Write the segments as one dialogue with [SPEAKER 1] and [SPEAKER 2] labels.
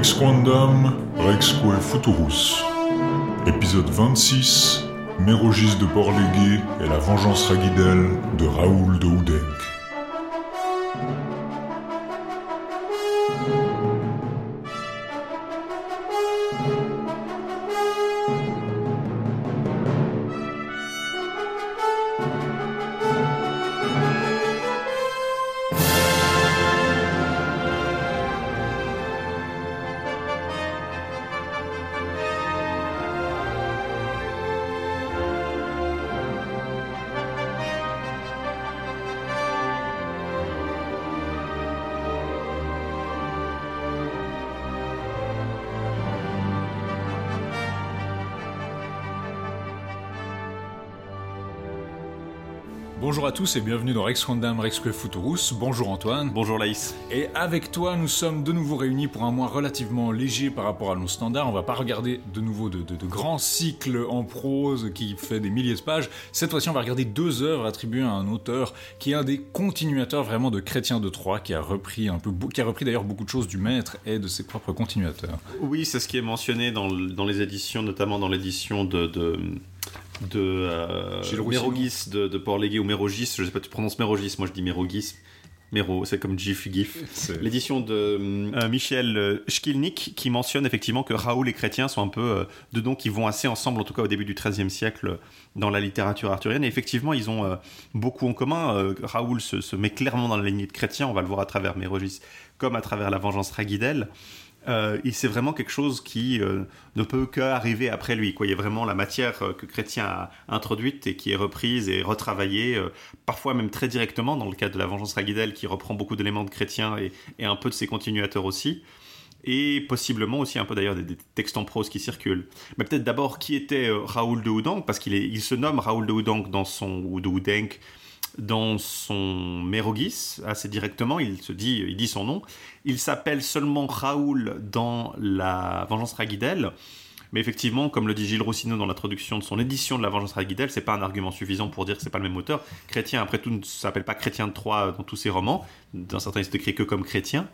[SPEAKER 1] Rex Quandam, Rexque Futurus. Épisode 26 Mérogis de Port-Légué et la vengeance raguidelle de Raoul de Houdenc.
[SPEAKER 2] À tous et bienvenue dans Rex Quandam Rexque Futurus. Bonjour Antoine.
[SPEAKER 3] Bonjour Laïs.
[SPEAKER 2] Et avec toi, nous sommes de nouveau réunis pour un mois relativement léger par rapport à nos standards. On va pas regarder de nouveau de, de- de grands cycles en prose qui fait des milliers de pages. Cette fois-ci, on va regarder deux œuvres attribuées à un auteur qui est un des continuateurs vraiment de Chrétien de Troyes, qui a repris un peu, qui a repris d'ailleurs beaucoup de choses du maître et de ses propres continuateurs.
[SPEAKER 3] Oui, c'est ce qui est mentionné dans, le- dans les éditions, notamment dans l'édition de, de, de euh. Mérogis de, de Port-Légué ou Mérogis. Je sais pas, tu prononces Mérogis, moi je dis Mérogis. Méro, c'est comme GIF, GIF. L'édition de euh, Michel euh, Schkilnik qui mentionne effectivement que Raoul et Chrétien sont un peu euh, deux noms qui vont assez ensemble, en tout cas au début du XIIIe siècle, euh, dans la littérature arthurienne. Et effectivement, ils ont euh, beaucoup en commun. Euh, Raoul se, se met clairement dans la lignée de Chrétien, on va le voir à travers Mérogis, comme à travers la vengeance raguidelle. Euh, c'est vraiment quelque chose qui euh, ne peut qu'arriver après lui. Quoi. Il y a vraiment la matière euh, que Chrétien a introduite et qui est reprise et retravaillée, euh, parfois même très directement, dans le cas de la vengeance raguidelle, qui reprend beaucoup d'éléments de Chrétien et, un peu de ses continuateurs aussi. Et possiblement aussi un peu d'ailleurs des, textes en prose qui circulent. Mais peut-être d'abord qui était Raoul de Houdanc, parce qu'il se nomme Raoul de Houdanc dans son, ou de dans son Mérogis, assez directement, il se dit, il dit son nom. Il s'appelle seulement Raoul dans la Vengeance Raguidelle. Mais effectivement, comme le dit Gilles Roussino dans l'introduction de son édition de la Vengeance Raguidelle, c'est pas un argument suffisant pour dire que c'est pas le même auteur. Chrétien, après tout, ne s'appelle pas Chrétien de Troyes dans tous ses romans. Dans certains, il se décrit que comme chrétien.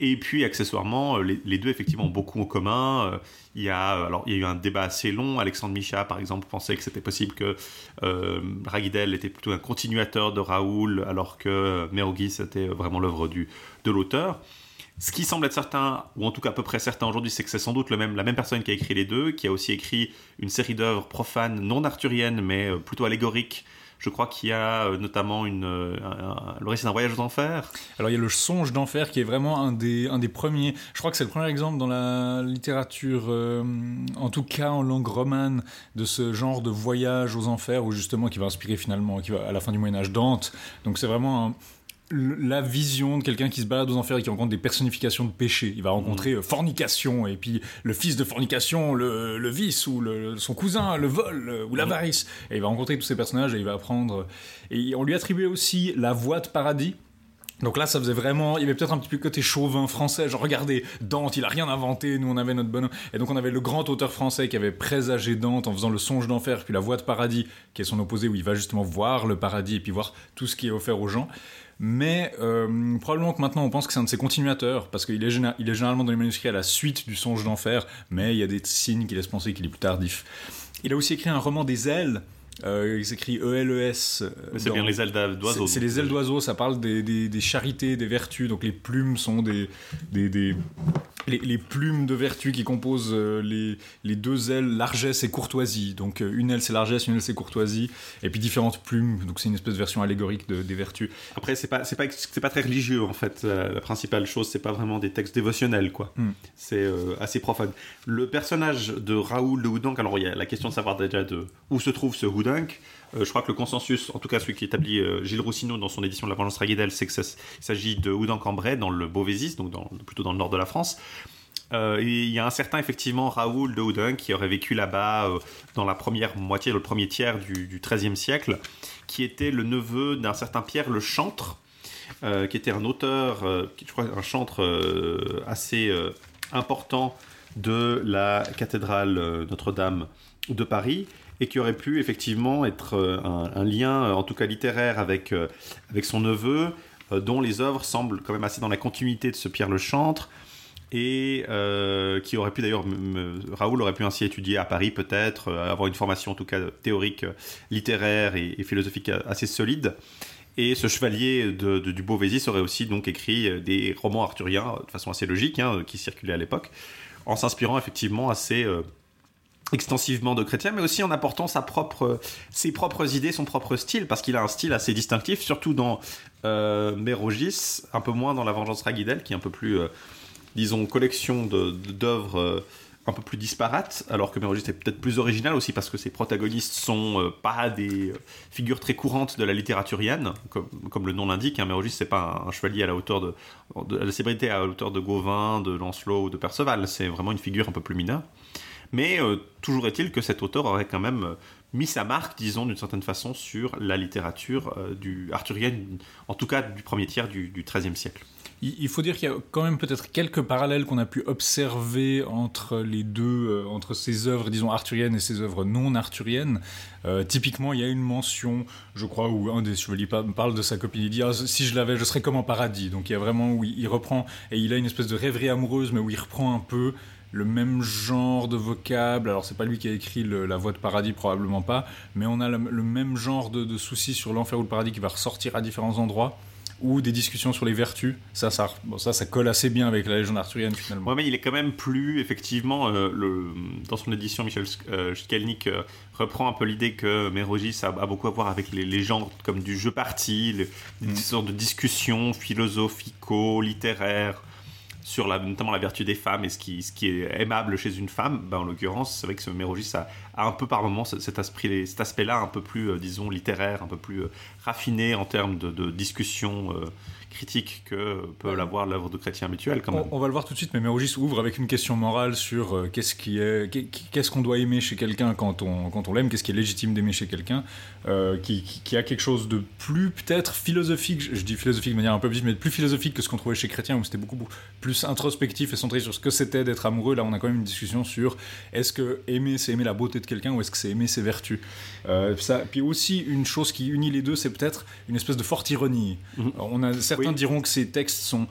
[SPEAKER 3] Et puis, accessoirement, euh, les, deux, effectivement, ont beaucoup en commun. Euh, Il y, a, alors, il y a eu un débat assez long. Alexandre Micha, par exemple, pensait que c'était possible que euh, Raguidel était plutôt un continuateur de Raoul, alors que euh, Mérogis était vraiment l'œuvre de l'auteur. Ce qui semble être certain, ou en tout cas à peu près certain aujourd'hui, c'est que c'est sans doute le même, la même personne qui a écrit les deux, qui a aussi écrit une série d'œuvres profanes, non arthuriennes, mais plutôt allégoriques. Je crois qu'il y a euh, notamment une, euh, un- un- le récit d'un voyage aux enfers.
[SPEAKER 2] Alors il y a le songe d'enfer qui est vraiment un des, un des premiers, je crois que c'est le premier exemple dans la littérature, euh, en tout cas en langue romane, de ce genre de voyage aux enfers, où justement qui va inspirer finalement, qui va à la fin du Moyen Âge Dante. Donc c'est vraiment un- la vision de quelqu'un qui se balade aux enfers et qui rencontre des personnifications de péché. Il va rencontrer euh, fornication, et puis le fils de fornication, le, le vice, ou le- son cousin, le vol, euh, ou l'avarice. Et il va rencontrer tous ces personnages et il va apprendre. Et on lui attribuait aussi la voie de paradis. Donc là, ça faisait vraiment. Il y avait peut-être un petit peu côté chauvin français. Genre, regardez, Dante, il a rien inventé. Nous, on avait notre bonhomme. Et donc, on avait le grand auteur français qui avait présagé Dante en faisant le songe d'enfer, puis la voie de paradis, qui est son opposé, où il va justement voir le paradis et puis voir tout ce qui est offert aux gens. Mais euh, probablement que maintenant on pense que c'est un de ses continuateurs, parce qu'il est, généralement dans les manuscrits à la suite du songe d'enfer, mais il y a des signes qui laissent penser qu'il est plus tardif. Il a aussi écrit un roman des ailes, euh, il s'écrit E-L-E-S. euh,
[SPEAKER 3] Mais c'est bien les ailes d'oiseaux.
[SPEAKER 2] c'est les ailes d'oiseaux, ça parle des, des- des charités, des vertus. Donc les plumes sont des, des, des- les, les plumes de vertu qui composent euh, les, les deux ailes, largesse et courtoisie. Donc euh, une aile c'est largesse, une aile c'est courtoisie, et puis différentes plumes. Donc c'est une espèce de version allégorique de- des vertus.
[SPEAKER 3] Après, c'est pas, c'est pas, c'est pas très religieux en fait. Euh, la principale chose, c'est pas vraiment des textes dévotionnels, quoi.
[SPEAKER 2] Hmm.
[SPEAKER 3] C'est euh, assez profane. Le personnage de Raoul de Houdanc, alors il y a la question de savoir déjà de où se trouve ce Euh, je crois que le consensus, en tout cas celui qui établit euh, Gilles Roussino dans son édition de la Vengeance Raguidelle, c'est que ça s- il s'agit de Houdanc-en-Bray, dans le Beauvaisis, donc plutôt dans le nord de la France. Euh, il y a un certain, effectivement, Raoul de Houdanc qui aurait vécu là-bas euh, dans la première moitié, le premier tiers du, XIIIe siècle, qui était le neveu d'un certain Pierre le Chantre, qui était un auteur, je crois, un chantre assez important de la cathédrale Notre-Dame de Paris et qui aurait pu effectivement être euh, un, lien, euh, en tout cas littéraire, avec, euh, avec son neveu, dont les œuvres semblent quand même assez dans la continuité de ce Pierre le Chantre. et qui aurait pu d'ailleurs, Raoul aurait pu ainsi étudier à Paris peut-être, avoir une formation en tout cas théorique, littéraire et, philosophique assez solide. Et ce chevalier de, du Beauvaisis aurait aussi donc écrit des romans arthuriens de façon assez logique, hein, qui circulaient à l'époque, en s'inspirant effectivement assez extensivement de chrétien, mais aussi en apportant propre, ses propres idées, son propre style, parce qu'il a un style assez distinctif, surtout dans euh, Mérogis, un peu moins dans La Vengeance Raguidel, qui est un peu plus disons, collection d'œuvres euh, un peu plus disparates, alors que Mérogis est peut-être plus original aussi parce que ses protagonistes sont euh, pas des euh, figures très courantes de la littératurienne, comme, comme le nom l'indique. Hein, Mérogis c'est pas un, chevalier à la hauteur de, de, la célébrité à la hauteur de Gauvin, de Lancelot ou de Perceval. C'est vraiment une figure un peu plus mineure. Mais toujours est-il que cet auteur aurait quand même mis sa marque, disons, d'une certaine façon, sur la littérature du arthurienne, en tout cas du premier tiers du XIIIe siècle
[SPEAKER 2] il faut dire qu'il y a quand même peut-être quelques parallèles qu'on a pu observer entre les deux, euh, entre ces œuvres, disons, arthuriennes et ces œuvres non arthuriennes. Euh, typiquement, il y a une mention, je crois, où un des chevaliers parle de sa copine, il dit ah, Si je l'avais, je serais comme en paradis. Donc il y a vraiment où il, reprend, et il a une espèce de rêverie amoureuse, mais où il reprend un peu le même genre de vocable. Alors, c'est pas lui qui a écrit La Voix de Paradis, probablement pas, mais on a le, même genre de, de soucis sur l'enfer ou le paradis qui va ressortir à différents endroits ou des discussions sur les vertus. Ça, ça, ça, ça colle assez bien avec la légende arthurienne finalement.
[SPEAKER 3] Ouais, mais il est quand même plus, effectivement, euh, le, dans son édition, Michel euh, euh, reprend un peu l'idée que Mérogis a, beaucoup à voir avec les légendes comme du jeu parti, les, des mm. sortes de discussions philosophico-littéraires sur la, notamment la vertu des femmes et ce qui, ce qui est aimable chez une femme, ben, en l'occurrence, c'est vrai que ce Mérogis a, un peu par moments cet, cet aspect-là un peu plus, euh, disons, littéraire, un peu plus euh, raffiné en termes de, de discussion euh, critique que peut l'avoir l'œuvre de chrétien habituel. Quand même.
[SPEAKER 2] On, va le voir tout de suite, mais Mérogis ouvre avec une question morale sur euh, qu'est-ce qui est, qu'est-ce qu'on doit aimer chez quelqu'un quand on, quand on l'aime, qu'est-ce qui est légitime d'aimer chez quelqu'un, euh, qui, qui, a quelque chose de plus peut-être philosophique, je, dis philosophique de manière un peu visible, mais plus philosophique que ce qu'on trouvait chez chrétien, où c'était beaucoup plus introspectif et centré sur ce que c'était d'être amoureux. Là, on a quand même une discussion sur est-ce que aimer, c'est aimer la beauté de quelqu'un ou est-ce que c'est aimer ses vertus? Euh, ça, puis aussi, une chose qui unit les deux, c'est peut-être une espèce de forte ironie. Mm-hmm. On a certains diront que ces textes sont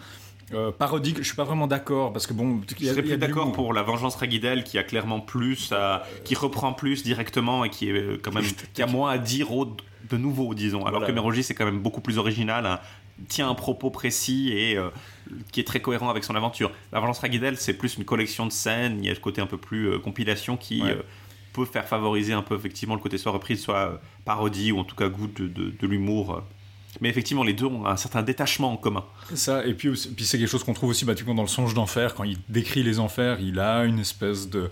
[SPEAKER 2] euh, parodiques. Je suis pas vraiment d'accord parce que bon,
[SPEAKER 3] je serais plus d'accord pour la vengeance Raguidel qui a clairement plus, à, qui reprend plus directement et qui est euh, quand même qui a moins à dire de nouveau, disons. Alors que Mérogis c'est quand même beaucoup plus original. Hein, tient un propos précis et euh, qui est très cohérent avec son aventure. La vengeance Raguidel c'est plus une collection de scènes. Il y a le côté un peu plus compilation qui peut faire favoriser un peu effectivement le côté soit reprise, soit parodie ou en tout cas goût de, de l'humour mais effectivement, les deux ont un certain détachement en commun.
[SPEAKER 2] Ça, et puis, puis c'est quelque chose qu'on trouve aussi bâtiment dans le songe d'enfer. Quand il décrit les enfers, il a une espèce de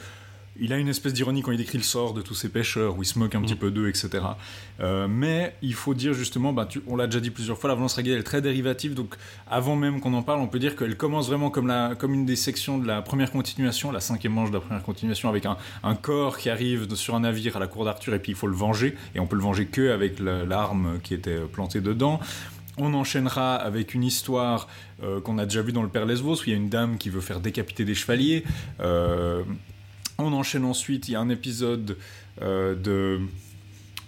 [SPEAKER 2] il a une espèce d'ironie quand il décrit le sort de tous ces pêcheurs, où il se moque un petit mm. peu d'eux, etc. Euh, mais il faut dire justement, bah, on l'a déjà dit plusieurs fois, la violence régulière est très dérivative, donc avant même qu'on en parle, on peut dire qu'elle commence vraiment comme, la, comme une des sections de la première continuation, la cinquième manche de la première continuation, avec un, un corps qui arrive sur un navire à la cour d'Arthur, et puis il faut le venger, et on peut le venger que avec l'arme qui était plantée dedans. On enchaînera avec une histoire euh, qu'on a déjà vue dans le Père Lesvos, où il y a une dame qui veut faire décapiter des chevaliers. Euh, on enchaîne ensuite, il y a un épisode euh, de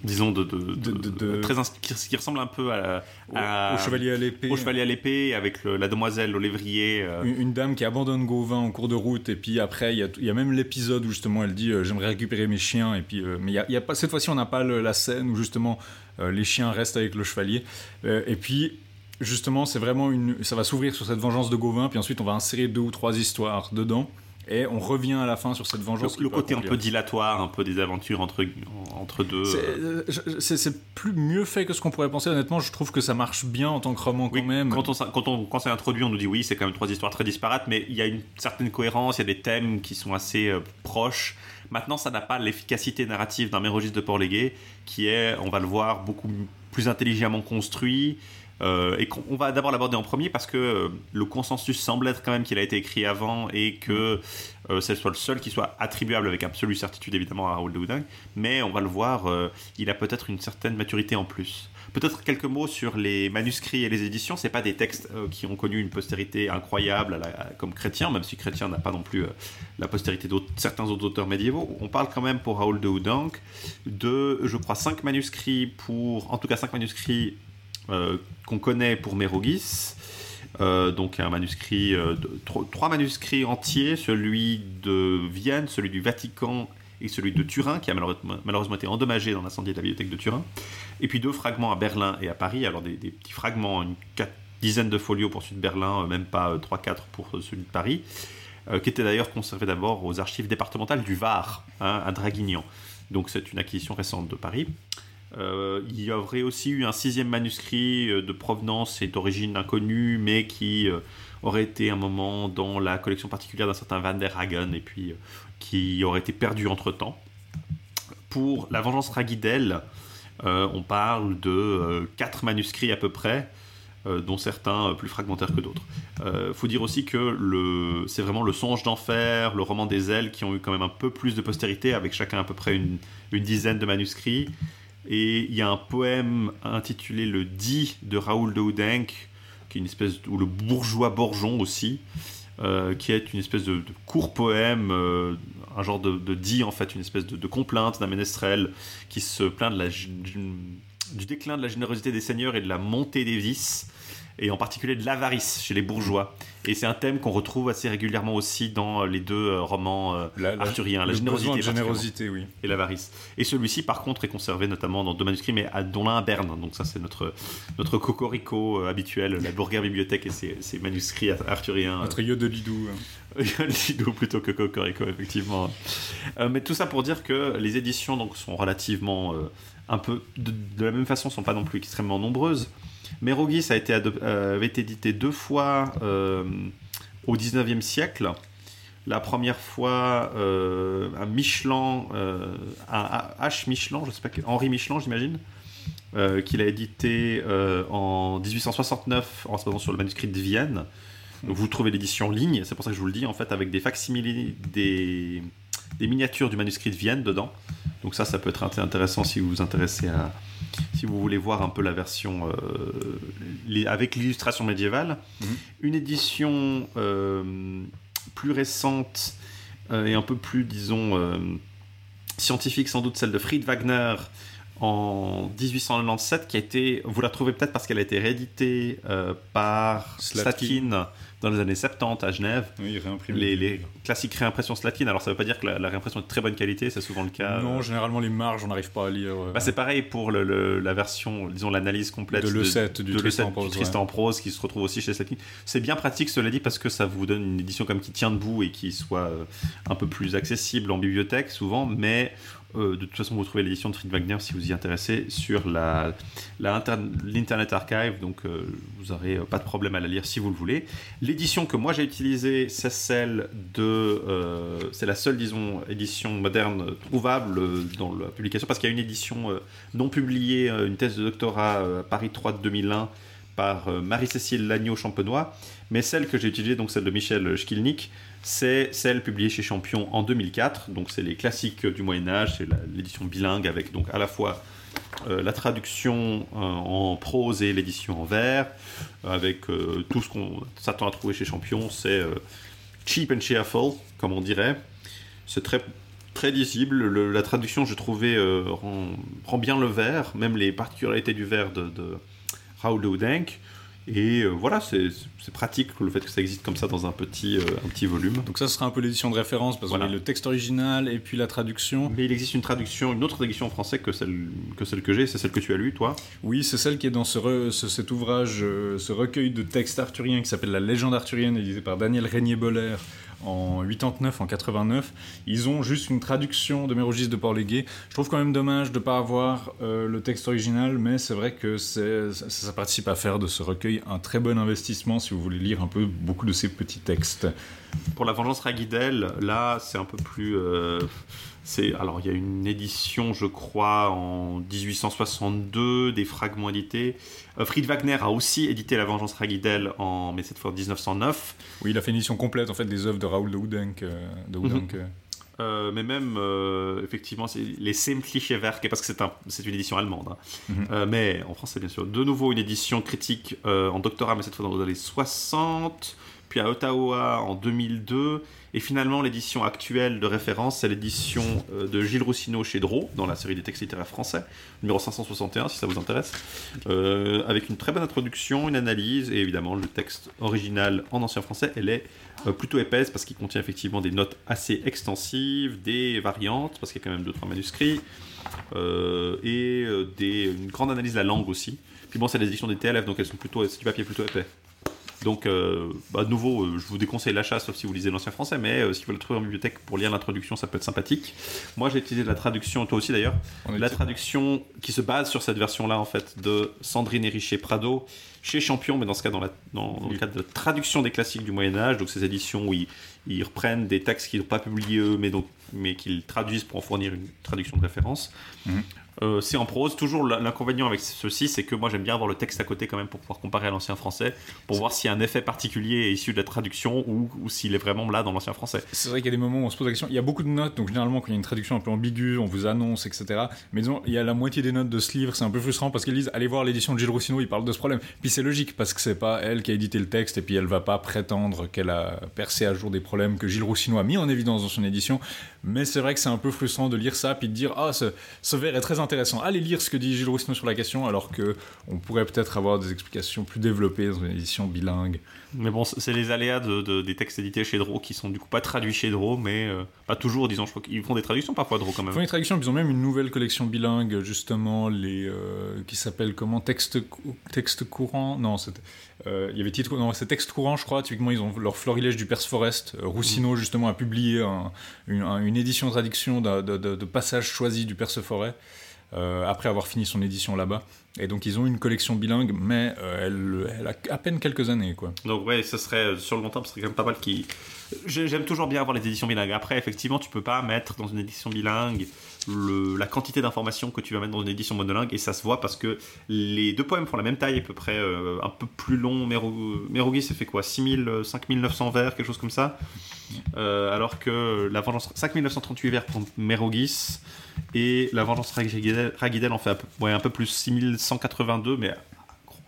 [SPEAKER 3] disons de, de, très qui, ressemble un peu à,
[SPEAKER 2] au, chevalier à l'épée.
[SPEAKER 3] Au chevalier à l'épée avec la demoiselle au lévrier
[SPEAKER 2] euh. une, dame qui abandonne Gauvin en cours de route et puis après il y a, même l'épisode où justement elle dit euh, j'aimerais récupérer mes chiens et puis mais il y a, pas cette fois-ci on n'a pas la scène où justement les chiens restent avec le chevalier. Et puis justement c'est vraiment une ça va s'ouvrir sur cette vengeance de Gauvin puis ensuite on va insérer deux ou trois histoires dedans et on revient à la fin sur cette vengeance.
[SPEAKER 3] Le, côté un peu dilatoire, un peu des aventures entre, entre deux.
[SPEAKER 2] Euh. C'est plus mieux fait que ce qu'on pourrait penser. Honnêtement, je trouve que ça marche bien en tant que roman quand même.
[SPEAKER 3] Quand on, quand on quand c'est introduit, on nous dit oui, c'est quand même trois histoires très disparates, mais il y a une certaine cohérence, il y a des thèmes qui sont assez euh, proches. Maintenant, ça n'a pas l'efficacité narrative d'un Mérogis de Port-Légué, qui est, on va le voir, beaucoup plus intelligemment construit. Euh, et on va d'abord l'aborder en premier parce que euh, le consensus semble être quand même qu'il a été écrit avant et que euh, ce soit le seul qui soit attribuable avec absolue certitude évidemment à Raoul de Houdin. Mais on va le voir, il a peut-être une certaine maturité en plus. Peut-être quelques mots sur les manuscrits et les éditions. C'est pas des textes qui ont connu une postérité incroyable comme Chrétien, même si Chrétien n'a pas non plus la postérité de certains autres auteurs médiévaux. On parle quand même pour Raoul de Houdanc de, je crois, cinq manuscrits pour, en tout cas cinq manuscrits euh, qu'on connaît pour Mérogis, donc un manuscrit, trois manuscrits entiers, celui de Vienne, celui du Vatican et celui de Turin, qui a malheureusement, été endommagé dans l'incendie de la bibliothèque de Turin. Et puis deux fragments à Berlin et à Paris, alors des, petits fragments, une dizaine de folios pour celui de Berlin, même pas 3-4 pour celui de Paris. Euh, qui était d'ailleurs conservé d'abord aux archives départementales du Var, hein, à Draguignan. Donc c'est une acquisition récente de Paris. Euh, il y aurait aussi eu un sixième manuscrit euh, de provenance et d'origine inconnue, mais qui aurait été un moment dans la collection particulière d'un certain Van der Hagen, et puis qui aurait été perdu entre-temps. Pour La Vengeance Raguidel, on parle de quatre manuscrits à peu près, euh, dont certains euh, plus fragmentaires que d'autres. Il euh, faut dire aussi que c'est vraiment le songe d'enfer, le roman des ailes qui ont eu quand même un peu plus de postérité, avec chacun à peu près une, dizaine de manuscrits. Et il y a un poème intitulé Le Dit de Raoul de Houdenc, qui est une espèce ou le bourgeois Borjon aussi, qui est une espèce de, court poème, un genre de, de, dit en fait, une espèce de, complainte d'un ménestrel qui se plaint de la, du déclin de la générosité des seigneurs et de la montée des vices et en particulier de l'avarice chez les bourgeois. Et c'est un thème qu'on retrouve assez régulièrement aussi dans les deux euh, romans euh, arthuriens, la, générosité,
[SPEAKER 2] générosité oui.
[SPEAKER 3] et l'avarice. Et celui-ci, par contre, est conservé notamment dans deux manuscrits, mais dont l'un à Berne. Donc ça, c'est notre notre cocorico euh, habituel, la Bourgère Bibliothèque et ses, manuscrits arthuriens.
[SPEAKER 2] Notre yeux de Lidou.
[SPEAKER 3] Lidou plutôt que cocorico, effectivement. mais tout ça pour dire que les éditions donc sont relativement un peu de, de, la même façon, sont pas non plus extrêmement nombreuses. Mérogis a été euh, avait été édité deux fois euh, au 19e siècle. La première fois, euh, un Michelin, un H. Michelin, je sais pas, Henri Michelin, j'imagine, qu'il a édité en 1869 en se basant sur le manuscrit de Vienne. vous trouvez l'édition en ligne, c'est pour ça que je vous le dis, en fait, avec des facsimilés, des, des miniatures du manuscrit de Vienne dedans. Donc ça, ça peut être intéressant si vous vous intéressez à, si vous voulez voir un peu la version euh, avec l'illustration médiévale. Mhm. Une édition euh, plus récente euh, et un peu plus, disons, scientifique, sans doute celle de Fried Wagner en 1897, qui a été, vous la trouvez peut-être parce qu'elle a été rééditée par Slatkin dans les années 70 à Genève.
[SPEAKER 2] Oui,
[SPEAKER 3] les, les, classiques réimpressions Slatkin. Alors ça ne veut pas dire que la, réimpression est de très bonne qualité, c'est souvent le cas.
[SPEAKER 2] Non, généralement les marges, on n'arrive pas à lire.
[SPEAKER 3] Bah, c'est pareil pour le, la version, disons l'analyse complète
[SPEAKER 2] de l'E7 du, Tristan,
[SPEAKER 3] prose, Tristan prose qui se retrouve aussi chez Slatkin. C'est bien pratique, cela dit, parce que ça vous donne une édition comme qui tient debout et qui soit euh, un peu plus accessible en bibliothèque souvent, mais euh, de toute façon, vous trouvez l'édition de Fried Wagner si vous y intéressez sur l'Internet Archive, donc euh, vous n'aurez pas de problème à la lire si vous le voulez. L'édition que moi j'ai utilisée, c'est celle de. Euh, c'est la seule, disons, édition moderne trouvable dans la publication, parce qu'il y a une édition non publiée, une thèse de doctorat Paris 3 de 2001 par Marie-Cécile Lagneau-Champenois, mais celle que j'ai utilisée, donc celle de Michel Schkilnik, c'est celle publiée chez Champion en 2004. Donc c'est les classiques du Moyen Âge, c'est l'édition bilingue avec donc à la fois euh, la traduction euh, en prose et l'édition en vers, avec euh, tout ce qu'on s'attend à trouver chez Champion. C'est cheap and cheerful, comme on dirait. C'est très très lisible. la traduction, j'ai trouvé, rend, bien le vers, même les particularités du vers de, de Raoul. Et euh, voilà, c'est pratique le fait que ça existe comme ça dans un petit, euh, un petit volume.
[SPEAKER 2] Donc ça, sera un peu l'édition de référence, parce voilà. que le texte original et puis la traduction.
[SPEAKER 3] Mais il existe une traduction, une autre traduction en français que celle que, celle que j'ai, c'est celle que tu as lue, toi
[SPEAKER 2] Oui, c'est celle qui est dans ce, cet ouvrage, euh, ce recueil de textes arthuriens qui s'appelle La légende arthurienne, édité par Daniel Régnier-Boller en 89, en 89. Ils ont juste une traduction de Mérogis de Port-Légué. Je trouve quand même dommage de ne pas avoir euh, le texte original, mais c'est vrai que ça, ça, participe à faire de ce recueil un très bon investissement si vous voulez lire un peu beaucoup de ces petits textes.
[SPEAKER 3] Pour La Vengeance Raguidel, là, c'est un peu plus... Euh, alors il y a une édition, je crois, en 1862, des fragments édités. Euh, Fried Wagner a aussi édité La Vengeance Raguidel en, mais cette fois en 1909.
[SPEAKER 2] Oui, il a fait une édition complète en fait des œuvres de Raoul de Houdenc. Euh, de mhm.
[SPEAKER 3] euh. mais même, effectivement, les Sempliche Werke, parce que c'est une édition allemande, hein. mhm. mais en français bien sûr. De nouveau, une édition critique en doctorat, mais cette fois dans les années 60, puis à Ottawa en 2002. Et finalement, l'édition actuelle de référence, c'est l'édition euh, de Gilles Roussineau chez Draw, dans la série des textes littéraires français, numéro 561, si ça vous intéresse, euh, avec une très bonne introduction, une analyse, et évidemment, le texte original en ancien français, elle est euh, plutôt épaisse, parce qu'il contient effectivement des notes assez extensives, des variantes, parce qu'il y a quand même deux trois manuscrits, et une grande analyse de la langue aussi. Puis bon, c'est les éditions des TLF, donc elles sont plutôt, c'est du papier plutôt épais. Donc, euh, bah, de nouveau, euh, je vous déconseille l'achat, sauf si vous lisez l'ancien français, mais euh, si vous voulez le trouver en bibliothèque pour lire l'introduction, ça peut être sympathique. Moi, j'ai utilisé la traduction, toi aussi d'ailleurs, la traduction qui se base sur cette version-là, en fait, de Sandrine Richer Prado, chez Champion, mais dans ce cas, dans, le cadre de traduction des classiques du Moyen-Âge, donc ces éditions où ils, reprennent des textes qu'ils n'ont pas publiés eux, mais, mais qu'ils traduisent pour en fournir une traduction de référence. Mhm. Euh, c'est en prose. Toujours l'inconvénient avec ceci, c'est que moi j'aime bien avoir le texte à côté quand même pour pouvoir comparer à l'ancien français, pour voir s'il y a un effet particulier issu de la traduction ou, s'il est vraiment là dans l'ancien français.
[SPEAKER 2] C'est vrai qu'il y a des moments où on se pose la question. Il y a beaucoup de notes, donc généralement quand il y a une traduction un peu ambiguë, on vous annonce, etc. Mais disons, il y a la moitié des notes de ce livre, c'est un peu frustrant parce qu'ils disent allez voir l'édition de Gilles Roussino, il parle de ce problème. Puis c'est logique parce que c'est pas elle qui a édité le texte et puis elle va pas prétendre qu'elle a percé à jour des problèmes que Gilles Roussino a mis en évidence dans son édition. Mais c'est vrai que c'est un peu frustrant de lire ça puis de dire ah ce, ce vers est très intéressant. Allez lire ce que dit Gilles Roussino sur la question, alors que on pourrait peut-être avoir des explications plus développées dans une édition bilingue.
[SPEAKER 3] Mais bon, c'est les aléas de, des textes édités chez Draw qui sont du coup pas traduits chez Draw, mais euh, pas toujours, disons. Je crois qu'ils font des traductions parfois Draw quand même.
[SPEAKER 2] Ils font des traductions, ils ont même une nouvelle collection bilingue, justement, les, euh, qui s'appelle comment? Texte, texte courant? Non, c'était. Euh, il y avait titre, non, c'est texte courant, je crois. Typiquement, ils ont leur florilège du Perse Forest. Roussino, mm. justement, a publié une, édition traduction de, de passages choisis du Perse Forêt. Euh, après avoir fini son édition là-bas. Et donc ils ont une collection bilingue, mais euh, elle, a à peine quelques années. Quoi.
[SPEAKER 3] Donc ouais, ce serait euh, sur le long terme, ce serait quand même pas mal qui. J'aime toujours bien avoir les éditions bilingues. Après, effectivement, tu peux pas mettre dans une édition bilingue la quantité d'informations que tu vas mettre dans une édition monolingue, et ça se voit parce que les deux poèmes font la même taille, à peu près un peu plus long. Mérogis, ça fait quoi? 6000, 5900 vers, quelque chose comme ça. alors que la vengeance, 5938 vers pour Mérogis et La Vengeance Raguidel en fait un peu, un peu plus 6182, mais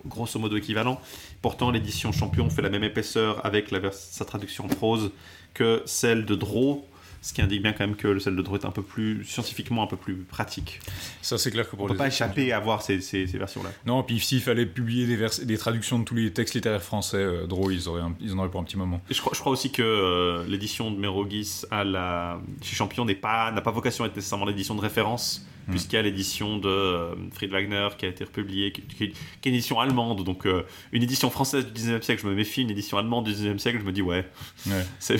[SPEAKER 3] grosso modo équivalent. Pourtant, l'édition Champion fait la même épaisseur avec sa traduction en prose que celle de Draw, ce qui indique bien quand même que celle de Drew est un peu plus scientifiquement un peu plus pratique.
[SPEAKER 2] Ça c'est clair que pour
[SPEAKER 3] on peut pas échapper à voir ces, ces, versions-là.
[SPEAKER 2] Non, puis s'il fallait publier des, des, traductions de tous les textes littéraires français, euh, Draw ils, auraient ils en auraient pour un petit moment.
[SPEAKER 3] je, crois, je crois aussi que euh, l'édition de à la chez Champion n'est pas n'a pas vocation à être nécessairement l'édition de référence Hmm. puisqu'il y a l'édition de euh, Fried Wagner qui a été republiée, qui, est une édition allemande. Donc, euh, une édition française du 19e siècle, je me méfie. Une édition allemande du 19e siècle, je me dis, ouais. ouais.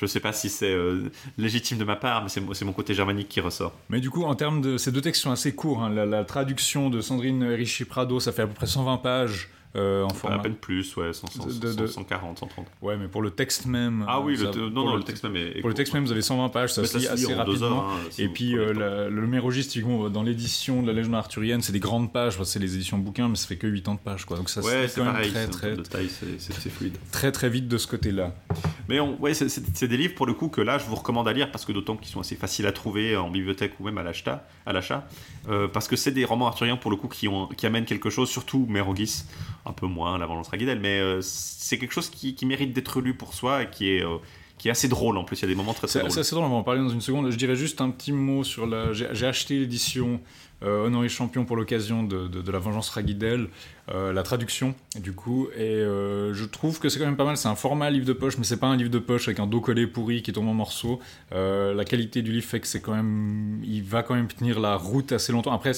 [SPEAKER 3] je sais pas si c'est euh, légitime de ma part, mais c'est mon côté germanique qui ressort.
[SPEAKER 2] Mais du coup, en termes de. Ces deux textes sont assez courts. Hein. La, traduction de Sandrine Ricci-Prado, ça fait à peu près 120 pages. Euh, en format.
[SPEAKER 3] À peine plus, ouais, 140, 130.
[SPEAKER 2] Ouais, mais pour le texte même.
[SPEAKER 3] Ah oui, le non, non, le, texte même est.
[SPEAKER 2] Pour le texte même, vous avez 120 pages, ça se lit assez rapidement. Hein, et puis euh, le mérogiste, dans l'édition de la légende arthurienne, c'est des grandes pages, c'est les éditions bouquins, mais ça fait que 80 pages, quoi. Donc ça
[SPEAKER 3] ouais, c'est pareil, très, très, de taille, c'est fluide.
[SPEAKER 2] Très, très vite de ce côté-là.
[SPEAKER 3] Mais on, ouais, c'est des livres pour le coup que là, je vous recommande à lire parce que d'autant qu'ils sont assez faciles à trouver en bibliothèque ou même à l'achat, à l'achat, euh, parce que c'est des romans arthuriens pour le coup qui, ont, qui amènent quelque chose, surtout Mérogis, un peu moins La Vengeance Raguidel, mais euh, c'est quelque chose qui, mérite d'être lu pour soi et qui est euh, qui est assez drôle en plus. Il y a des moments très, très drôles.
[SPEAKER 2] C'est assez drôle, on va en parler dans une seconde. Je dirais juste un petit mot sur la. J'ai acheté l'édition euh, Honoré Champion pour l'occasion de, de, La Vengeance Raguidel, la traduction, du coup. Et je trouve que c'est quand même pas mal. C'est un format livre de poche, mais c'est pas un livre de poche avec un dos collé pourri qui tombe en morceaux. la qualité du livre fait que c'est quand même. Il va quand même tenir la route assez longtemps. Après,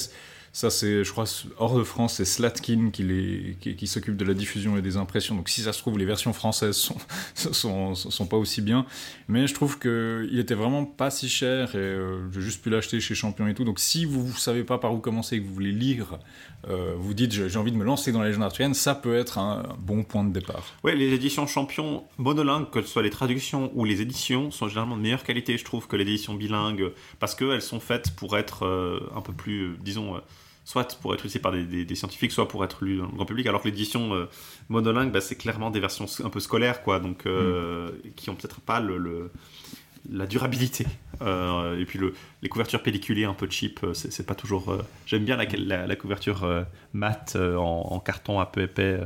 [SPEAKER 2] ça, c'est, je crois, hors de France, c'est Slatkin qui, les, qui, s'occupe de la diffusion et des impressions. Donc, si ça se trouve, les versions françaises sont, sont, sont pas aussi bien. Mais je trouve qu'il était vraiment pas si cher et euh, j'ai juste pu l'acheter chez Champion et tout. Donc, si vous savez pas par où commencer et que vous voulez lire, euh, vous dites j'ai envie de me lancer dans la légende arthurienne, ça peut être un bon point de départ.
[SPEAKER 3] Oui, les éditions Champion monolingues, que ce soit les traductions ou les éditions, sont généralement de meilleure qualité, je trouve, que l'édition bilingue, parce qu'elles sont faites pour être euh, un peu plus, disons, soit pour être utilisé par des, scientifiques, soit pour être lu dans le grand public. Alors que l'édition euh, monolingue, bah, c'est clairement des versions un peu scolaires, quoi, donc euh, mm. qui ont peut-être pas le, la durabilité. et puis le, les couvertures pelliculées un peu cheap, c'est pas toujours. J'aime bien la, la, couverture mat en, carton un peu épais.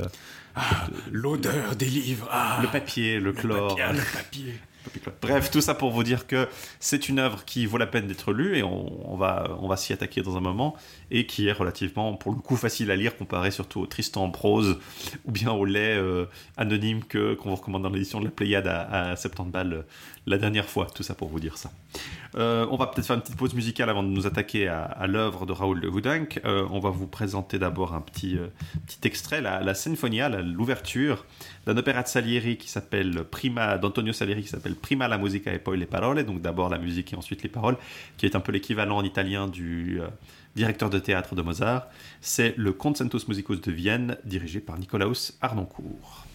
[SPEAKER 2] Ah, l'odeur des livres. Ah,
[SPEAKER 3] le papier, le chlore.
[SPEAKER 2] le papier.
[SPEAKER 3] Bref, tout ça pour vous dire que c'est une œuvre qui vaut la peine d'être lue et on, va, on va s'y attaquer dans un moment et qui est relativement, pour le coup, facile à lire comparé surtout au Tristan en prose ou bien au lait euh, anonyme que qu'on vous recommande dans l'édition de la Pléiade à, à 70 balles euh, la dernière fois. Tout ça pour vous dire ça. Euh, on va peut-être faire une petite pause musicale avant de nous attaquer à, l'œuvre de Raoul de Houdenc. on va vous présenter d'abord un petit, petit extrait, la, la Sinfonia, l'ouverture d'un opéra de Salieri qui s'appelle Prima, d'Antonio Salieri qui s'appelle Prima la musica e poi le parole, donc d'abord la musique et ensuite les paroles, qui est un peu l'équivalent en italien du directeur de théâtre de Mozart. C'est le Concentus Musicus de Vienne, dirigé par Nicolaus Arnoncourt.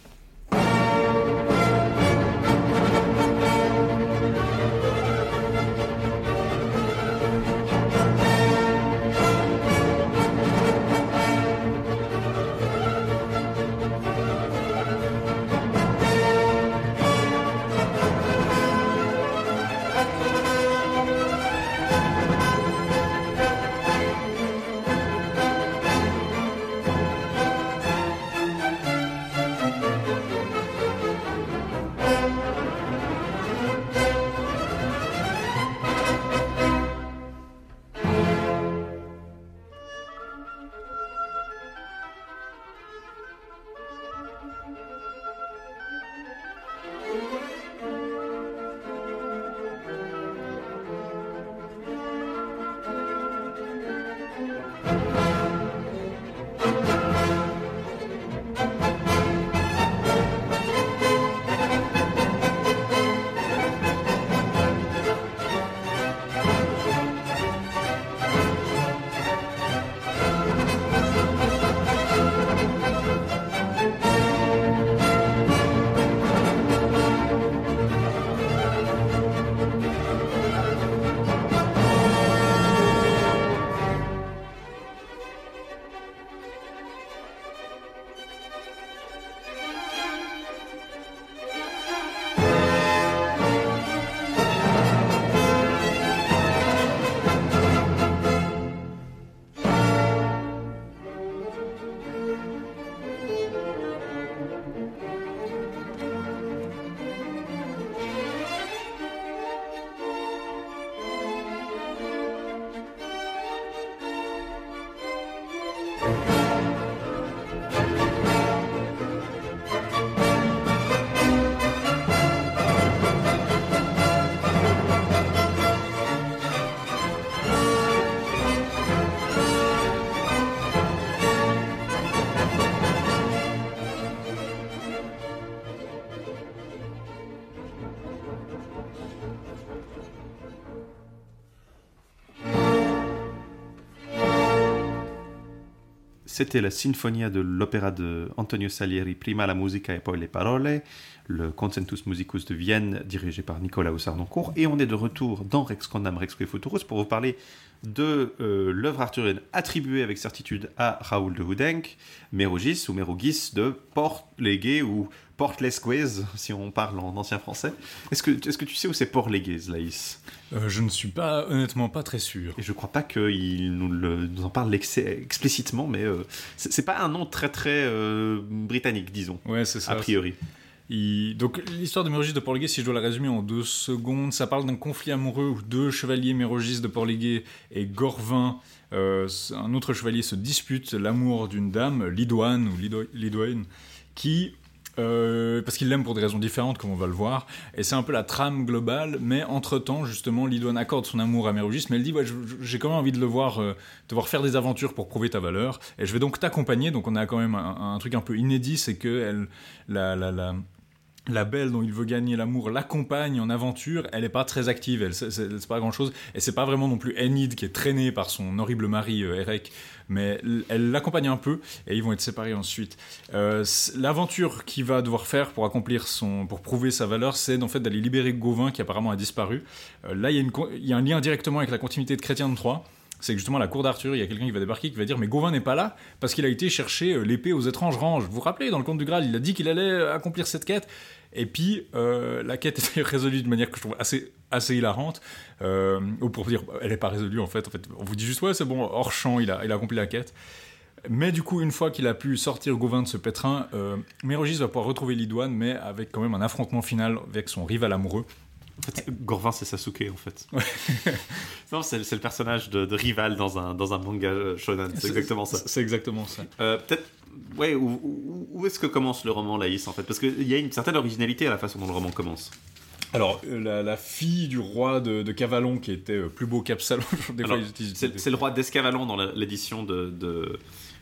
[SPEAKER 3] C'était la Sinfonia de l'opéra de Antonio Salieri, Prima la musica e poi le parole, le Concentus Musicus de Vienne, dirigé par Nicolas Sarnoncourt. Et on est de retour dans Rex Condam Rex Futurus pour vous parler de euh, l'œuvre arthurienne attribuée avec certitude à Raoul de Houdenc, Mérogis ou Mérogis de Port-Légué ou Port-Lesquez, si on parle en ancien français. Est-ce que, est que tu sais où c'est Port-Léguez, Laïs?
[SPEAKER 2] Euh, Je ne suis pas, honnêtement, pas très sûr.
[SPEAKER 3] Et je crois pas qu'il nous, nous, en parle explicitement, mais euh, c'est pas un nom très très euh, britannique, disons.
[SPEAKER 2] Ouais, c'est ça.
[SPEAKER 3] A priori.
[SPEAKER 2] Donc l'histoire de Mérogis de Port-Légué, si je dois la résumer en deux secondes, ça parle d'un conflit amoureux où deux chevaliers Mérogis de Port-Légué et Gorvin, un autre chevalier, se disputent l'amour d'une dame, Lidoine ou Lidoine, qui euh, parce qu'il l'aime pour des raisons différentes, comme on va le voir. Et c'est un peu la trame globale, mais entre-temps, justement, Lidouane accorde son amour à Mérogis, mais elle dit, ouais, j'ai quand même envie de le voir, euh, de voir faire des aventures pour prouver ta valeur, et je vais donc t'accompagner. Donc on a quand même un, truc un peu inédit, c'est que elle, la, la, la belle dont il veut gagner l'amour l'accompagne en aventure, elle n'est pas très active, elle c'est pas grand chose, et c'est pas vraiment non plus Enid qui est traînée par son horrible mari euh, Erek, mais elle l'accompagne un peu et ils vont être séparés ensuite. Euh, l'aventure qu'il va devoir faire pour accomplir son, pour prouver sa valeur, c'est en fait d'aller libérer Gauvin qui apparemment a disparu. Euh, là, il y, a un lien directement avec la continuité de Chrétien de Troyes c'est justement la cour d'Arthur, il y a quelqu'un qui va débarquer qui va dire mais Gauvin n'est pas là parce qu'il a été chercher l'épée aux étranges ranges. Vous vous rappelez dans le conte du Graal, il a dit qu'il allait accomplir cette quête Et puis, euh, la quête est résolue de manière que je trouve assez, assez hilarante. Euh, ou pour dire, elle n'est pas résolue en fait. En fait, on vous dit juste, ouais, c'est bon, hors champ, il a, il a accompli la quête. Mais du coup, une fois qu'il a pu sortir Gauvin de ce pétrin, euh, Mérogis va pouvoir retrouver Lidouane, mais avec quand même un affrontement final avec son rival amoureux.
[SPEAKER 3] En fait, Gorvin, c'est Sasuke, en fait. non, c'est le personnage de, rival dans un, dans un manga shonen. C'est exactement ça.
[SPEAKER 2] C'est exactement ça.
[SPEAKER 3] Euh, peut-être, ouais, où, est-ce que commence le roman, Laïs, en fait? Parce qu'il y a une certaine originalité à la façon dont le roman commence.
[SPEAKER 2] Alors, euh, la, fille du roi de, de Cavalon, qui était euh, plus beau qu'Absalon,
[SPEAKER 3] c'est le roi d'Escavalon dans l'édition de, de,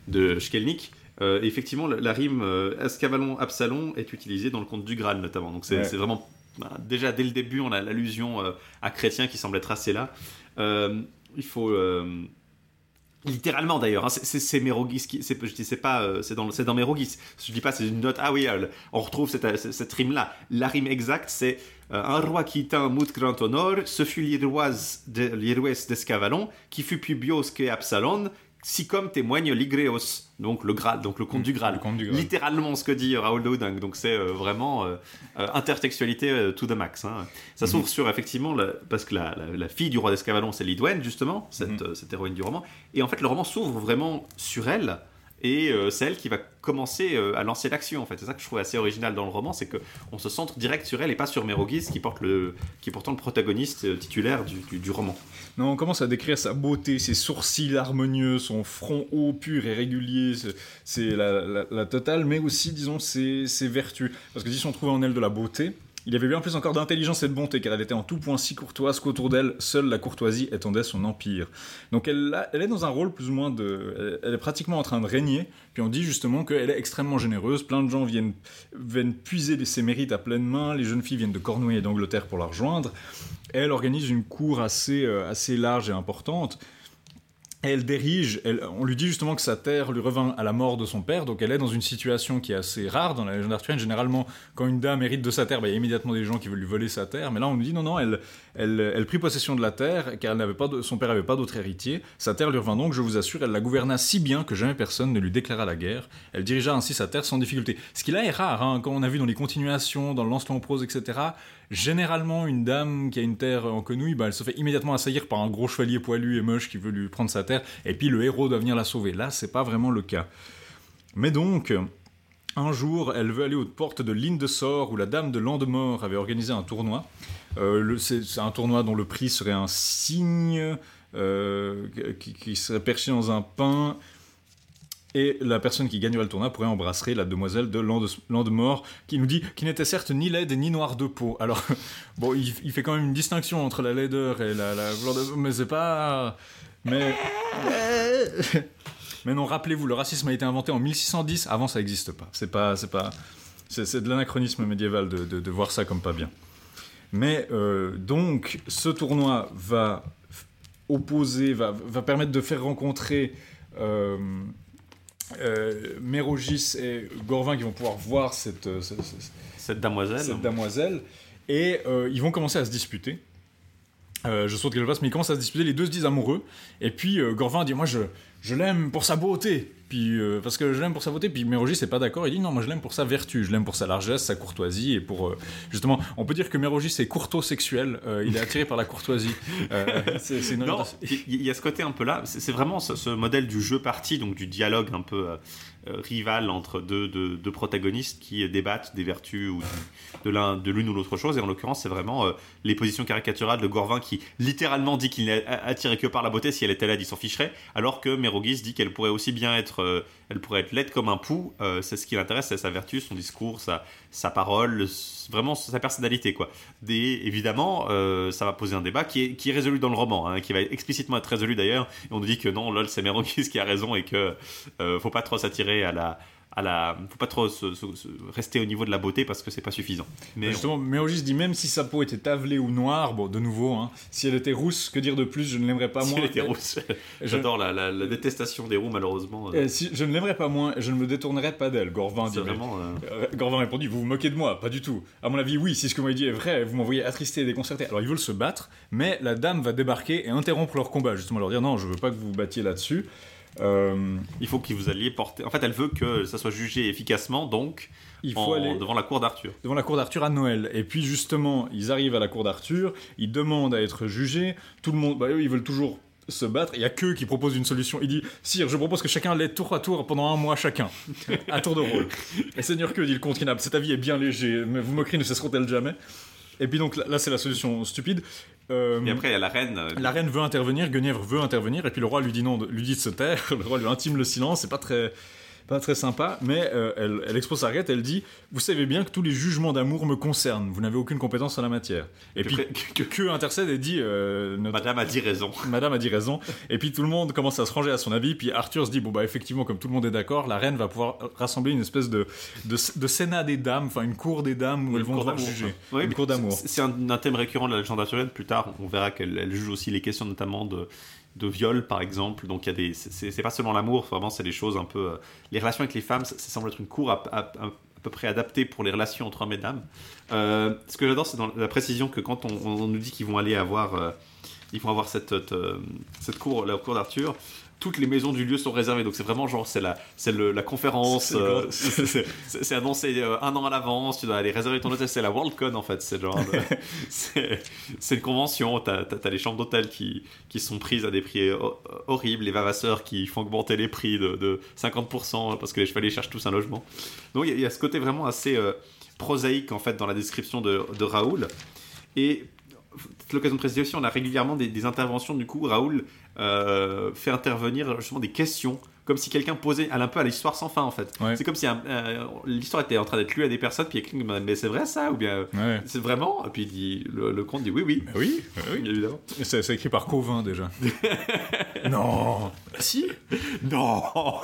[SPEAKER 3] de Schkelnik. effectivement, la, rime Escavalon-Absalon est utilisée dans le conte du Graal, notamment. Donc, c'est vraiment bah, déjà dès le début, on a l'allusion euh, à Chrétien qui semble être assez là. Euh, il faut euh, littéralement d'ailleurs, hein, c'est Mérogis qui, je dis c'est pas, c'est dans, c'est dans Mérogis. Je dis pas c'est une note. Ah oui, on retrouve cette, cette, rime là. La rime exacte, c'est un roi qui tint mout grand honneur, ce fut l'Iroise de d'Escavalon, qui fut plus bios que Absalon, si comme témoigne l'Igreos, donc le Graal, donc le conte du Graal. Littéralement ce que dit Raoul de Donc c'est euh, vraiment euh, euh, intertextualité to the max. Hein. Ça s'ouvre mhm. sur effectivement, parce que la, fille du roi d'Escavalon, c'est Lidwen, justement, cette, mhm. cette héroïne du roman. Et en fait, le roman s'ouvre vraiment sur elle et euh, c'est elle qui va commencer euh, à lancer l'action en fait. C'est ça que je trouve assez original dans le roman, c'est que on se centre direct sur elle et pas sur Mérogis qui porte le qui est pourtant le protagoniste euh, titulaire du, roman.
[SPEAKER 2] Non, on commence à décrire sa beauté, ses sourcils harmonieux, son front haut, pur et régulier, c'est la, totale, mais aussi disons ses, ses vertus. Parce que si on trouve en elle de la beauté, il avait bien plus encore d'intelligence et de bonté, car elle était en tout point si courtoise qu'autour d'elle, seule la courtoisie étendait son empire. Donc elle, elle est dans un rôle plus ou moins de... Elle est pratiquement en train de régner, puis on dit justement qu'elle est extrêmement généreuse, plein de gens viennent, viennent puiser ses mérites à pleine main, les jeunes filles viennent de Cornouailles et d'Angleterre pour la rejoindre, elle organise une cour assez, euh, assez large et importante, elle dirige, on lui dit justement que sa terre lui revint à la mort de son père, donc elle est dans une situation qui est assez rare dans la légende arthurienne. Généralement, quand une dame hérite de sa terre, bah, il y a immédiatement des gens qui veulent lui voler sa terre. Mais là, on lui dit non, non, elle, elle, prit possession de la terre, car elle pas son père n'avait pas d'autre héritier. Sa terre lui revint donc, je vous assure, elle la gouverna si bien que jamais personne ne lui déclara la guerre. Elle dirigea ainsi sa terre sans difficulté. Ce qui là est rare, hein, quand on a vu dans les continuations, dans le en prose, etc. Généralement, une dame qui a une terre en quenouille, bah, elle se fait immédiatement assaillir par un gros chevalier poilu et moche qui veut lui prendre sa terre, et puis le héros doit venir la sauver. Là, c'est pas vraiment le cas. Mais donc, un jour, elle veut aller aux portes de Lindesor, où la dame de Landemort avait organisé un tournoi. Euh, c'est un tournoi dont le prix serait un signe euh, qui, serait perché dans un pain et la personne qui gagnerait le tournoi pourrait embrasser la demoiselle de Landemort, qui nous dit qu'il n'était certes ni laide ni noire de peau. Alors, bon, il, fait quand même une distinction entre la laideur et la, la mais c'est pas... Mais... non, rappelez-vous, le racisme a été inventé en 1610, avant ça n'existe pas. C'est pas... C'est pas... C'est de l'anachronisme médiéval de, de, voir ça comme pas bien. Mais euh, donc, ce tournoi va opposer, va, va permettre de faire rencontrer... Euh, euh, Mérogis et Gorvin qui vont pouvoir voir cette,
[SPEAKER 3] cette, damoiselle.
[SPEAKER 2] Cette damoiselle. Et ils vont commencer à se disputer. Je saute quelque chose, mais ils commencent à se disputer. Les deux se disent amoureux. Et puis Gorvin dit Moi, je, je l'aime pour sa beauté. Puis, euh, parce que je l'aime pour sa beauté, puis Mérogis n'est pas d'accord, il dit non, moi je l'aime pour sa vertu, je l'aime pour sa largesse, sa courtoisie, et pour. Euh, justement, on peut dire que Mérogis est courto-sexuel, euh, il est attiré par la courtoisie.
[SPEAKER 3] il y a ce côté un peu là, c'est vraiment ce, modèle du jeu parti, donc du dialogue un peu rival entre deux, deux, protagonistes qui débattent des vertus ou de l'un de l'une ou l'autre chose, et en l'occurrence, c'est vraiment les positions caricaturales de Gorvin qui littéralement dit qu'il n'est attiré que par la beauté, si elle était laide, il s'en ficherait, alors que Mérogis dit qu'elle pourrait aussi bien être euh, elle pourrait être laide comme un pou. Euh, c'est ce qui l'intéresse, c'est sa vertu, son discours, sa, sa parole, vraiment sa personnalité. Quoi. Des, évidemment, euh, ça va poser un débat qui est, qui est résolu dans le roman, hein, qui va explicitement être résolu d'ailleurs. Et on nous dit que non, lol, c'est Mérogis qui a raison et que faut pas trop s'attirer à la à la, faut pas trop se, rester au niveau de la beauté parce que c'est pas suffisant.
[SPEAKER 2] Mais justement, Méogis dit même si sa peau était tavelée ou noire, bon, de nouveau, hein, si elle était rousse, que dire de plus? Je ne l'aimerais pas
[SPEAKER 3] moins.
[SPEAKER 2] Si
[SPEAKER 3] elle était rousse, j'adore la, la, détestation des roux malheureusement.
[SPEAKER 2] Euh. si, je ne l'aimerais pas moins, je ne me détournerais pas d'elle. Gorvin dit.
[SPEAKER 3] Vraiment,
[SPEAKER 2] euh, Gorvin répondit vous vous moquez de moi, pas du tout. À mon avis, oui, si ce que vous m'avez dit est vrai, vous m'envoyez attristé et déconcerté. Alors ils veulent se battre, mais la dame va débarquer et interrompre leur combat, justement leur dire non, je veux pas que vous vous battiez là-dessus. Euh,
[SPEAKER 3] Il faut que vous alliez porter. En fait, elle veut que ça soit jugé efficacement, donc
[SPEAKER 2] il faut
[SPEAKER 3] en-
[SPEAKER 2] aller
[SPEAKER 3] devant la cour d'Arthur.
[SPEAKER 2] devant la cour d'Arthur à Noël. Et puis justement, ils arrivent à la cour d'Arthur, ils demandent à être jugés, tout le monde, bah, eux, ils veulent toujours se battre, il y a qu'eux qui proposent une solution. Il dit, Sire, je propose que chacun l'aide tour à tour pendant un mois chacun, à tour de rôle. Et Seigneur que dit le contrôlable, cet avis est bien léger, mais vos moqueries ne cesseront-elles jamais? Et puis donc là, là, c'est la solution stupide. Euh,
[SPEAKER 3] Et après, il y a la reine. euh,
[SPEAKER 2] la reine veut intervenir, Guenièvre veut intervenir, et puis le roi lui dit non, lui dit de se taire. Le roi lui intime le silence, c'est pas très, pas très sympa, mais euh, elle, elle expose sa requête, elle dit Vous savez bien que tous les jugements d'amour me concernent, vous n'avez aucune compétence en la matière. Et
[SPEAKER 3] Que
[SPEAKER 2] puis que, que intercède et dit euh, notre-
[SPEAKER 3] Madame a dit raison.
[SPEAKER 2] Madame a dit raison. Et puis tout le monde commence à se ranger à son avis. Puis Arthur se dit bon bah effectivement comme tout le monde est d'accord, la reine va pouvoir rassembler une espèce de de, de sénat des dames, enfin une cour des dames où
[SPEAKER 3] Une
[SPEAKER 2] elles vont devoir juger.
[SPEAKER 3] Oui,
[SPEAKER 2] une cour d'amour.
[SPEAKER 3] C'est un, un thème récurrent de la légende arthurienne. Plus tard, on verra qu'elle elle juge aussi les questions notamment de, de viol, par exemple. Donc, il y a des. c'est- pas seulement l'amour, vraiment, c'est des choses un peu. euh, les relations avec les femmes, ça, semble être une cour à, à- à- peu près adaptée pour les relations entre hommes et dames. Euh, ce que j'adore, c'est dans la précision que quand on, nous dit qu'ils vont aller avoir. euh, ils vont avoir cette, euh, cette cour, la cour d'Arthur. Toutes les maisons du lieu sont réservées, donc c'est vraiment genre c'est la c'est la conférence,
[SPEAKER 2] C'est
[SPEAKER 3] euh, c'est- annoncé euh, un an à l'avance. Tu dois aller réserver ton hôtel, c'est la Worldcon en fait, c'est genre euh, c'est une convention. T'as as, les chambres d'hôtel qui qui sont prises à des prix ho- horribles, les vavasseurs qui font augmenter les prix de, de 50% parce que les chevaliers cherchent tous un logement. Donc il y, a- il y a ce côté vraiment assez euh, prosaïque en fait dans la description de, de Raoul et c'est l'occasion de préciser aussi, on a régulièrement des, interventions. Du coup, Raoul euh, fait intervenir justement des questions, comme si quelqu'un posait un peu à l'histoire sans fin en fait.
[SPEAKER 2] Ouais.
[SPEAKER 3] C'est comme si euh, l'histoire était en train d'être lue à des personnes, puis il y a quelqu'un dit, mais c'est vrai ça Ou bien
[SPEAKER 2] Ouais.
[SPEAKER 3] c'est vraiment? Et puis dit, le, le comte dit oui, oui.
[SPEAKER 2] Oui, oui.
[SPEAKER 3] Évidemment.
[SPEAKER 2] C'est écrit par Covin déjà. non. Si?
[SPEAKER 3] Non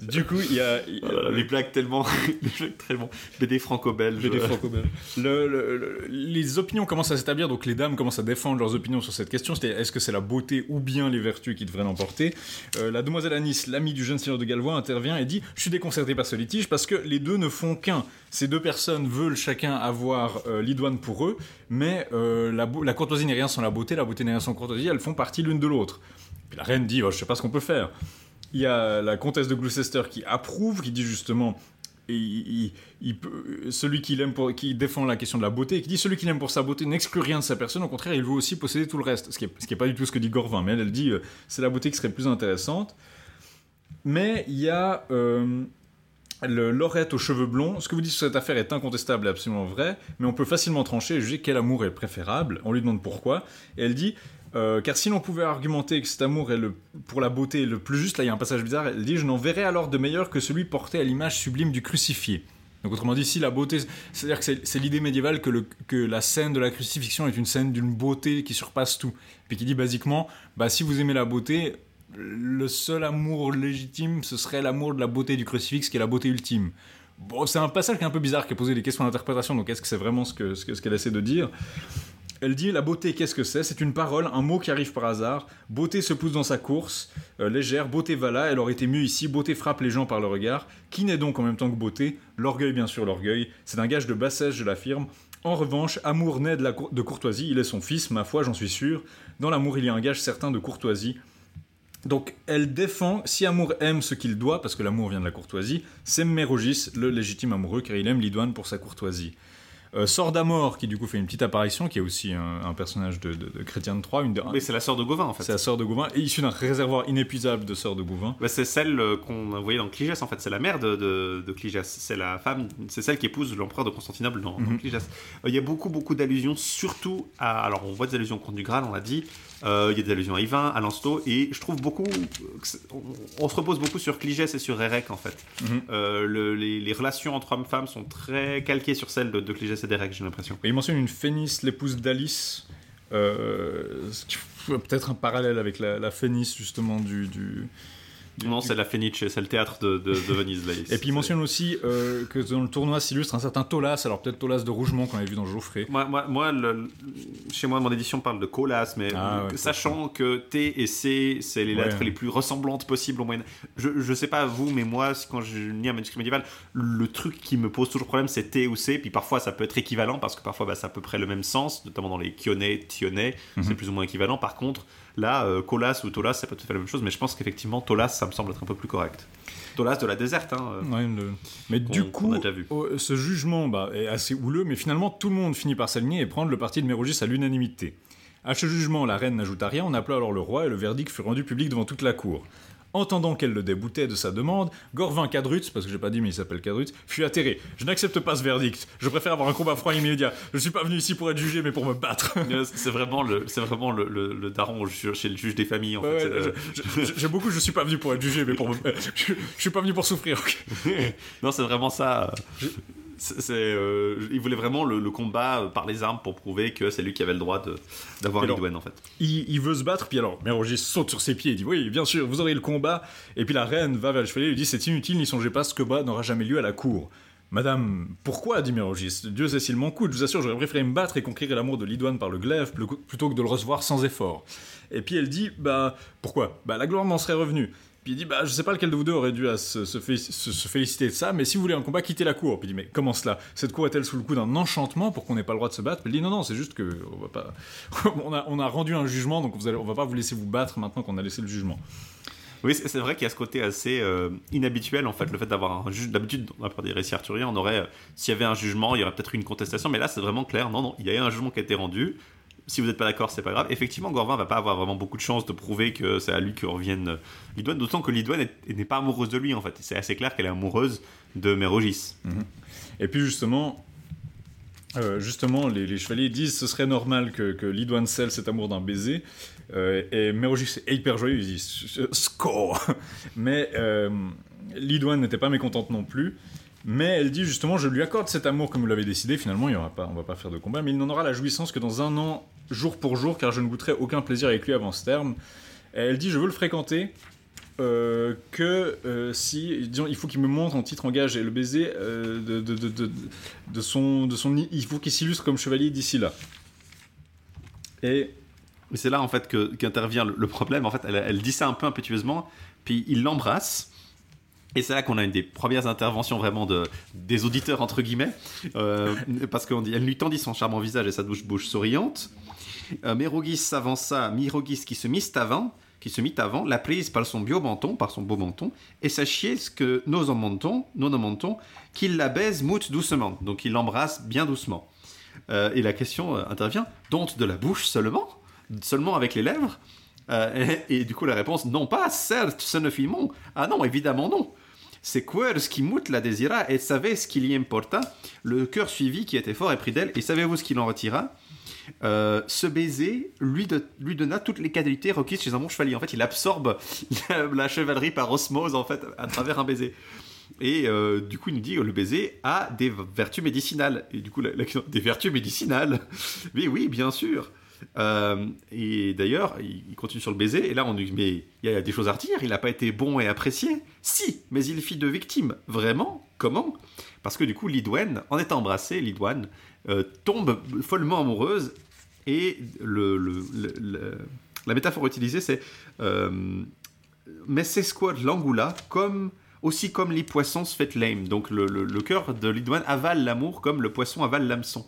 [SPEAKER 2] Du coup, il y a,
[SPEAKER 3] Oh Les blagues tellement. les blagues tellement. BD franco-belge.
[SPEAKER 2] BD franco-belge. Le- le- le- les opinions commencent à s'établir, donc les dames commencent à défendre leurs opinions sur cette question. Est-ce que c'est la beauté ou bien les vertus qui devraient l'emporter Euh, La demoiselle Anis, l'amie du jeune seigneur de Galvois, intervient et dit Je suis déconcerté par ce litige parce que les deux ne font qu'un. Ces deux personnes veulent chacun avoir euh, l'idoine pour eux, mais euh, la, la courtoisie n'est rien sans la beauté, la beauté n'est rien sans courtoisie, elles font partie l'une de l'autre. Puis la reine dit Oh, Je sais pas ce qu'on peut faire. Il y a la comtesse de Gloucester qui approuve, qui dit justement il, celui qui l'aime pour, qui défend la question de la beauté, et qui dit celui qui l'aime pour sa beauté n'exclut rien de sa personne, au contraire, il veut aussi posséder tout le reste. Ce qui est, ce qui est pas du tout ce que dit Gorvin, mais elle, dit euh, c'est la beauté qui serait plus intéressante. Mais il y a euh, le Laurette aux cheveux blonds. Ce que vous dites sur cette affaire est incontestable et absolument vrai, mais on peut facilement trancher et juger quel amour est préférable. On lui demande pourquoi, et elle dit euh, car si l'on pouvait argumenter que cet amour est le, pour la beauté le plus juste, là il y a un passage bizarre, elle dit Je n'en verrais alors de meilleur que celui porté à l'image sublime du crucifié. Donc autrement dit, si la beauté, c'est-à-dire que c'est l'idée médiévale que, que la scène de la crucifixion est une scène d'une beauté qui surpasse tout. Puis qui dit basiquement, bah, si vous aimez la beauté, le seul amour légitime, ce serait l'amour de la beauté du crucifix, qui est la beauté ultime. Bon, c'est un passage qui est un peu bizarre, qui a posé des questions d'interprétation, donc est-ce que c'est vraiment ce que ce que- ce qu'elle essaie de dire? Elle dit la beauté, qu'est-ce que c'est? C'est une parole, un mot qui arrive par hasard. Beauté se pousse dans sa course, euh, légère. Beauté va là, elle aurait été mieux ici. Beauté frappe les gens par le regard. Qui n'est donc en même temps que beauté? L'orgueil, bien sûr, l'orgueil. C'est un gage de bassesse, je l'affirme. En revanche, amour naît de, la de courtoisie. Il est son fils, ma foi, j'en suis sûr. Dans l'amour, il y a un gage certain de courtoisie. Donc, elle défend, si Amour aime ce qu'il doit, parce que l'amour vient de la courtoisie, c'est Mérogis, le légitime amoureux, car il aime Lidoine pour sa courtoisie. Euh, Sort d'Amor, qui du coup fait une petite apparition, qui est aussi un, un personnage de, de- de Chrétien de Troyes, une de-
[SPEAKER 3] Mais c'est la sœur de Gauvin en fait.
[SPEAKER 2] c'est la sœur de Gouvin, et issue d'un réservoir inépuisable de sœurs de Gouvin.
[SPEAKER 3] Bah, c'est celle euh, qu'on voyée dans Cligès en fait, c'est la mère de, de, Cligès, c'est la femme, c'est celle qui épouse l'empereur de Constantinople dans, dans
[SPEAKER 2] Mhm.
[SPEAKER 3] Cligès. Euh, Il y a beaucoup beaucoup d'allusions, surtout à, alors on voit des allusions au conte du Graal, on l'a dit, il y a des allusions à Yvain, à Lancelot, et je trouve beaucoup, on, on se repose beaucoup sur Cligès et sur Érec en fait.
[SPEAKER 2] Mhm.
[SPEAKER 3] Euh, le- les, les relations entre hommes-femmes sont très calquées sur celles de, de Cligès et d'Érec, j'ai l'impression.
[SPEAKER 2] Et il mentionne une Phénice, l'épouse d'Alice, euh, ce qui fait peut-être un parallèle avec la, la Phénice justement du, du,
[SPEAKER 3] Non, c'est la Fenice, c'est le théâtre de, de, Venise. Là.
[SPEAKER 2] Et puis il mentionne aussi euh, que dans le tournoi s'illustre un certain Tolas, alors peut-être Tolas de Rougemont qu'on avait vu dans Geoffrey.
[SPEAKER 3] Moi, moi, moi chez moi, mon édition parle de Colas, mais ah, sachant que T et C, c'est les lettres les plus ressemblantes possibles au moyen. Je, je sais pas vous, mais moi, quand je lis un manuscrit médiéval, le truc qui me pose toujours problème, c'est T ou C, puis parfois ça peut être équivalent parce que parfois bah, ça à peu près le même sens, notamment dans les Kionais, Tionais, c'est mhm. plus ou moins équivalent. Par contre, Là, euh, Colas ou Tolas, c'est pas tout à fait la même chose, mais je pense qu'effectivement, Tolas, ça me semble être un peu plus correct. Tolas de la déserte. Hein,
[SPEAKER 2] euh, Mais du coup, ce jugement bah, est assez houleux, mais finalement, tout le monde finit par s'aligner et prendre le parti de Mérogis à l'unanimité. À ce jugement, la reine n'ajouta rien, on appela alors le roi et le verdict fut rendu public devant toute la cour. Entendant qu'elle le déboutait de sa demande, Gorvin Cadrutz, parce que j'ai pas dit mais il s'appelle Cadrutz, fut atterré. Je n'accepte pas ce verdict. Je préfère avoir un combat froid immédiat. Je suis pas venu ici pour être jugé, mais pour me battre.
[SPEAKER 3] c'est vraiment le, c'est vraiment le, le, daron chez le juge des familles. En fait.
[SPEAKER 2] J'aime beaucoup. Je suis pas venu pour être jugé, mais pour me, je, suis pas venu pour souffrir.
[SPEAKER 3] non, c'est vraiment ça. C'est, euh, il voulait vraiment le, combat par les armes pour prouver que c'est lui qui avait le droit de, d'avoir Lidwen en fait.
[SPEAKER 2] Il, veut se battre, puis alors Mérogis saute sur ses pieds et dit Oui, bien sûr, vous aurez le combat. Et puis la reine va vers le chevalier et lui dit C'est inutile, n'y songez pas, ce combat n'aura jamais lieu à la cour. Madame, pourquoi dit Mérogis Dieu sait s'il m'en coûte, je vous assure, j'aurais préféré me battre et conquérir l'amour de Lidouane par le glaive plutôt que de le recevoir sans effort. Et puis elle dit Bah, pourquoi? Bah, la gloire m'en serait revenue. Puis il dit bah je sais pas lequel de vous deux aurait dû à se, féliciter de ça, mais si vous voulez un combat, quittez la cour. Puis il dit mais comment cela? Cette cour est-elle sous le coup d'un enchantement pour qu'on n'ait pas le droit de se battre? Puis il dit non non c'est juste que on va pas, on a, on a rendu un jugement donc vous allez, on va pas vous laisser vous battre maintenant qu'on a laissé le jugement.
[SPEAKER 3] Oui, c'est vrai qu'il y a ce côté assez euh, inhabituel, en fait, le fait d'avoir un juge. D'habitude, dans la des récits arthuriens, on aurait, euh, s'il y avait un jugement, il y aurait peut-être une contestation, mais là, c'est vraiment clair. Non, non, il y a eu un jugement qui a été rendu si vous n'êtes pas d'accord, c'est pas grave. Effectivement, Gorvin va pas avoir vraiment beaucoup de chance de prouver que c'est à lui que revienne Lidouane, d'autant que Lidouane n'est pas amoureuse de lui en fait. C'est assez clair qu'elle est amoureuse de Mérogis. Mhm.
[SPEAKER 2] Et puis justement, euh, justement, les, chevaliers disent ce serait normal que, que Lidouane scelle cet amour d'un baiser. Euh, et Mérogis est hyper joyeux, il dit score Mais euh, Lidouane n'était pas mécontente non plus. Mais elle dit justement, je lui accorde cet amour comme vous l'avez décidé. Finalement, il y aura pas, on va pas faire de combat, mais il n'en aura la jouissance que dans un an jour pour jour, car je ne goûterai aucun plaisir avec lui avant ce terme. elle dit Je veux le fréquenter. Euh, que euh, si, disons, il faut qu'il me montre en titre en gage et le baiser euh, de, de, de, de, son, de son. Il faut qu'il s'illustre comme chevalier d'ici là.
[SPEAKER 3] Et. c'est là en fait qu'intervient le, problème. En fait, elle, elle dit ça un peu impétueusement, puis il l'embrasse. Et c'est là qu'on a une des premières interventions vraiment de, des auditeurs, entre guillemets, parce qu'elle lui tendit son charmant visage et sa douce bouche souriante. Euh, s'avança, Mirogis qui se mit avant, qui se mit avant, la prise par son beau menton, par son beau menton, et sachez ce que nos en menton, nos menton, qu'il la baise moute doucement, donc il l'embrasse bien doucement. Euh, et la question euh, intervient, donc de la bouche seulement Seulement avec les lèvres? Et, du coup la réponse, non pas, certes, ce ne fit mon. Ah non, évidemment non. C'est ce qui moute la désira et savait ce qu'il y importa. Le cœur suivi qui était fort et pris d'elle, et savez-vous ce qu'il en retira? Euh, ce baiser lui, donna toutes les qualités requises chez un bon chevalier. En fait, il absorbe la, chevalerie par osmose en fait à travers un baiser. Et euh, du coup, il nous dit que le baiser a des vertus médicinales. Et du coup, des vertus médicinales Mais oui, bien sûr. Euh, et d'ailleurs, il continue sur le baiser. Et là, on dit Mais il y a des choses à redire. Il n'a pas été bon et apprécié. Si, mais il fit deux victimes. Vraiment? Comment? Parce que du coup, Lidwen, en étant embrassé, Lidwan euh, tombe follement amoureuse et la métaphore utilisée c'est euh, mais c'est quoi l'angula comme aussi comme les poissons se fait lame. Donc le, le, cœur de Lidouane avale l'amour comme le poisson avale l'hameçon.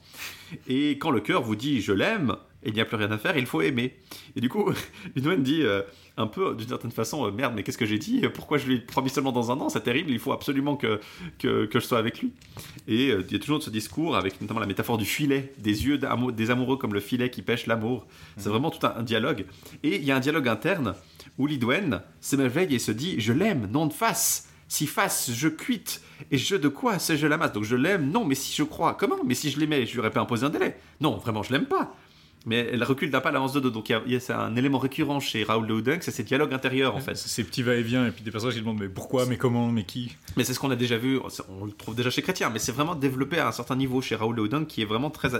[SPEAKER 3] Et quand le cœur vous dit je l'aime, il n'y a plus rien à faire, il faut aimer. Et du coup, Lidouane dit euh, un peu d'une certaine façon merde, mais qu'est-ce que j'ai dit? Pourquoi je lui ai promis seulement dans un an? C'est terrible, il faut absolument que, que, je sois avec lui. Et euh, il y a toujours ce discours avec notamment la métaphore du filet, des yeux des amoureux comme le filet qui pêche l'amour. C'est mhm. vraiment tout un, dialogue. Et il y a un dialogue interne où Lidouane s'émerveille et se dit je l'aime, non de face si face je cuite, et je de quoi? Sais je la masse Donc je l'aime, non, mais si je crois, comment? Mais si je l'aimais, je lui aurais pas imposé un délai. Non, vraiment, je l'aime pas. Mais elle recule d'un pas, elle avance de dos. Donc il y a, c'est un élément récurrent chez Raoul de Houdin, c'est ces dialogues intérieurs en fait.
[SPEAKER 2] Ces petits va-et-vient, et puis des personnages qui demandent mais pourquoi, mais comment, mais qui?
[SPEAKER 3] Mais c'est ce qu'on a déjà vu, on le trouve déjà chez Chrétien, mais c'est vraiment développé à un certain niveau chez Raoul de Houdin qui est vraiment très,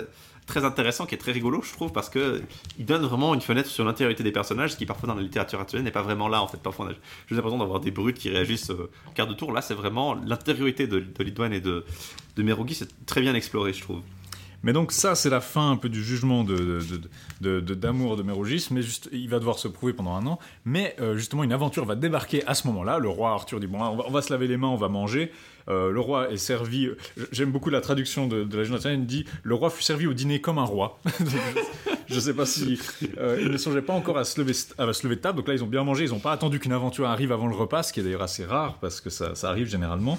[SPEAKER 3] très intéressant, qui est très rigolo, je trouve, parce que il donne vraiment une fenêtre sur l'intériorité des personnages, ce qui parfois dans la littérature actuelle n'est pas vraiment là en fait. Parfois on a juste l'impression d'avoir des brutes qui réagissent euh, quart de tour. Là, c'est vraiment l'intériorité de, de Lidouane et de, de Merogi, c'est très bien exploré, je trouve.
[SPEAKER 2] Mais donc ça, c'est la fin un peu du jugement de, d'amour de, Mérogis, mais juste, il va devoir se prouver pendant un an. Mais euh, justement, une aventure va débarquer à ce moment-là. Le roi Arthur dit, bon, on va, se laver les mains, on va manger. Euh, le roi est servi. J'aime beaucoup la traduction de, la jeune il dit le roi fut servi au dîner comme un roi. je ne sais pas si euh, il ne songeait pas encore à se lever à se lever de table. Donc là, ils ont bien mangé. Ils n'ont pas attendu qu'une aventure arrive avant le repas, ce qui est d'ailleurs assez rare parce que ça, arrive généralement.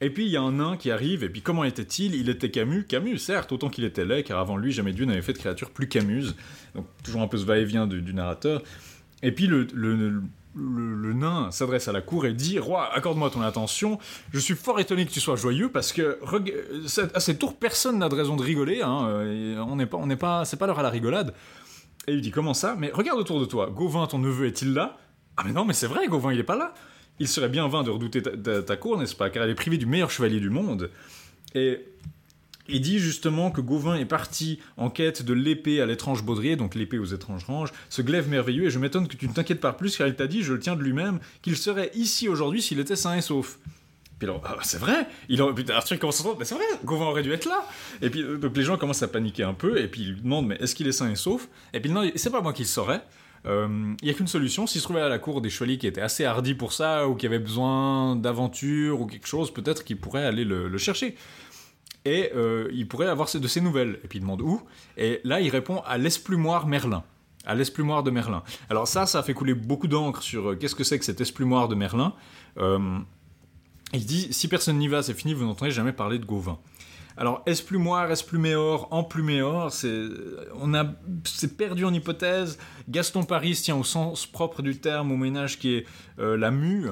[SPEAKER 2] Et puis il y a un nain qui arrive, et puis comment était-il? Il était Camus, Camus certes, autant qu'il était laid, car avant lui jamais Dieu n'avait fait de créature plus Camus. Donc toujours un peu ce va-et-vient du, narrateur. Et puis le, le, nain s'adresse à la cour et dit Roi, accorde-moi ton attention. Je suis fort étonné que tu sois joyeux parce que à cette tour, personne n'a de raison de rigoler. Hein, on n'est pas, on n'est pas, c'est pas l'heure à la rigolade. Et il dit Comment ça? Mais regarde autour de toi. Gauvin, ton neveu, est-il là? Ah mais non, mais c'est vrai, Gauvin, il est pas là il serait bien vain de redouter ta, cour, n'est-ce pas? Car elle est privée du meilleur chevalier du monde. Et il dit justement que Gauvin est parti en quête de l'épée à l'étrange baudrier, donc l'épée aux étranges ranges, ce glaive merveilleux, et je m'étonne que tu ne t'inquiètes pas plus, car il t'a dit, je le tiens de lui-même, qu'il serait ici aujourd'hui s'il était sain et sauf. Puis alors, ah, c'est vrai, il puis Arthur commence à mais c'est vrai, Gauvin aurait dû être là. Et puis donc les gens commencent à paniquer un peu, et puis ils demandent, mais est-ce qu'il est sain et sauf? Et puis non, c'est pas moi qui le saurais. Euh, il n'y a qu'une solution, s'il se trouvait à la cour des chevaliers qui étaient assez hardis pour ça, ou qui avaient besoin d'aventure ou quelque chose, peut-être qu'il pourrait aller le, chercher. Et euh, il pourrait avoir de ses nouvelles. Et puis il demande où. Et là, il répond à l'esplumoire Merlin. À l'esplumoire de Merlin. Alors ça, ça a fait couler beaucoup d'encre sur euh, qu'est-ce que c'est que cet esplumoire de Merlin. il dit, si personne n'y va, c'est fini, vous n'entendrez jamais parler de Gauvin. Alors, esplumoire, espluméor, empluméor, c'est, on c'est perdu en hypothèse. Gaston Paris tient au sens propre du terme au ménage qui est euh, la mue,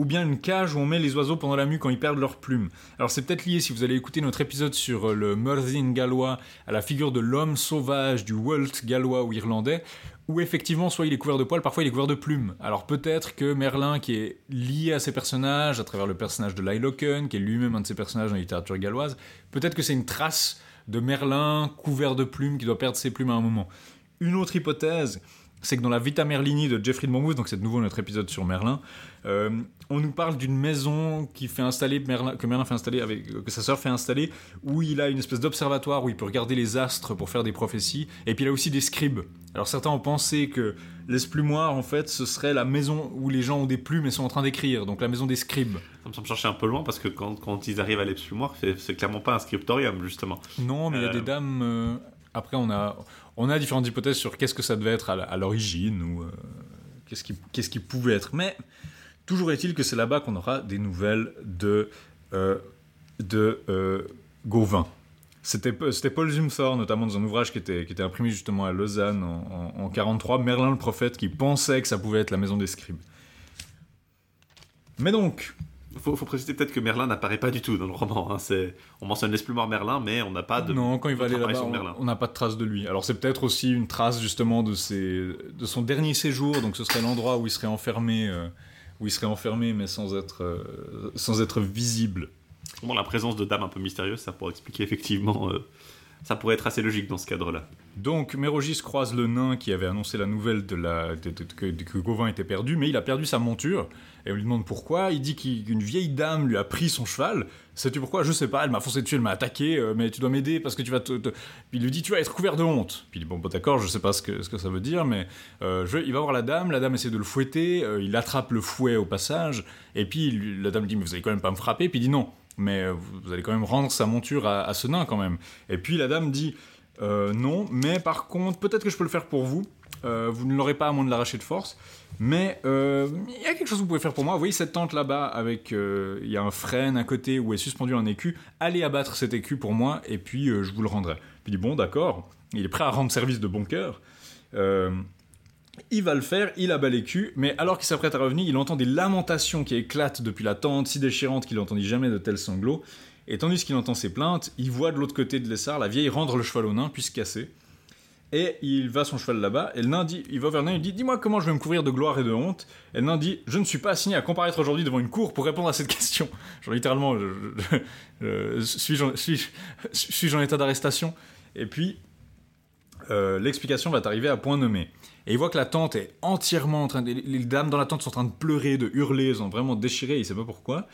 [SPEAKER 2] ou bien une cage où on met les oiseaux pendant la mue quand ils perdent leurs plumes. Alors c'est peut-être lié, si vous allez écouter notre épisode sur euh, le Merlin gallois, à la figure de l'homme sauvage du Walt gallois ou irlandais, où effectivement, soit il est couvert de poils, parfois il est couvert de plumes. Alors peut-être que Merlin, qui est lié à ces personnages, à travers le personnage de Lyloken, qui est lui-même un de ces personnages dans la littérature galloise, peut-être que c'est une trace de Merlin couvert de plumes qui doit perdre ses plumes à un moment. Une autre hypothèse, c'est que dans la Vita Merlini de Jeffrey de Monmouth, donc c'est de nouveau notre épisode sur Merlin, euh, on nous parle d'une maison qui fait installer Merlin, que Merlin fait installer avec que sa sœur fait installer, où il a une espèce d'observatoire où il peut regarder les astres pour faire des prophéties, et puis il a aussi des scribes. Alors certains ont pensé que l'esplumoire en fait ce serait la maison où les gens ont des plumes et sont en train d'écrire, donc la maison des scribes.
[SPEAKER 3] Ça me semble chercher un peu loin parce que quand, quand ils arrivent à l'esplumoire, c'est clairement pas un scriptorium justement.
[SPEAKER 2] Non, mais il y a des euh, dames. Euh, après, on a on a différentes hypothèses sur qu'est-ce que ça devait être à l'origine ou euh, qu'est-ce qui, qu'est-ce qui pouvait être. Mais toujours est-il que c'est là-bas qu'on aura des nouvelles de, euh, de euh, Gauvin. C'était, Paul Zumthor, notamment dans un ouvrage qui était, qui était imprimé justement à Lausanne en, en, 43, Merlin le prophète, qui pensait que ça pouvait être la maison des scribes. Mais donc,
[SPEAKER 3] faut, faut préciser peut-être que Merlin n'apparaît pas du tout dans le roman. Hein. C'est, on mentionne l'esplumoire Merlin, mais on n'a pas de.
[SPEAKER 2] Non, quand il va aller là-bas, on n'a pas de trace de lui. Alors c'est peut-être aussi une trace justement de, ses, de son dernier séjour, donc ce serait l'endroit où il serait enfermé, euh, où il serait enfermé, mais sans être, euh, sans être visible.
[SPEAKER 3] Bon, la présence de dames un peu mystérieuses, ça pourrait expliquer effectivement. Euh, ça pourrait être assez logique dans ce cadre-là.
[SPEAKER 2] Donc Mérogis croise le nain qui avait annoncé la nouvelle de la, que, que Gauvin était perdu, mais il a perdu sa monture. Et on lui demande pourquoi. Il dit qu'une vieille dame lui a pris son cheval. Sais-tu pourquoi? Je sais pas. Elle m'a foncé dessus, elle m'a attaqué. Euh, mais tu dois m'aider parce que tu vas te, Puis il lui dit tu vas être couvert de honte. Puis il dit bon, d'accord, je sais pas ce que, ça veut dire, mais euh, il va voir la dame. La dame essaie de le fouetter. Euh, il attrape le fouet au passage. Et puis la dame dit mais vous allez quand même pas me frapper. Puis il dit non. Mais vous, allez quand même rendre sa monture à, à, ce nain quand même. Et puis la dame dit non, mais par contre peut-être que je peux le faire pour vous. vous ne l'aurez pas à moins de l'arracher de force. Mais euh, il y a quelque chose que vous pouvez faire pour moi. Vous voyez cette tente là-bas avec euh, il y a un frêne à côté où est suspendu un écu. Allez abattre cet écu pour moi et puis euh, je vous le rendrai. Puis il dit bon d'accord. Il est prêt à rendre service de bon cœur. il va le faire, il abat l'écu, mais alors qu'il s'apprête à revenir, il entend des lamentations qui éclatent depuis la tente, si déchirantes qu'il n'entendit jamais de tels sanglots. Et tandis qu'il entend ces plaintes, il voit de l'autre côté de l'essar la vieille rendre le cheval au nain, puis se casser. Et il va son cheval là-bas, et nain dit, il va vers nain, il dit Dis-moi comment je vais me couvrir de gloire et de honte. Et nain dit Je ne suis pas assigné à comparaître aujourd'hui devant une cour pour répondre à cette question. Genre littéralement, je- suis-je en, suis-je- suis-je en état d'arrestation? Et puis, euh, l'explication va t'arriver à point nommé. Et il voit que la tante est entièrement en train de. Les, dames dans la tente sont en train de pleurer, de hurler, sont vraiment déchirées, il sait pas pourquoi.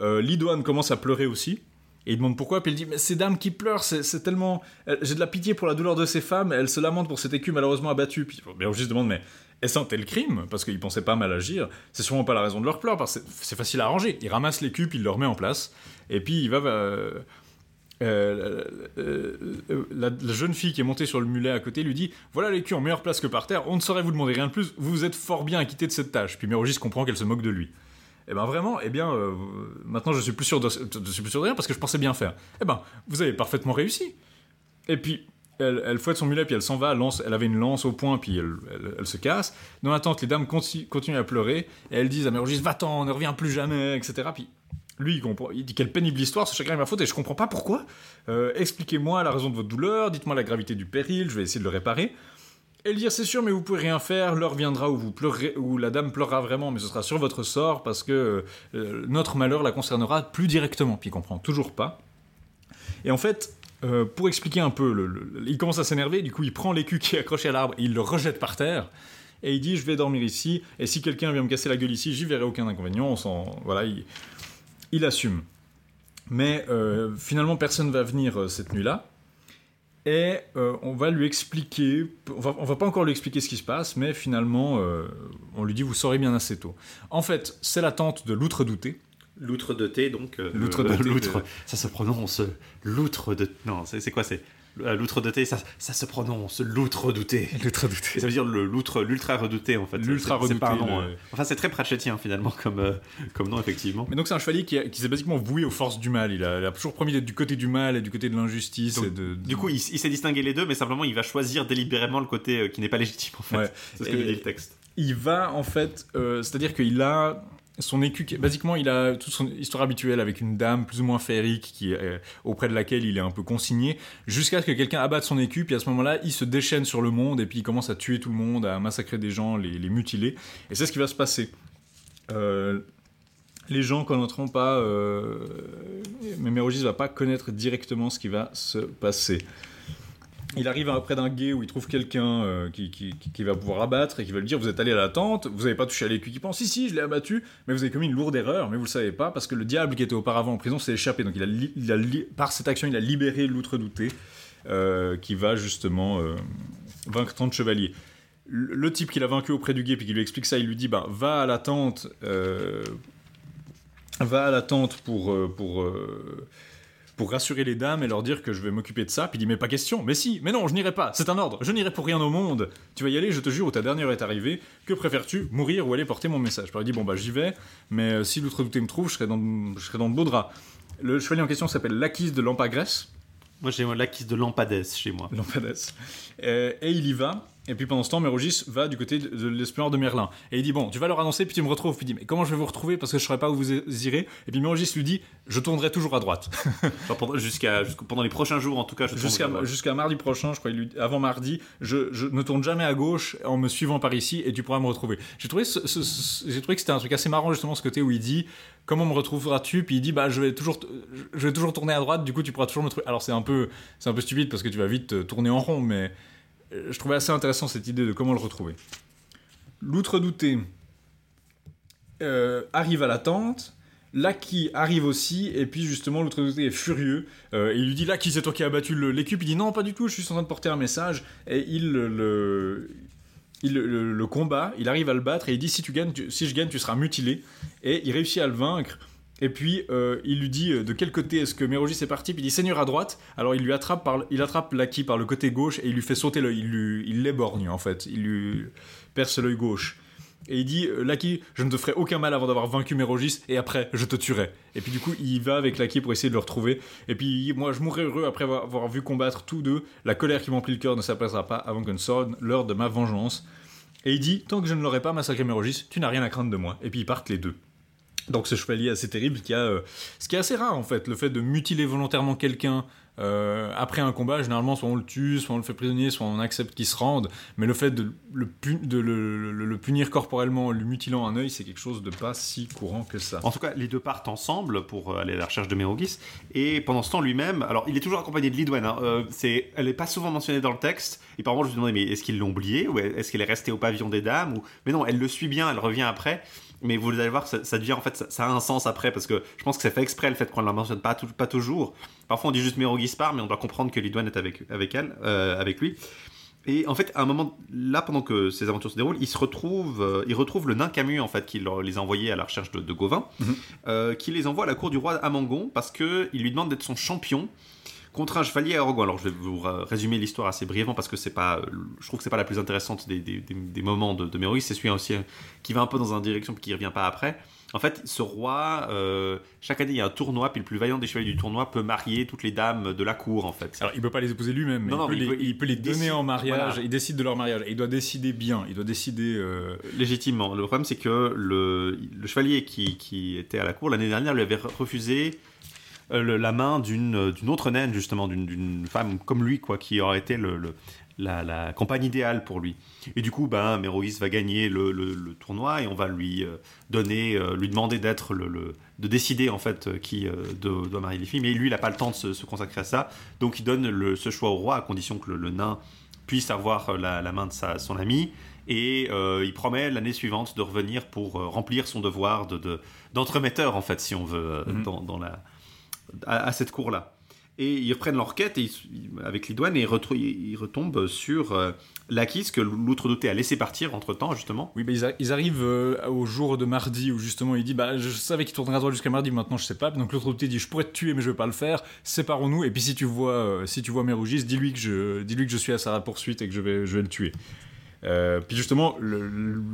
[SPEAKER 2] Euh, Lidoine commence à pleurer aussi. Et il demande pourquoi, puis il dit Mais ces dames qui pleurent, c'est tellement. J'ai de la pitié pour la douleur de ces femmes, elles se lamentent pour cet écu malheureusement abattu. Puis Bérougis se demande Mais est-ce un tel crime? Parce qu'il pensait pas mal agir. C'est sûrement pas la raison de leur pleurs, parce que c'est- facile à arranger. Il ramasse l'écu, puis il le remet en place. Et puis il va. euh, euh, euh, la, la jeune fille qui est montée sur le mulet à côté lui dit Voilà l'écu en meilleure place que par terre, on ne saurait vous demander rien de plus, vous vous êtes fort bien acquitté de cette tâche. Puis Mérogis comprend qu'elle se moque de lui. Eh ben vraiment, eh bien, euh, maintenant je suis plus sûr de, je suis plus sûr de rien parce que je pensais bien faire. Eh ben, vous avez parfaitement réussi. Et puis, elle, fouette son mulet, puis elle s'en va, lance, elle avait une lance au poing, puis elle, se casse. Dans l'attente, les dames conti- continuent à pleurer, et elles disent à Mérogis Va-t'en, ne reviens plus jamais, etc. Puis lui, il, comprend, il dit quelle pénible histoire, ce chacun est ma faute, et je comprends pas pourquoi. Euh, Expliquez-moi la raison de votre douleur, dites-moi la gravité du péril, je vais essayer de le réparer. Dire, c'est sûr, mais vous pouvez rien faire, l'heure viendra où, vous pleurerez, où la dame pleurera vraiment, mais ce sera sur votre sort, parce que euh, notre malheur la concernera plus directement. Puis il comprend toujours pas. Et en fait, euh, pour expliquer un peu, il commence à s'énerver, du coup il prend l'écu qui est accroché à l'arbre et il le rejette par terre. Et il dit, je vais dormir ici, et si quelqu'un vient me casser la gueule ici, j'y verrai aucun inconvénient, on. Voilà, il, assume. Mais euh, finalement, personne va venir cette nuit-là. Et euh, on va lui expliquer, on va, on va pas encore lui expliquer ce qui se passe, mais finalement, euh, on lui dit vous saurez bien assez tôt. En fait, c'est la tante de l'outre douté.
[SPEAKER 3] Loutre thé, donc. euh,
[SPEAKER 2] Loutre
[SPEAKER 3] le-
[SPEAKER 2] de thé,
[SPEAKER 3] loutre.
[SPEAKER 2] de-
[SPEAKER 3] Ça se prononce loutre de. Non, c'est c'est quoi C'est euh, loutre de thé, ça, ça se prononce loutre douté.
[SPEAKER 2] L'outre
[SPEAKER 3] Et
[SPEAKER 2] douté.
[SPEAKER 3] ça veut dire le loutre, l'ultra redouté en fait.
[SPEAKER 2] L'ultra
[SPEAKER 3] C'est- c'est pas un
[SPEAKER 2] redouté,
[SPEAKER 3] nom,
[SPEAKER 2] le-
[SPEAKER 3] euh. Enfin, c'est très pratchettien finalement comme, euh, comme nom, effectivement.
[SPEAKER 2] Mais donc c'est un chevalier qui, qui s'est basiquement voué aux forces du mal. Il a, il a toujours promis d'être du côté du mal et du côté de l'injustice. De-
[SPEAKER 3] Du coup, il, il sait distinguer les deux, mais simplement il va choisir délibérément le côté euh, qui n'est pas légitime en fait.
[SPEAKER 2] Ouais.
[SPEAKER 3] C'est ce que
[SPEAKER 2] Et-
[SPEAKER 3] dit le texte.
[SPEAKER 2] il va en fait, euh, c'est-à-dire qu'il a son écu, qui- basiquement il a toute son histoire habituelle avec une dame plus ou moins féerique qui est, euh, auprès de laquelle il est un peu consigné, jusqu'à ce que quelqu'un abatte son écu, puis à ce moment-là il se déchaîne sur le monde et puis il commence à tuer tout le monde, à massacrer des gens, les, mutiler, et c'est ce qui va se passer. Euh, les gens connaîtront pas, euh, mais Mérogis va pas connaître directement ce qui va se passer. Il arrive près d'un guet où il trouve quelqu'un euh, qui, qui- va pouvoir abattre et qui va lui dire Vous êtes allé à la tente, vous n'avez pas touché à l'écu qui pense Si, si, je l'ai abattu, mais vous avez commis une lourde erreur, mais vous le savez pas parce que le diable qui était auparavant en prison s'est échappé. Donc, il a, il a par cette action, il a libéré l'outre douté euh, qui va justement euh, vaincre tant de chevaliers. Le, type qu'il a vaincu auprès du guet puis qui lui explique ça, il lui dit bah, Va à la tente, va à la tente pour. pour pour rassurer les dames et leur dire que je vais m'occuper de ça. Puis il dit mais pas question. Mais si, mais non, je n'irai pas. C'est un ordre. Je n'irai pour rien au monde. Tu vas y aller, je te jure, où ta dernière est arrivée. Que préfères-tu, mourir ou aller porter mon message? Je leur ai dit bon bah j'y vais, mais euh, si l'outre douté me trouve, je serai dans, je serai dans de beaux draps. Le chevalier en question s'appelle l'Aquise de Lampagresse.
[SPEAKER 3] Moi j'ai l'acquise de Lampades chez moi.
[SPEAKER 2] Lampades. Euh, et il y va. Et puis pendant ce temps, Mérogis va du côté de, de l'espionneur de Merlin. Et il dit Bon, tu vas leur annoncer, puis tu me retrouves. Puis il dit Mais comment je vais vous retrouver Parce que je ne saurais pas où vous irez? Et puis Mérogis lui dit Je tournerai toujours à droite.
[SPEAKER 3] Enfin, pendant, jusqu'à, pendant les prochains jours en tout cas, je
[SPEAKER 2] Jusqu'à jusqu'à mardi prochain, je crois, il lui- avant mardi, je, je ne tourne jamais à gauche en me suivant par ici et tu pourras me retrouver. J'ai trouvé, ce- ce- ce- j'ai trouvé que c'était un truc assez marrant justement ce côté où il dit comment me retrouveras-tu? Puis il dit bah je vais toujours t- je vais toujours tourner à droite du coup tu pourras toujours me trouver. Alors c'est un peu c'est un peu stupide parce que tu vas vite tourner en rond mais je trouvais assez intéressant cette idée de comment le retrouver. L'outre douté euh, arrive à la tente. Laki arrive aussi, et puis justement l'autre douté est furieux, euh, il lui dit Laki c'est toi qui as abattu l'équipe, il dit non pas du tout, je suis en train de porter un message, et il le, combat, il arrive à le battre, et il dit si, tu gagnes, si je gagne tu seras mutilé, et il réussit à le vaincre, et puis euh, il lui dit euh, de quel côté est-ce que Mérogis est parti, puis il dit Seigneur à droite, alors il lui attrape, il attrape Laki par le côté gauche, et il lui fait sauter l'œil, il l'éborgne en fait, il lui perce l'œil gauche. Et il dit euh, Laki, je ne te ferai aucun mal avant d'avoir vaincu Mérogis, et après, je te tuerai. Et puis du coup, il va avec Laki pour essayer de le retrouver. Et puis moi, je mourrai heureux après avoir, avoir vu combattre tous deux. La colère qui m'emplit le cœur ne s'apaisera pas avant que ne sonne l'heure de ma vengeance. Et il dit Tant que je ne l'aurai pas massacré Mérogis, tu n'as rien à craindre de moi. Et puis ils partent les deux. Donc ce chevalier assez terrible qui a, euh, ce qui est assez rare en fait, le fait de mutiler volontairement quelqu'un euh, après un combat, généralement, soit on le tue, soit on le fait prisonnier, soit on accepte qu'il se rende. Mais le fait de le, punir corporellement, lui mutilant un œil, c'est quelque chose de pas si courant que ça.
[SPEAKER 3] En tout cas, les deux partent ensemble pour euh, aller à la recherche de Mérogis. Et pendant ce temps, lui-même, alors il est toujours accompagné de Lidwen. Hein, euh, c'est, elle n'est pas souvent mentionnée dans le texte. Et par moment, je me demandais, mais est-ce qu'ils l'ont oublié ou est-ce qu'elle est restée au pavillon des dames ou... Mais non, elle le suit bien, elle revient après mais vous allez voir, ça, ça devient en fait, ça, a un sens après parce que je pense que c'est fait exprès le fait qu'on ne la mentionne pas, pas toujours. Parfois on dit juste Mérogis part, mais on doit comprendre que Lidouane est avec, avec elle, euh, avec lui. Et en fait, à un moment, là, pendant que ces aventures se déroulent, il se retrouve, euh, il retrouve le nain Camus, en fait, qui les a envoyés à la recherche de, Gauvin, mhm. euh, qui les envoie à la cour du roi Amangon parce qu'il lui demande d'être son champion contre un chevalier arrogant. Alors je vais vous résumer l'histoire assez brièvement parce que c'est pas, je trouve que c'est pas la plus intéressante des, des, moments de, de Méroïs. C'est celui aussi qui va un peu dans une direction puis qui revient pas après. En fait, ce roi, euh, chaque année il y a un tournoi, puis le plus vaillant des chevaliers du tournoi peut marier toutes les dames de la cour en fait.
[SPEAKER 2] Alors il peut pas les épouser lui-même, mais, il, peut les, donner en mariage. Il décide de leur mariage. il doit décider bien. Il doit décider euh,
[SPEAKER 3] légitimement. Le problème c'est que le, le chevalier qui, qui, était à la cour l'année dernière lui avait refusé euh, la main d'une autre naine, justement, d'une femme comme lui, quoi, qui aurait été le, la, la, compagne idéale pour lui. Et du coup, ben, Méroïs va gagner le, le, tournoi et on va lui euh, donner, euh, lui demander d'être le, de décider en fait qui doit marier les filles. Mais lui, il n'a pas le temps de se, consacrer à ça, donc il donne ce choix au roi à condition que le, nain puisse avoir la, la main de sa, son ami. Et il promet l'année suivante de revenir pour remplir son devoir de d'entremetteur en fait, si on veut, mm-hmm. dans, dans la à, cette cour-là. Et ils reprennent leur quête avec Lidouane et ils, retombent sur euh, que l'outre douté a laissé partir entre temps, justement.
[SPEAKER 2] Oui, ils, arrivent euh, au jour de mardi où justement il dit bah, Je savais qu'il tournerait à droite jusqu'à mardi, maintenant je sais pas. Donc l'autre douté dit Je pourrais te tuer, mais je vais pas le faire, séparons-nous. Et puis si tu vois, euh, si tu vois Mérougis, dis-lui que, je, dis-lui que je suis à sa poursuite et que je vais, je vais le tuer. puis justement, le,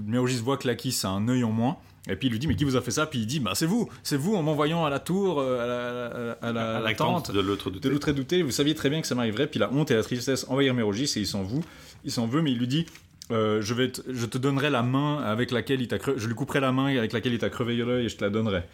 [SPEAKER 2] Mérogis voit que l'Akis a un œil en moins. Et puis il lui dit mais qui vous a fait ça? Puis il dit bah c'est vous, c'est vous en m'envoyant à la tour, euh, à la, à la, tente
[SPEAKER 3] de l'autre douté.
[SPEAKER 2] Vous saviez très bien que ça m'arriverait. Puis la honte et la tristesse envahirent Mérogis et il s'en veut. Il s'en veut, mais il lui dit euh, je, vais je te donnerai la main avec laquelle il t'a je lui couperai la main avec laquelle il t'a crevé l'œil et je te la donnerai.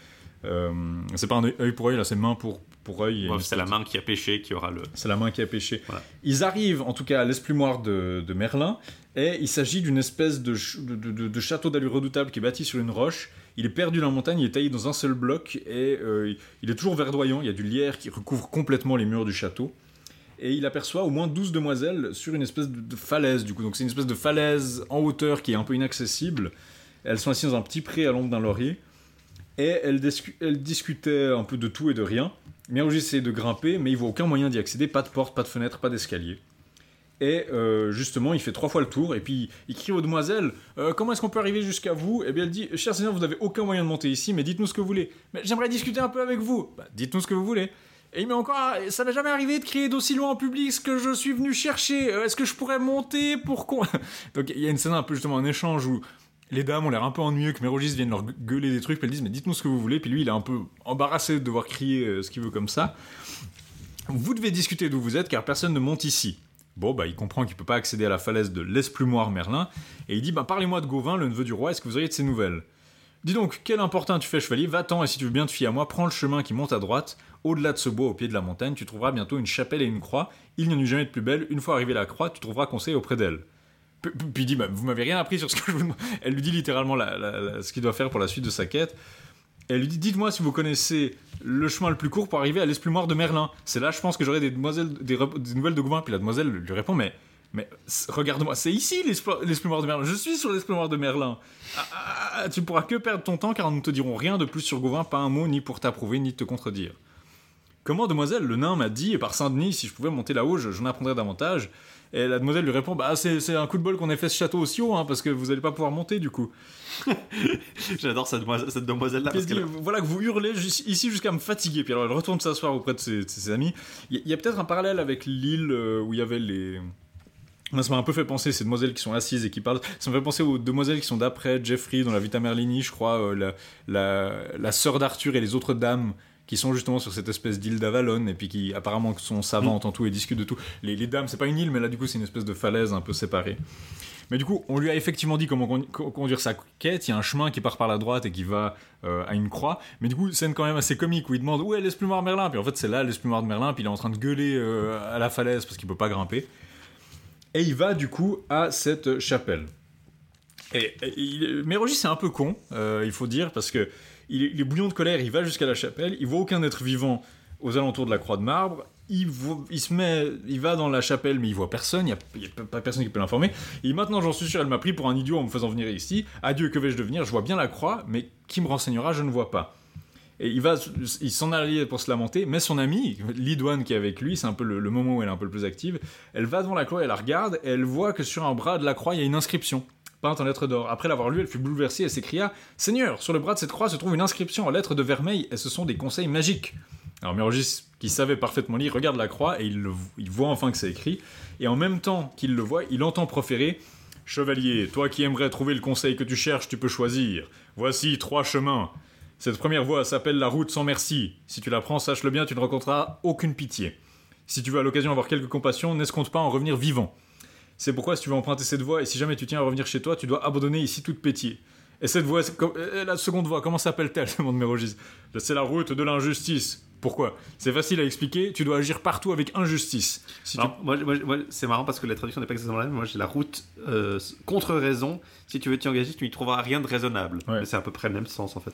[SPEAKER 2] Euh, c'est pas un œil pour œil, là, c'est main pour, pour œil.
[SPEAKER 3] c'est la main qui a pêché qui aura le.
[SPEAKER 2] C'est la main qui a pêché. Ils arrivent, en tout cas, à l'esplumoir de, de Merlin, et il s'agit d'une espèce de, de, de château d'allure redoutable qui est bâti sur une roche. Il est perdu dans la montagne, il est taillé dans un seul bloc, et euh, il est toujours verdoyant. Il y a du lierre qui recouvre complètement les murs du château. Et il aperçoit au moins 12 demoiselles sur une espèce de, falaise, du coup. Donc c'est une espèce de falaise en hauteur qui est un peu inaccessible. Elles sont assises dans un petit pré à l'ombre d'un laurier et elle, discutait un peu de tout et de rien. Miaouji essaie de grimper, mais il voit aucun moyen d'y accéder, pas de porte, pas de fenêtre, pas d'escalier. Et euh, justement, il fait trois fois le tour, et puis il crie aux demoiselles euh, Comment est-ce qu'on peut arriver jusqu'à vous? Et bien elle dit Cher Seigneur, vous n'avez aucun moyen de monter ici, mais dites-nous ce que vous voulez. Mais j'aimerais discuter un peu avec vous. Bah, dites-nous ce que vous voulez. Et il met encore Ça m'est jamais arrivé de crier d'aussi loin en public ce que je suis venu chercher. Euh, est-ce que je pourrais monter pour quoi Donc il y a une scène un peu justement un échange où les dames ont l'air un peu ennuyées que Mérogis vienne leur gueuler des trucs, puis elles disent mais dites-nous ce que vous voulez, puis lui il est un peu embarrassé de devoir crier euh, ce qu'il veut comme ça. Vous devez discuter d'où vous êtes car personne ne monte ici. Bon, bah, il comprend qu'il peut pas accéder à la falaise de l'Esplumoir Merlin, et il dit bah, Parlez-moi de Gauvin, le neveu du roi, est-ce que vous auriez de ses nouvelles? Dis donc, quel important tu fais, chevalier, va-t'en, et si tu veux bien te fier à moi, prends le chemin qui monte à droite, au-delà de ce bois au pied de la montagne, tu trouveras bientôt une chapelle et une croix, il n'y en eut jamais de plus belle, une fois arrivé à la croix, tu trouveras conseil auprès d'elle. Puis il dit, bah, vous m'avez rien appris sur ce que je vous Elle lui dit littéralement ce qu'il doit faire pour la suite de sa quête. elle lui dit, dites-moi si vous connaissez le chemin le plus court pour arriver à l'esplumoir de Merlin. C'est là, je pense que j'aurai des, demoiselles, des, nouvelles de Gauvin. Puis la demoiselle lui répond, mais, mais regarde-moi, c'est ici l'esplumoir de Merlin. Je suis sur l'esplumoir de Merlin. Ah, ah, ah, tu pourras que perdre ton temps car nous ne te dirons rien de plus sur Gauvin, pas un mot ni pour t'approuver ni te contredire. Comment, demoiselle, le nain m'a dit, par Saint-Denis, si je pouvais monter là-haut, j'en apprendrais davantage. Et la demoiselle lui répond Bah, c'est un coup de bol qu'on ait fait ce château aussi haut, hein, parce que vous n'allez pas pouvoir monter du coup.
[SPEAKER 3] J'adore cette, demoiselle-là.
[SPEAKER 2] Voilà que vous hurlez ici jusqu'à me fatiguer. Puis alors elle retourne s'asseoir auprès de ses, amis. Il y, a, peut-être un parallèle avec l'île euh, où il y avait les. Moi, ça m'a un peu fait penser, ces demoiselles qui sont assises et qui parlent. Ça me fait penser aux demoiselles qui sont d'après Jeffrey dans la Vita Merlini, je crois, euh, la, la, la sœur d'Arthur et les autres dames qui sont justement sur cette espèce d'île d'Avalon et puis qui apparemment sont savantes en tout et discutent de tout. Les, dames, c'est pas une île, mais là du coup c'est une espèce de falaise un peu séparée. Mais du coup, on lui a effectivement dit comment con- co- conduire sa quête. Il y a un chemin qui part par la droite et qui va euh, à une croix. Mais du coup, scène quand même assez comique où il demande où est l'esplumoir de Merlin. Puis en fait, c'est là l'esplumoir de Merlin. Puis il est en train de gueuler euh, à la falaise parce qu'il peut pas grimper. Et il va du coup à cette chapelle. Et, et Mérogis, c'est un peu con, euh, il faut dire, parce que il est, il est bouillon de colère. Il va jusqu'à la chapelle. Il voit aucun être vivant aux alentours de la croix de marbre. Il, se met, il va dans la chapelle, mais il voit personne. Il n'y a, pas personne qui peut l'informer. Et maintenant, j'en suis sûr, elle m'a pris pour un idiot en me faisant venir ici. Adieu, que vais-je devenir? Je vois bien la croix, mais qui me renseignera? Je ne vois pas. Et il va, il s'en allait pour se lamenter, mais son amie, Lidouane qui est avec lui, c'est un peu le, le moment où elle est un peu le plus active. Elle va devant la croix, elle la regarde, et elle voit que sur un bras de la croix, il y a une inscription peinte en lettres d'or. Après l'avoir lu, elle fut bouleversée et s'écria Seigneur, sur le bras de cette croix se trouve une inscription en lettres de vermeil, et ce sont des conseils magiques. Alors Mérogis, qui savait parfaitement lire, regarde la croix et il, voit enfin que c'est écrit. Et en même temps qu'il le voit, il entend proférer Chevalier, toi qui aimerais trouver le conseil que tu cherches, tu peux choisir. Voici trois chemins. Cette première voie s'appelle la route sans merci. Si tu la prends, sache-le bien, tu ne rencontreras aucune pitié. Si tu veux à l'occasion avoir quelque compassion, n'escompte pas en revenir vivant. C'est pourquoi si tu veux emprunter cette voie et si jamais tu tiens à revenir chez toi, tu dois abandonner ici toute pitié. Et cette voie, com- euh, la seconde voie, comment s'appelle-t-elle demande Mérogis. C'est la route de l'injustice. Pourquoi? C'est facile à expliquer, tu dois agir partout avec injustice. Si tu-
[SPEAKER 3] Alors, moi, moi- moi, c'est marrant parce que la traduction n'est pas exactement la même. Moi, j'ai la route euh, contre raison. Si tu veux t'y engager, tu n'y trouveras rien de raisonnable.
[SPEAKER 2] Ouais.
[SPEAKER 3] C'est à peu près le même sens en fait.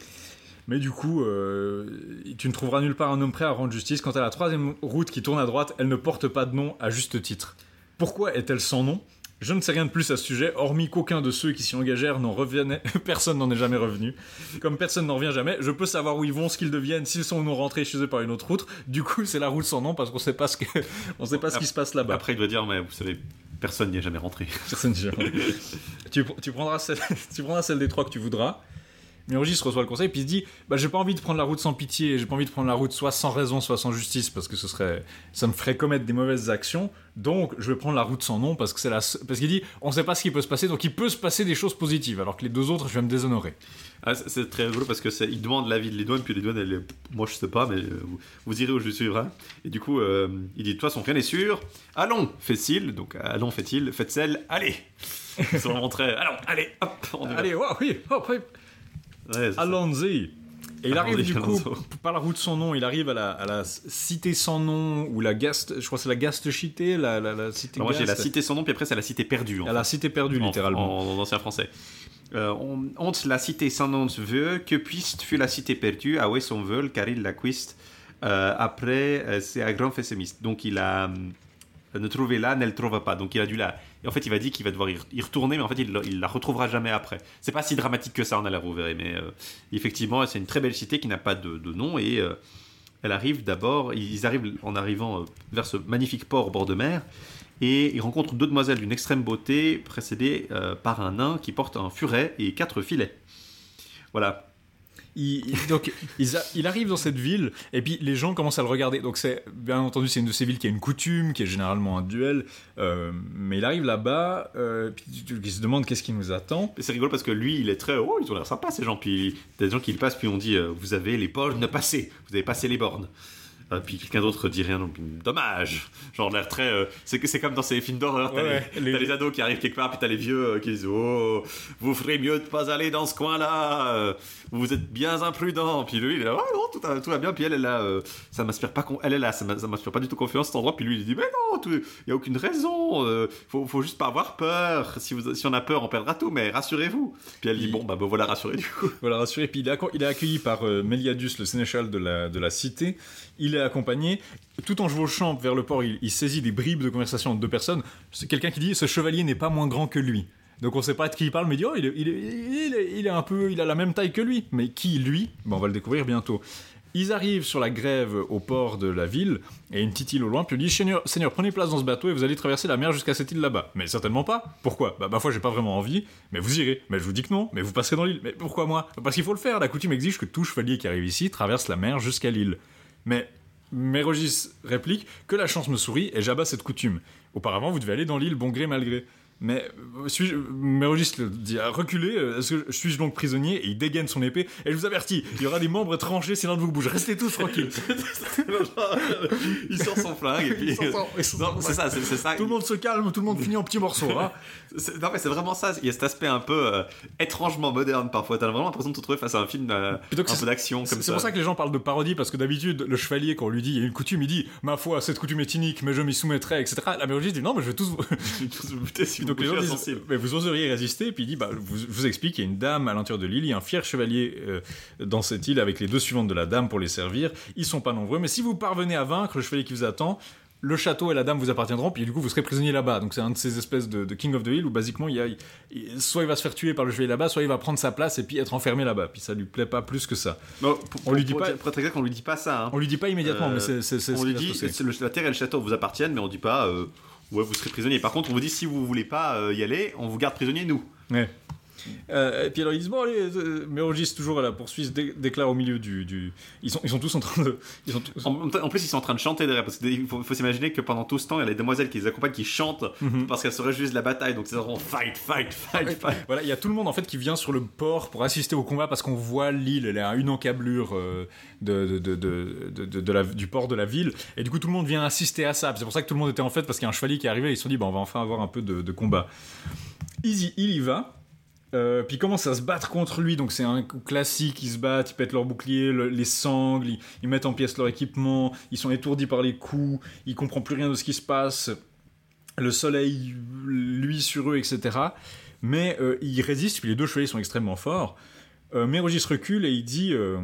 [SPEAKER 2] Mais du coup, euh, tu ne trouveras nulle part un homme prêt à rendre justice. Quant à la troisième route qui tourne à droite, elle ne porte pas de nom à juste titre. Pourquoi est-elle sans nom? Je ne sais rien de plus à ce sujet, hormis qu'aucun de ceux qui s'y engagèrent n'en revenait. personne n'en est jamais revenu. Comme personne n'en revient jamais, je peux savoir où ils vont, ce qu'ils deviennent, s'ils sont ou non rentrés chez eux par une autre route. Du coup, c'est la route sans nom parce qu'on sait pas ce que, on sait pas ce qui se passe là-bas.
[SPEAKER 3] Après, il doit dire, mais vous savez, personne n'y est jamais rentré.
[SPEAKER 2] Personne n'y jamais. tu, tu, prendras celle, tu prendras celle des trois que tu voudras. Mérogis reçoit le conseil, puis il se dit bah, J'ai pas envie de prendre la route sans pitié, j'ai pas envie de prendre la route soit sans raison, soit sans justice, parce que ce serait, ça me ferait commettre des mauvaises actions. Donc, je vais prendre la route sans nom, parce que c'est la. Parce qu'il dit On sait pas ce qui peut se passer, donc il peut se passer des choses positives, alors que les deux autres, je vais me déshonorer.
[SPEAKER 3] Ah, c'est- très rigolo parce que c'est- il demande l'avis de Lidouane, puis elle est, moi je sais pas, mais euh, vous, vous irez où je suivrai. Et du coup, euh, il dit de toute façon, rien n'est sûr. Allons, fait-il. Donc, allons, fait-il. Faites celle, allez. C'est vraiment très. Allons, allez, hop, on.
[SPEAKER 2] Allez, waouh, oui, hop, hop,
[SPEAKER 3] Ouais,
[SPEAKER 2] allons-y et il arrive du coup, par la route sans nom, il arrive à la, à la cité sans nom, ou la Gaste, je crois que c'est la Gaste-Chité, la, la, la cité
[SPEAKER 3] Alors, moi j'ai la cité sans nom, puis après c'est la cité perdue. en
[SPEAKER 2] À la cité perdue,
[SPEAKER 3] en-
[SPEAKER 2] littéralement.
[SPEAKER 3] En, en ancien français. Euh, on, ont la cité sans nom veut, que puisse fut la cité perdue, à où son veul, car il la. Euh, après, euh, c'est un grand pessimiste. Donc il a euh, ne trouver là, ne le trouve pas. Donc il a dû la. En fait, il va dire qu'il va devoir y, retourner, mais en fait, il, la retrouvera jamais après. C'est pas si dramatique que ça, on a l'air, vous verrez. Mais euh, effectivement, c'est une très belle cité qui n'a pas de, nom et euh, elle arrive d'abord. Ils arrivent en arrivant euh, vers ce magnifique port au bord de mer. Et ils rencontrent deux demoiselles d'une extrême beauté, précédées euh, par un nain qui porte un furet et quatre filets. Voilà.
[SPEAKER 2] Il, il- donc, a- il arrive dans cette ville, et puis les gens commencent à le regarder. Donc, c'est bien entendu, c'est une de ces villes qui a une coutume, qui est généralement un duel. euh, mais il arrive là-bas, euh, puis il se demande qu'est-ce qui nous attend.
[SPEAKER 3] Et C'est rigolo parce que lui, il est très. Oh, ils ont l'air sympas ces gens. Puis t'as des gens qui le passent, puis on dit euh, Vous avez les bornes passées. Vous avez passé les bornes. Euh, puis quelqu'un d'autre dit rien, donc dommage. Genre l'air très. euh, c'est comme dans ces films d'horreur. T'as
[SPEAKER 2] Ouais,
[SPEAKER 3] les, ados qui arrivent quelque part, puis t'as les vieux euh, qui disent Oh, vous ferez mieux de pas aller dans ce coin-là. Vous êtes bien imprudent. Puis lui, il est là, Ouais, non, tout, va- tout va bien. Puis elle, elle est là, euh, ça m'inspire pas. Elle est là, ça m'inspire pas du tout confiance cet endroit. Puis lui, il dit Mais non, il y a aucune raison. faut, faut juste pas avoir peur. Si, vous, si on a peur, on perdra tout. Mais rassurez-vous. Puis elle dit
[SPEAKER 2] Il-
[SPEAKER 3] Bon, bah, me voilà rassuré du coup.
[SPEAKER 2] Voilà, rassuré. Puis il est, il est accueilli par Méliadus, le sénéchal de la, de la cité. Il est accompagné. Tout en chevauchant vers le port, il, saisit des bribes de conversation entre deux personnes. C'est quelqu'un qui dit Ce chevalier n'est pas moins grand que lui. Donc on sait pas de qui il parle, mais il dit Oh, il est, il est- un peu. Il a la même taille que lui. Mais qui, lui? Bon, on va le découvrir bientôt. Ils arrivent sur la grève au port de la ville, et une petite île au loin, puis il dit Seigneur, Seigneur, prenez place dans ce bateau et vous allez traverser la mer jusqu'à cette île là-bas. Mais certainement pas. Pourquoi? Bah, ma foi, j'ai pas vraiment envie, mais vous irez. Mais je vous dis que non, mais vous passerez dans l'île. Mais pourquoi moi? Parce qu'il faut le faire, la coutume exige que tout chevalier qui arrive ici traverse la mer jusqu'à l'île. Mais Mérogis réplique que la chance me sourit et j'abats cette coutume. Auparavant, vous devez aller dans l'île bon gré mal gré. Mais euh, suis-je, Mérogis le dit à reculer, euh, est-ce que suis-je donc prisonnier Et il dégaine son épée, et je vous avertis, il y aura des membres tranchés si l'un de vous bouge. Restez tous tranquilles.
[SPEAKER 3] il sort son flingue et puis. Non, c'est ça, c'est c'est ça.
[SPEAKER 2] Tout le monde se calme, tout le monde finit en petits morceaux. hein.
[SPEAKER 3] C'est- Non mais c'est vraiment ça, il y a cet aspect un peu euh, étrangement moderne parfois, t'as vraiment l'impression de te retrouver face à un film euh,
[SPEAKER 2] Puis donc,
[SPEAKER 3] un
[SPEAKER 2] c'est-
[SPEAKER 3] peu d'action
[SPEAKER 2] C'est
[SPEAKER 3] comme
[SPEAKER 2] c'est pour ça que les gens parlent de parodie, parce que d'habitude, le chevalier, quand on lui dit, il y a une coutume, il dit, ma foi, cette coutume est inique, mais je m'y soumettrai, etc. La Mérogis dit, non, mais je vais tous vous...
[SPEAKER 3] si
[SPEAKER 2] donc les gens disent, mais vous oseriez résister, puis il dit, bah, vous, je vous explique, il y a une dame à l'intérieur de l'île, il y a un fier chevalier euh, dans cette île avec les deux suivantes de la dame pour les servir. Ils sont pas nombreux, mais si vous parvenez à vaincre le chevalier qui vous attend, le château et la dame vous appartiendront, puis du coup vous serez prisonnier là-bas. Donc c'est un de ces espèces de, de King of the Hill où basiquement il y a, il- soit il va se faire tuer par le chevalier là-bas, soit il va prendre sa place et puis être enfermé là-bas. Puis ça lui plaît pas plus que ça.
[SPEAKER 3] Non, pour,
[SPEAKER 2] On lui dit
[SPEAKER 3] pour
[SPEAKER 2] pas-
[SPEAKER 3] Pour être exact, on lui dit pas ça. hein.
[SPEAKER 2] On lui dit pas immédiatement,
[SPEAKER 3] Euh,
[SPEAKER 2] mais c'est c'est
[SPEAKER 3] on
[SPEAKER 2] ce
[SPEAKER 3] lui dit la terre et le château vous appartiennent, mais on dit pas euh, ouais vous serez prisonnier. Par contre, on vous dit si vous voulez pas euh, y aller, on vous garde prisonnier nous.
[SPEAKER 2] Euh, et puis alors ils disent bon allez, euh, Mérogis toujours à la poursuite dé- déclare au milieu du, du- ils sont ils sont tous en train de ils sont tous-
[SPEAKER 3] En, en plus, ils sont en train de chanter derrière parce qu'il faut, faut s'imaginer que pendant tout ce temps, il y a les demoiselles qui les accompagnent qui chantent
[SPEAKER 2] Mhm.
[SPEAKER 3] parce qu'elles se réjouissent de la bataille. Donc c'est vraiment fight, fight, fight, fight.
[SPEAKER 2] Voilà, il y a tout le monde en fait qui vient sur le port pour assister au combat parce qu'on voit l'île, elle est à une encablure euh, de, de, de, la- du port de la ville, et du coup tout le monde vient assister à ça. C'est pour ça que tout le monde était en fait parce qu'il y a un chevalier qui est arrivé, ils se sont dit bah, on va enfin avoir un peu de, combat. Il y, il y va. Euh, puis ils commencent à se battre contre lui, donc c'est un classique, ils se battent, ils pètent leur bouclier, le- les sangles, ils, mettent en pièces leur équipement, ils sont étourdis par les coups, ils comprennent plus rien de ce qui se passe, le soleil luit sur eux, etc. Mais euh, ils résistent, puis les deux chevaliers sont extrêmement forts. Euh, Mérogis recule et il dit euh,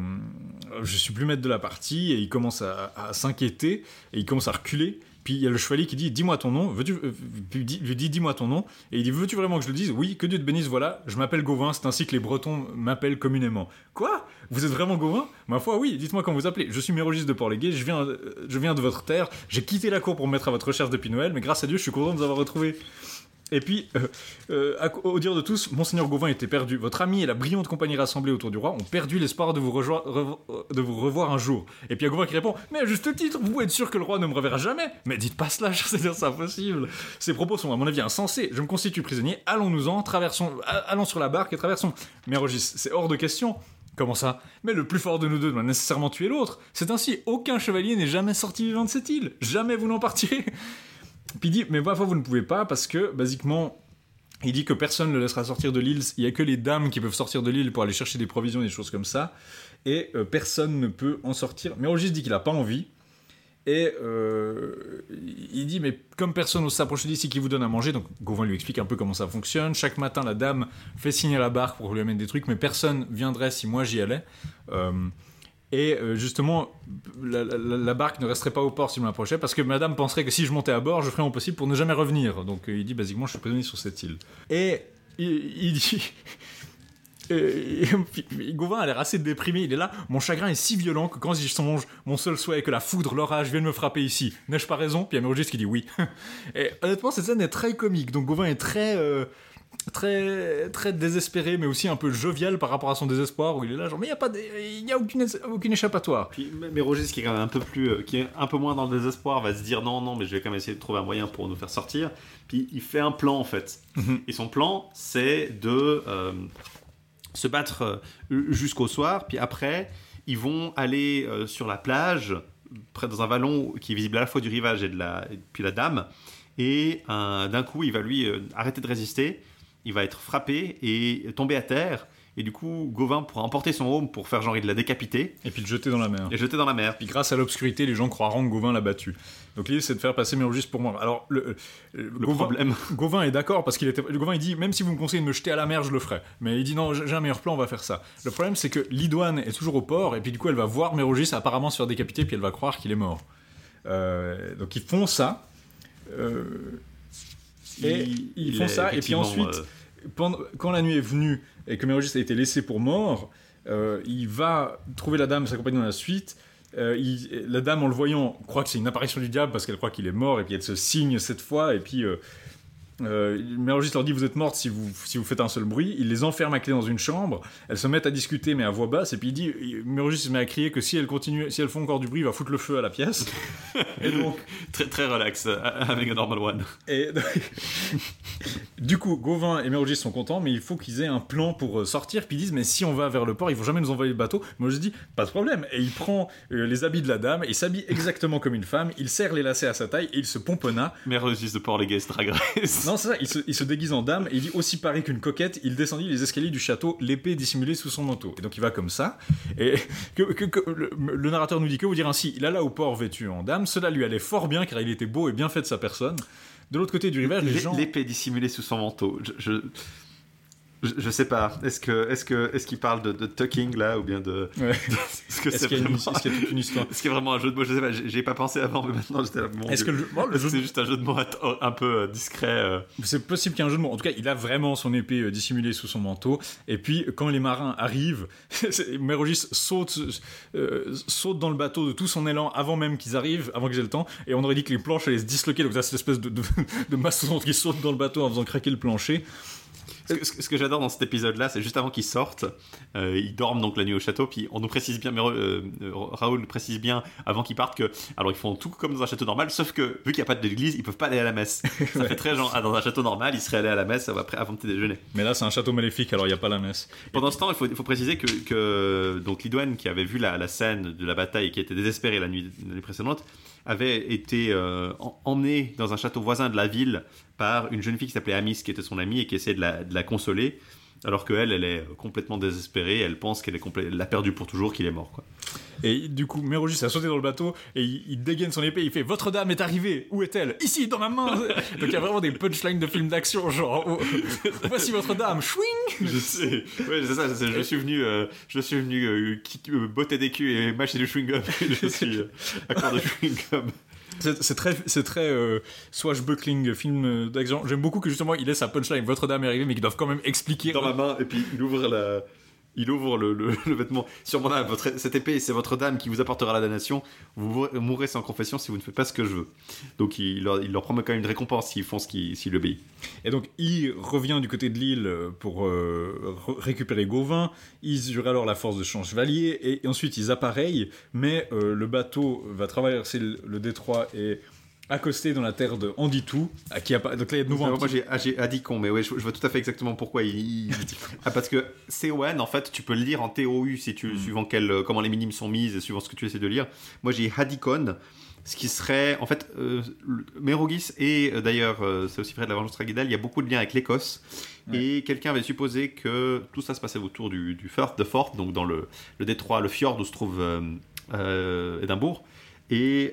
[SPEAKER 2] Je suis plus maître de la partie, et il commence à s'inquiéter, et il commence à reculer. Puis il y a le chevalier qui dit Dis-moi ton nom, veux-tu. euh, lui dit Dis-moi ton nom, et il dit Veux-tu vraiment que je le dise? Oui, que Dieu te bénisse, voilà, je m'appelle Gauvin, c'est ainsi que les Bretons m'appellent communément. Quoi? Vous êtes vraiment Gauvin? Ma foi, oui, dites-moi comment vous appelez. Je suis Mérogis de Port-Légué, je viens, euh, je viens de votre terre, j'ai quitté la cour pour me mettre à votre recherche depuis Noël, mais grâce à Dieu, je suis content de vous avoir retrouvé. Et puis, euh, euh, au dire de tous, Monseigneur Gauvin était perdu. Votre ami et la brillante compagnie rassemblée autour du roi ont perdu l'espoir de, vous vous revoir un jour. Et puis il a Gauvin qui répond Mais à juste titre, vous être sûr que le roi ne me reverra jamais. Mais dites pas cela, c'est-à-dire c'est impossible. Ces propos sont à mon avis insensés. Je me constitue prisonnier, allons-nous-en, traversons, allons sur la barque et traversons. Mais Rogis, c'est hors de question. Comment ça? Mais le plus fort de nous deux doit nécessairement tuer l'autre. C'est ainsi, aucun chevalier n'est jamais sorti vivant de cette île. Jamais vous n'en partirez. Puis il dit, mais parfois vous ne pouvez pas parce que, basiquement, il dit que personne ne le laissera sortir de l'île. Il y a que les dames qui peuvent sortir de l'île pour aller chercher des provisions des choses comme ça. Et euh, personne ne peut en sortir. Mais Rogis dit qu'il n'a pas envie. Et euh, il dit, mais comme personne n'ose s'approcher d'ici qui vous donne à manger, donc Gauvin lui explique un peu comment ça fonctionne. Chaque matin, la dame fait signer la barque pour lui amener des trucs, mais personne viendrait si moi j'y allais. Euh, et euh, justement, la, barque ne resterait pas au port si je m'approchais, parce que madame penserait que si je montais à bord, je ferais mon possible pour ne jamais revenir. Donc euh, il dit, basiquement, je suis prisonnier sur cette île. Et il, dit... Et- Gauvin a l'air assez déprimé, il est là. Mon chagrin est si violent que quand j'y songe, mon seul souhait est que la foudre, l'orage vienne me frapper ici. N'ai-je pas raison? Puis il y a Mérogis qui dit oui. et honnêtement, cette scène est très comique. Donc Gauvin est très, euh, très, très désespéré, mais aussi un peu jovial par rapport à son désespoir, où il est là, genre, mais il n'y a, pas il y a aucune, aucune échappatoire.
[SPEAKER 3] Puis, mais Roger, qui est quand même un peu plus, euh, qui est un peu moins dans le désespoir, va se dire non, non, mais je vais quand même essayer de trouver un moyen pour nous faire sortir. Puis il fait un plan en fait.
[SPEAKER 2] Mhm.
[SPEAKER 3] Et son plan, c'est de euh, se battre euh, jusqu'au soir. Puis après, ils vont aller euh, sur la plage, près dans un vallon qui est visible à la fois du rivage et de la, et puis la dame. Et d'un coup, il va lui euh, arrêter de résister. Il va être frappé et tomber à terre. Et du coup, Gauvin pourra emporter son home pour faire genre il l'a décapité
[SPEAKER 2] Et puis le jeter dans la mer.
[SPEAKER 3] et jeter dans la mer.
[SPEAKER 2] Puis grâce à l'obscurité, les gens croiront que Gauvin l'a battu. Donc l'idée, c'est de faire passer Mérogis pour moi. Alors, le, le,
[SPEAKER 3] Le
[SPEAKER 2] Gauvin,
[SPEAKER 3] problème.
[SPEAKER 2] Gauvin est d'accord parce qu'il était. Gauvin, il dit même si vous me conseillez de me jeter à la mer, je le ferai. Mais il dit non, j'ai un meilleur plan, on va faire ça. Le problème, c'est que Lidoine est toujours au port et puis du coup, elle va voir Mérogis apparemment se faire décapiter puis elle va croire qu'il est mort. Euh, donc ils font ça. Euh, et ils
[SPEAKER 3] il
[SPEAKER 2] font ça, et puis ensuite,
[SPEAKER 3] euh,
[SPEAKER 2] pendant- quand la nuit est venue et que Mérogis a été laissé pour mort, euh, il va trouver la dame, s'accompagner dans la suite. Euh, il- la dame, en le voyant, croit que c'est une apparition du diable parce qu'elle croit qu'il est mort et puis elle se signe cette fois et puis euh, euh, leur dit vous êtes mortes si vous, si vous faites un seul bruit. Il les enferme à clé dans une chambre. Elles se mettent à discuter mais à voix basse. Et puis il dit, Mérogis se met à crier que si elles continuent, si elles font encore du bruit, il va foutre le feu à la pièce.
[SPEAKER 3] et donc très très relax euh, avec un normal one.
[SPEAKER 2] Et du coup, Gauvin et Mérogis sont contents, mais il faut qu'ils aient un plan pour euh, sortir. Puis ils disent mais si on va vers le port, ils vont jamais nous envoyer le bateau. Mérogis dit pas de problème. Et il prend les habits de la dame, il s'habille exactement comme une femme, il serre les lacets à sa taille et il se pomponna.
[SPEAKER 3] Mérogis de Port-les-Gays Drag
[SPEAKER 2] Non, c'est ça. Il se, il se, déguise en dame et il dit aussi pareil qu'une coquette. Il descendit les escaliers du château, l'épée dissimulée sous son manteau. Et donc il va comme ça. Et que, que, le, narrateur nous dit que vous dire ainsi, il alla au port vêtu en dame. Cela lui allait fort bien car il était beau et bien fait de sa personne. De l'autre côté du rivage, les gens.
[SPEAKER 3] L'épée dissimulée sous son manteau. je, je, sais pas. Est-ce que est-ce que est-ce qu'il parle de, de, tucking là ou bien de,
[SPEAKER 2] Est-ce que c'est vraiment... Est-ce qu'il y a toute une histoire?
[SPEAKER 3] Est-ce qu'il y a vraiment un jeu de mots? Je sais pas. J'ai pas pensé avant, mais maintenant j'étais là. Est-ce que le, jeu... c'est juste un jeu de mots un peu euh, discret euh?
[SPEAKER 2] C'est possible qu'il y ait un jeu de mots. En tout cas, il a vraiment son épée euh, dissimulée sous son manteau. Et puis quand les marins arrivent, Mérogis saute saute dans le bateau de tout son élan avant même qu'ils arrivent, avant qu'ils aient le temps. Et on aurait dit que les planches allaient se disloquer. Donc ça, cette espèce de, de, de mastodonte qui saute dans le bateau en faisant craquer le plancher.
[SPEAKER 3] Ce, que j'adore dans cet épisode-là, c'est juste avant qu'ils sortent, euh, ils dorment donc la nuit au château, puis on nous précise bien, mais euh, Raoul précise bien avant qu'ils partent que, alors ils font tout comme dans un château normal, sauf que vu qu'il n'y a pas d'église, ils peuvent pas aller à la messe. Ça fait très genre, ah, dans un château normal, ils seraient allés à la messe après, avant petit déjeuner.
[SPEAKER 2] Mais là, c'est un château maléfique, alors il n'y a pas la messe.
[SPEAKER 3] Pendant ce temps, il faut, il faut préciser que, que donc Lidwen, qui avait vu la, la, scène de la bataille et qui était désespéré la nuit, la nuit précédente, avait été euh, emmené dans un château voisin de la ville par une jeune fille qui s'appelait Amis, qui était son amie et qui essayait de la, de la consoler, alors qu'elle, elle est complètement désespérée, elle pense qu'elle l'a perdu pour toujours, qu'il est mort. Quoi.
[SPEAKER 2] Et du coup, Mérogis a sauté dans le bateau et il, dégaine son épée. Il fait Votre dame est arrivée. Où est-elle? Ici, dans ma main. Donc il y a vraiment des punchlines de films d'action, genre oh, Voici votre dame. Chouing
[SPEAKER 3] Je sais. Ouais, c'est ça. je suis venu, euh, je suis venu euh, euh, botter des culs et mâcher du chewing-gum. je suis à corps de chewing-gum.
[SPEAKER 2] C'est très, c'est très swashbuckling film d'action. J'aime beaucoup que justement il ait sa punchline. Votre dame est arrivée, mais qu'ils doivent quand même expliquer.
[SPEAKER 3] Dans ma main, et puis il ouvre la, il ouvre le, le, vêtement. Sur mon âme, cette épée, c'est votre dame qui vous apportera la damnation. Vous mourrez sans confession si vous ne faites pas ce que je veux. Donc il leur, il leur promet quand même une récompense s'ils font ce s'ils obéissent.
[SPEAKER 2] Et donc il revient du côté de l'île pour euh, récupérer Gauvin. Ils jurent alors la force de champ chevalier et, ensuite ils appareillent. Mais euh, le bateau va traverser le, le détroit et accosté dans la terre de Anditou, à qui a pas. Donc là, il y a de nouveau.
[SPEAKER 3] moi, j'ai Adicon, mais ouais, je, vois tout à fait exactement pourquoi il. ah, parce que CON, en fait, tu peux le lire en TOU si tu, hmm. suivant quel, euh, comment les minimes sont mises et suivant ce que tu essaies de lire. Moi, j'ai Hadicon, ce qui serait, en fait, euh, Mérogis et euh, d'ailleurs, c'est aussi vrai de la Vengeance Ragidal, il y a beaucoup de liens avec l'Écosse. Et quelqu'un avait supposé que tout ça se passait autour du, du Firth de Fort, donc dans le, le détroit, le fjord où se trouve Édimbourg. Et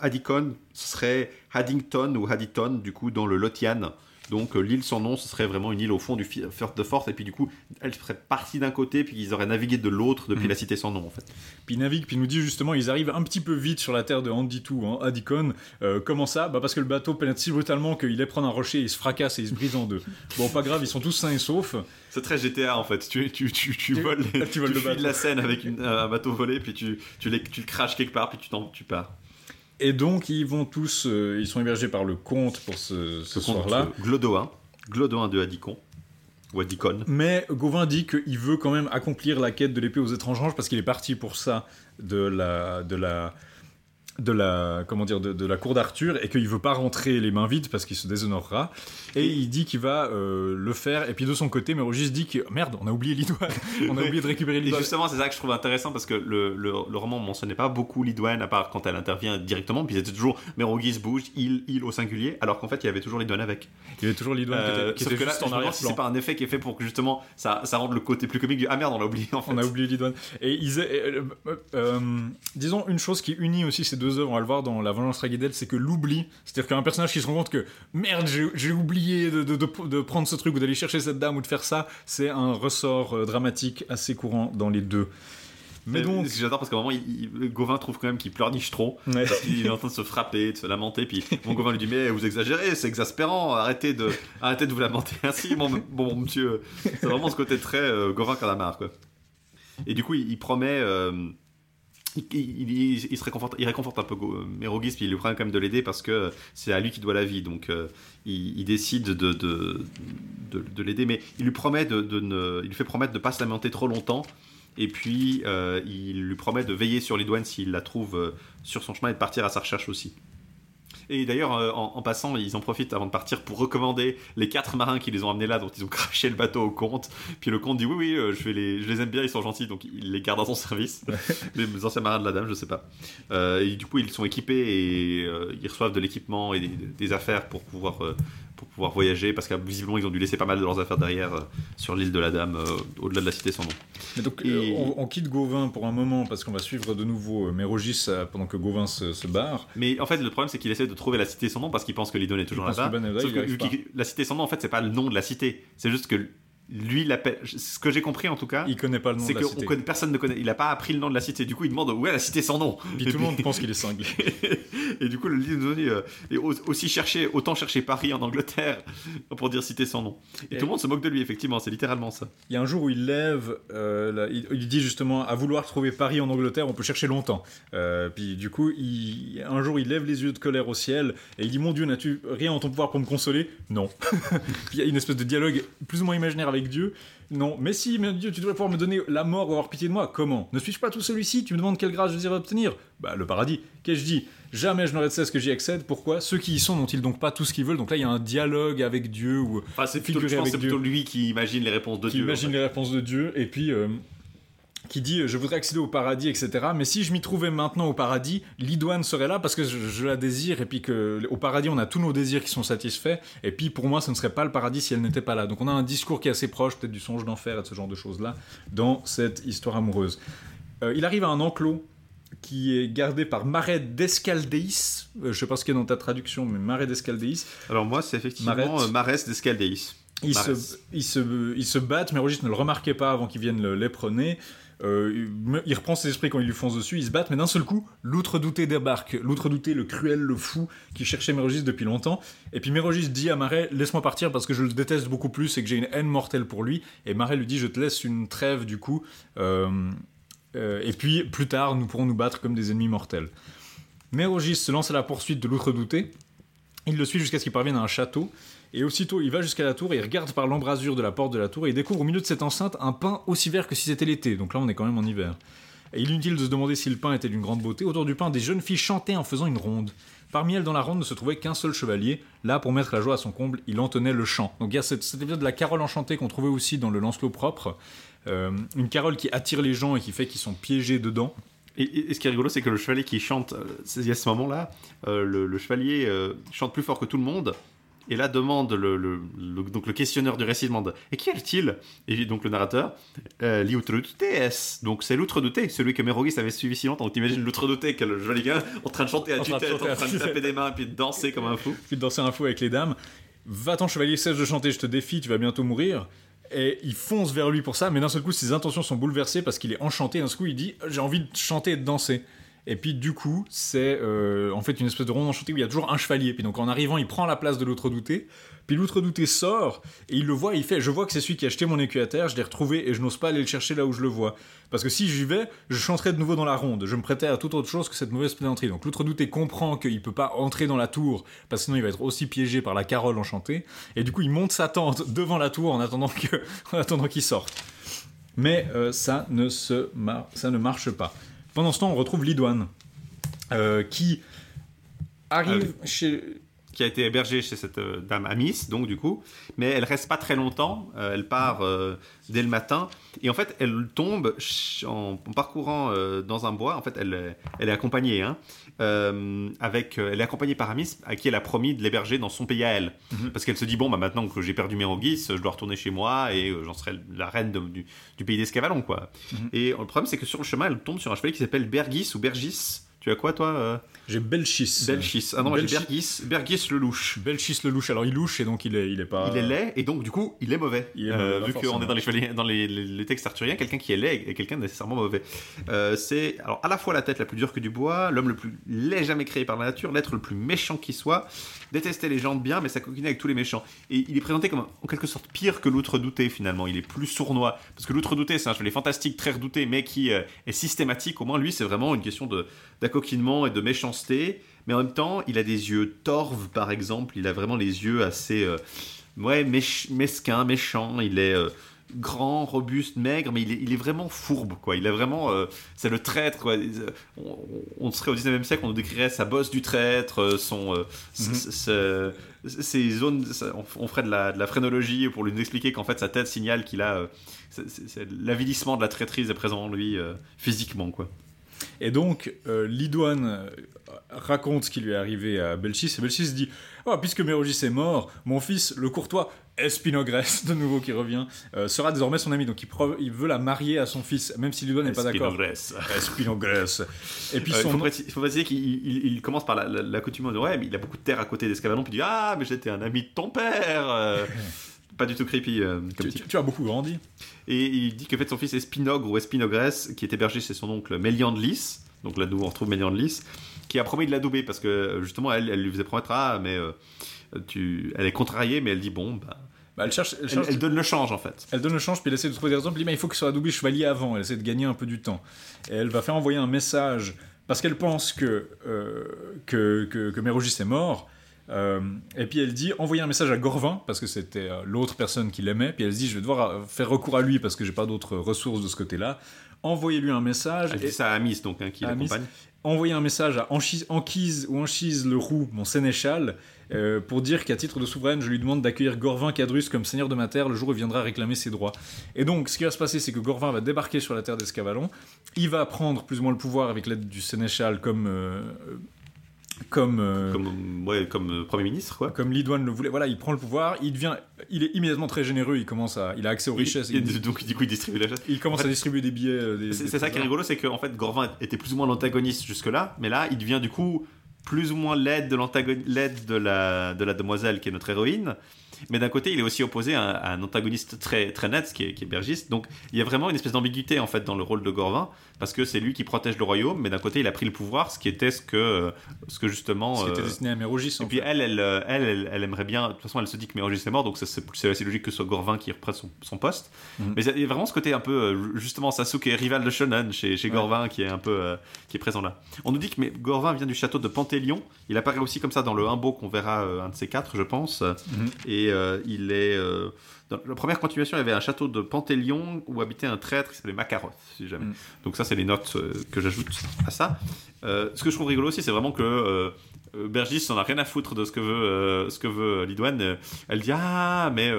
[SPEAKER 3] Haddington, ce serait Haddington ou Haddington, du coup, dans le Lothian. Donc euh, l'île sans nom, ce serait vraiment une île au fond du Firth de Forth, et puis du coup, elle serait partie d'un côté, puis ils auraient navigué de l'autre depuis mhm. la cité sans nom, en fait.
[SPEAKER 2] Puis ils naviguent, puis ils nous dit justement, ils arrivent un petit peu vite sur la terre de Handitou, hein, Adicon. Euh, comment ça? Bah Parce que le bateau pénètre si brutalement qu'il est prendre un rocher, il se fracasse et il se brise en deux. Bon, pas grave, ils sont tous sains et saufs.
[SPEAKER 3] C'est très GTA en fait. Tu, tu, tu, tu voles, tu, voles le la scène avec un bateau volé, puis tu, tu, tu le craches quelque part, puis tu, tu pars.
[SPEAKER 2] Et donc, ils vont tous, euh, ils sont hébergés par le comte pour ce, ce soir-là.
[SPEAKER 3] Glodoin, Glodoin de Hadicon. Ou Hadicon.
[SPEAKER 2] Mais Gauvin dit qu'il veut quand même accomplir la quête de l'épée aux étranges parce qu'il est parti pour ça de la, de la, de la comment dire de, la cour d'Arthur et qu'il veut pas rentrer les mains vides parce qu'il se déshonorera. Et il dit qu'il va euh, le faire. Et puis de son côté Mérogis dit que merde on a oublié Lidouane. On a oublié de récupérer Lidouane.
[SPEAKER 3] et justement c'est ça que je trouve intéressant parce que le, le, le roman mentionnait pas beaucoup Lidouane à part quand elle intervient directement. Puis c'était toujours Mérogis bouge il il au singulier alors qu'en fait il y avait toujours Lidouane avec.
[SPEAKER 2] Il y avait toujours Lidouane euh, qui était, que là, juste en arrière
[SPEAKER 3] c'est pas un effet qui est fait pour que justement ça, ça rende le côté plus comique du ah merde on l'a oublié en fait
[SPEAKER 2] on a oublié Lidouane. Et ils, euh, disons une chose qui unit aussi ces deux œuvres on va le voir dans la vengeance Ragidel, c'est que l'oubli, c'est-à-dire qu'un personnage qui se rend compte que merde, j'ai oublié de, de, prendre ce truc ou d'aller chercher cette dame ou de faire ça, c'est un ressort euh, dramatique assez courant dans les deux.
[SPEAKER 3] Mais donc, j'adore parce qu'à un moment, Gauvin trouve quand même qu'il pleurniche trop. Parce qu'il est en train de se frapper, de se lamenter. Puis mon Gauvin lui dit Mais vous exagérez, c'est exaspérant, arrêtez de, arrêtez de vous lamenter ainsi, bon, bon monsieur. C'est vraiment ce côté très euh, Gauvin quoi. Et du coup, il, promet. Euh, il, se réconforte, il réconforte un peu Mérogis, puis il lui prend quand même de l'aider parce que c'est à lui qui doit la vie. Donc il, décide de, de, de, l'aider, mais il lui promet de, ne, il lui fait promettre de ne pas se lamenter trop longtemps. Et puis il lui promet de veiller sur les douanes s'il la trouve sur son chemin et de partir à sa recherche aussi. Et d'ailleurs, euh, en, passant, ils en profitent avant de partir pour recommander les quatre marins qui les ont amenés là, dont ils ont craché le bateau au comte. Puis le comte dit oui, oui, euh, je, vais les, je les aime bien, ils sont gentils, donc il les garde à son service. les anciens marins de la dame, je sais pas. Euh, et du coup, ils sont équipés et ils reçoivent de l'équipement et des, affaires pour pouvoir pour pouvoir voyager parce que visiblement ils ont dû laisser pas mal de leurs affaires derrière sur l'île de la Dame, au-delà de la cité sans nom.
[SPEAKER 2] donc on, quitte Gauvin pour un moment parce qu'on va suivre de nouveau Mérogis pendant que Gauvin se, se, barre.
[SPEAKER 3] Mais en fait le problème c'est qu'il essaie de trouver la cité sans nom parce qu'il pense que Lidon est toujours là-bas. la cité sans nom, en fait, c'est pas le nom de la cité. C'est juste que lui. Ce que j'ai compris en tout cas,
[SPEAKER 2] il connaît pas le nom de la cité.
[SPEAKER 3] Connaît, personne ne connaît. Il a pas appris le nom de la cité. Du coup, il demande où est la cité sans nom.
[SPEAKER 2] Puis tout le monde pense qu'il est cinglé.
[SPEAKER 3] et du coup, le livre euh, aussi chercher, autant chercher Paris en Angleterre pour dire cité sans nom. Et, tout le monde se moque de lui. Effectivement, c'est littéralement ça.
[SPEAKER 2] Il y a un jour où il lève, euh, il, dit justement à vouloir trouver Paris en Angleterre, on peut chercher longtemps. Euh, puis du coup, il, un jour, il lève les yeux de colère au ciel et il dit mon Dieu, n'as-tu rien en ton pouvoir pour me consoler? Non. puis il y a une espèce de dialogue plus ou moins imaginaire avec Dieu. Non, mais si, mon Dieu, tu devrais pouvoir me donner la mort ou avoir pitié de moi. Comment? Ne suis-je pas tout celui-ci? Tu me demandes quelle grâce je désire obtenir? Bah, le paradis. Qu'ai-je dit? Jamais je n'aurais de cesse que j'y accède. Pourquoi? Ceux qui y sont n'ont-ils donc pas tout ce qu'ils veulent? Donc là, il y a un dialogue avec Dieu ou
[SPEAKER 3] enfin, c'est plutôt, plutôt lui qui imagine les réponses de
[SPEAKER 2] Dieu.
[SPEAKER 3] Qui
[SPEAKER 2] imagine les réponses de Dieu et puis. Euh, qui dit je voudrais accéder au paradis, etc. Mais si je m'y trouvais maintenant au paradis, l'idoine serait là parce que je, la désire et puis que au paradis on a tous nos désirs qui sont satisfaits et puis pour moi ce ne serait pas le paradis si elle n'était pas là. Donc on a un discours qui est assez proche peut-être du songe d'enfer et de ce genre de choses là dans cette histoire amoureuse. Euh, il arrive à un enclos qui est gardé par Marais d'Escaldéis. Euh, je sais pas ce qu'il y a dans ta traduction, mais Marais d'Escaldéis.
[SPEAKER 3] Alors moi, c'est effectivement Marais d'Escaldéis.
[SPEAKER 2] Ils se, ils, se, ils se battent, mais Rogis ne le remarquait pas avant qu'ils viennent l'éperonner. Euh, il reprend ses esprits quand il lui fonce dessus, ils se battent, mais d'un seul coup, l'outre douté débarque. L'outre douté, le cruel, le fou, qui cherchait Mérogis depuis longtemps. Et puis Mérogis dit à Marais Laisse-moi partir parce que je le déteste beaucoup plus et que j'ai une haine mortelle pour lui. Et Marais lui dit Je te laisse une trêve du coup. Euh, euh, et puis plus tard, nous pourrons nous battre comme des ennemis mortels. Mérogis se lance à la poursuite de l'outre douté. Il le suit jusqu'à ce qu'il parvienne à un château. Et aussitôt, il va jusqu'à la tour et il regarde par l'embrasure de la porte de la tour et il découvre au milieu de cette enceinte un pain aussi vert que si c'était l'été. Donc là, on est quand même en hiver. Et inutile de se demander si le pain était d'une grande beauté. Autour du pain, des jeunes filles chantaient en faisant une ronde. Parmi elles, dans la ronde, ne se trouvait qu'un seul chevalier. Là, pour mettre la joie à son comble, il entonnait le chant. Donc il y a cet, épisode de la carole enchantée qu'on trouvait aussi dans le Lancelot propre. Euh, une carole qui attire les gens et qui fait qu'ils sont piégés dedans.
[SPEAKER 3] Et, ce qui est rigolo, c'est que le chevalier qui chante, euh, il y a ce moment-là, euh, le, chevalier chante plus fort que tout le monde, et là demande le, donc le questionneur du récit demande et qui est-il? Et donc le narrateur euh, l'outre S. Donc c'est l'outre douté, celui que Mérogis avait suivi si longtemps. Donc t'imagines l'outre douté, quel joli gars, en train de chanter à tue-tête, en train de taper des mains, puis de danser comme un fou.
[SPEAKER 2] Puis de danser un fou avec les dames. Va-t'en chevalier, cesse de chanter, je te défie, tu vas bientôt mourir. Et il fonce vers lui pour ça, mais d'un seul coup ses intentions sont bouleversées parce qu'il est enchanté. D'un seul coup il dit j'ai envie de chanter et de danser. Et puis du coup, c'est euh, en fait une espèce de ronde enchantée où il y a toujours un chevalier. Puis donc en arrivant, il prend la place de l'autre douté. Puis l'autre douté sort et il le voit. Et il fait Je vois que c'est celui qui a acheté mon écu à terre. Je l'ai retrouvé et je n'ose pas aller le chercher là où je le vois. Parce que si j'y vais, je chanterai de nouveau dans la ronde. Je me prêtais à toute autre chose que cette mauvaise plaisanterie. Donc l'autre douté comprend qu'il peut pas entrer dans la tour parce que sinon il va être aussi piégé par la carole enchantée. Et du coup, il monte sa tente devant la tour en attendant que, en attendant qu'il sorte. Mais euh, ça ne se ça ne marche pas. Pendant ce temps, on retrouve Lidouane euh, qui arrive ah chez
[SPEAKER 3] qui a été hébergée chez cette euh, dame Amis, donc du coup, mais elle reste pas très longtemps. Euh, elle part dès le matin et en fait, elle tombe en, parcourant dans un bois. En fait, elle, elle est accompagnée, hein, avec, elle est accompagnée par Amis, à qui elle a promis de l'héberger dans son pays à elle, mhm. parce qu'elle se dit bon, bah maintenant que j'ai perdu mes Mérogis, je dois retourner chez moi et j'en serai la reine du, du, pays d'Escavalon, quoi. Mhm. Et le problème, c'est que sur le chemin, elle tombe sur un chevalier qui s'appelle Bergis ou Bergis Tu as quoi, toi euh
[SPEAKER 2] J'ai Belchis.
[SPEAKER 3] Belchis. Ah non, j'ai. Bergis. Bergis le louche.
[SPEAKER 2] Belchis le louche. Alors il louche et donc il est, il est pas.
[SPEAKER 3] Il est laid et donc du coup il est mauvais.
[SPEAKER 2] Il est
[SPEAKER 3] Euh,
[SPEAKER 2] mauvais,
[SPEAKER 3] vu qu'on est dans les chevaliers, dans les, les- les textes arthuriens, quelqu'un qui est laid est quelqu'un de nécessairement mauvais. Euh, c'est alors à la fois la tête la plus dure que du bois, l'homme le plus laid jamais créé par la nature, l'être le plus méchant qui soit, détester les gens de bien, mais ça coquine avec tous les méchants. Et il est présenté comme en quelque sorte pire que l'outre-douté finalement. Il est plus sournois parce que l'outre-douté c'est un chevalier fantastique très redouté, mais qui euh, est systématique. Au moins lui c'est vraiment une question d'accoquinement et de méchanceté. Mais en même temps, il a des yeux torves, par exemple. Il a vraiment les yeux assez, euh, ouais, mesquins, méchants. Il est euh, grand, robuste, maigre, mais il est, il est vraiment fourbe, quoi. Il est vraiment, euh, c'est le traître, quoi. On, on serait au 19e siècle, on nous décrirait sa bosse du traître, euh, son, euh,
[SPEAKER 2] Mhm.
[SPEAKER 3] ses zones. on, on ferait de la, de la phrénologie pour lui expliquer qu'en fait sa tête signale qu'il a, l'avilissement de la traîtrise est présent en lui euh, physiquement, quoi.
[SPEAKER 2] Et donc, euh, raconte ce qui lui est arrivé à Belchis, et Belchis dit oh, Puisque Mérogis est mort, mon fils, le courtois Espinogrès, de nouveau qui revient, euh, sera désormais son ami. Donc il, il veut la marier à son fils, même si Lidouane n'est pas d'accord.
[SPEAKER 3] Spinogrès.
[SPEAKER 2] Espinogrès. Et puis
[SPEAKER 3] Euh, il
[SPEAKER 2] son
[SPEAKER 3] faut, préciser, il faut préciser qu'il il- il commence par la- la- l'accoutumance de ouais, mais il a beaucoup de terre à côté d'Escavalon, puis il dit Ah, mais j'étais un ami de ton père euh, Pas du tout creepy comme
[SPEAKER 2] tu, tu- tu as beaucoup grandi.
[SPEAKER 3] Et il dit que en fait, son fils Espinogre ou Espinogrès, qui était berger chez son oncle Mélian de Lys, donc là nous on retrouve Mélian de Lys, qui a promis de l'adouber parce que euh, justement elle, elle lui faisait promettre Ah, mais euh, tu... elle est contrariée, mais elle dit Bon, bah,
[SPEAKER 2] Bah, elle, cherche, elle,
[SPEAKER 3] elle,
[SPEAKER 2] cherche-
[SPEAKER 3] elle donne le change en fait.
[SPEAKER 2] elle donne le change, puis elle essaie de trouver des raisons. Puis elle dit, mais il faut qu'il soit adoubé chevalier avant. Elle essaie de gagner un peu du temps. Et elle va faire envoyer un message, parce qu'elle pense que, euh, que, que, que Mérogis est mort. Euh, et puis elle dit envoyer un message à Gorvin, parce que c'était euh, l'autre personne qui l'aimait. Puis elle se dit je vais devoir faire recours à lui parce que j'ai pas d'autres ressources de ce côté-là. Envoyez-lui un message.
[SPEAKER 3] Elle
[SPEAKER 2] et-
[SPEAKER 3] dit ça à Amis, donc, hein, qui l'accompagne.
[SPEAKER 2] Envoyer un message à Anchise, ou Anchise le Roux, mon sénéchal, euh, pour dire qu'à titre de souveraine, je lui demande d'accueillir Gorvin Cadrus comme seigneur de ma terre le jour où il viendra réclamer ses droits. Et donc, ce qui va se passer, c'est que Gorvin va débarquer sur la terre d'Escavalon. Il va prendre plus ou moins le pouvoir avec l'aide du sénéchal comme. euh, comme, euh,
[SPEAKER 3] Comme, ouais, comme euh, Premier ministre, quoi.
[SPEAKER 2] comme Lidouane le voulait, voilà, il prend le pouvoir, il devient, il est immédiatement très généreux, il commence à, il a accès aux richesses,
[SPEAKER 3] Et-
[SPEAKER 2] il,
[SPEAKER 3] donc, du coup, il distribue la chasse.
[SPEAKER 2] il commence
[SPEAKER 3] en fait,
[SPEAKER 2] à distribuer des billets. euh,
[SPEAKER 3] C'est ça qui est rigolo, c'est qu'en fait Gorvin était plus ou moins l'antagoniste jusque-là, mais là il devient du coup plus ou moins l'aide de l'aide de la, de la demoiselle qui est notre héroïne. Mais d'un côté, il est aussi opposé à, un- à un antagoniste très, très net, qui est, qui est Bergis. Donc il y a vraiment une espèce d'ambiguïté en fait dans le rôle de Gorvin, parce que c'est lui qui protège le royaume, mais d'un côté il a pris le pouvoir, ce qui était ce que, ce que justement.
[SPEAKER 2] Ce qui était
[SPEAKER 3] euh,
[SPEAKER 2] destiné à Mérogis.
[SPEAKER 3] et puis elle, elle, euh, elle, elle, elle aimerait bien. De toute façon, elle se dit que Mérogis est mort, donc c'est assez logique que ce soit Gorvin qui reprenne son, son poste.
[SPEAKER 2] Mhm.
[SPEAKER 3] Mais il y a vraiment ce côté un peu, euh, justement, Sasuke est rival de Shonen chez, chez
[SPEAKER 2] Ouais.
[SPEAKER 3] Gorvin qui est un peu, euh, qui est présent là. On nous dit que mais, Gorvin vient du château de Pantélion. Il apparaît aussi comme ça dans le Humbo qu'on verra euh, un de ces quatre, je pense.
[SPEAKER 2] Mhm.
[SPEAKER 3] Et euh, il est. dans la première continuation, il y avait un château de Pantélion où habitait un traître qui s'appelait Makaroth, si jamais.
[SPEAKER 2] Mm.
[SPEAKER 3] Donc ça, c'est les notes euh, que j'ajoute à ça. Euh, ce que je trouve rigolo aussi, c'est vraiment que euh, euh, Bergis n'en a rien à foutre de ce que veut, euh, ce que veut Lidouane. Elle dit ah mais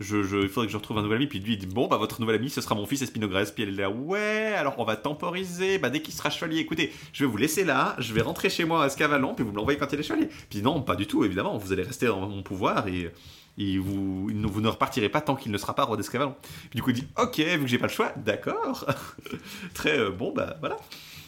[SPEAKER 3] je, je- il faudrait que je retrouve un nouvel ami. Puis lui il dit bon bah votre nouvel ami ce sera mon fils Espinogrès. Puis elle est là ouais alors on va temporiser. Bah dès qu'il sera chevalier, écoutez, je vais vous laisser là, je vais rentrer chez moi à Escavalon puis vous me l'envoyez quand il est chevalier. Puis non pas du tout évidemment, vous allez rester dans mon pouvoir et vous, il ne- vous ne repartirez pas tant qu'il ne sera pas roi d'Escavalon. Du coup, il dit Ok, vu que j'ai pas le choix, d'accord. Très euh, bon, bah voilà.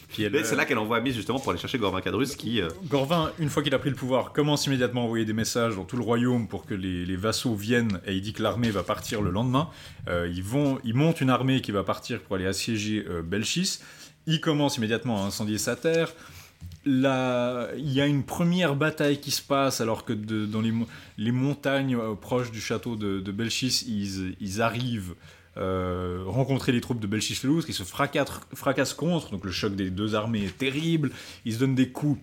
[SPEAKER 2] Puis elle,
[SPEAKER 3] Mais c'est là qu'elle envoie Amis justement pour aller chercher Gorvin Cadrus qui. euh,
[SPEAKER 2] Gorvin, une fois qu'il a pris le pouvoir, commence immédiatement à envoyer des messages dans tout le royaume pour que les, les vassaux viennent et il dit que l'armée va partir le lendemain. Euh, ils, vont, ils montent une armée qui va partir pour aller assiéger euh, Belchis. Il commence immédiatement à incendier sa terre. Il y a une première bataille qui se passe alors que dans les, mo- les montagnes euh, proches du château de, Belchis, ils, arrivent euh, rencontrer les troupes de Belchis-Lelouch qui se fracassent, contre. Donc le choc des deux armées est terrible. Ils se donnent des coups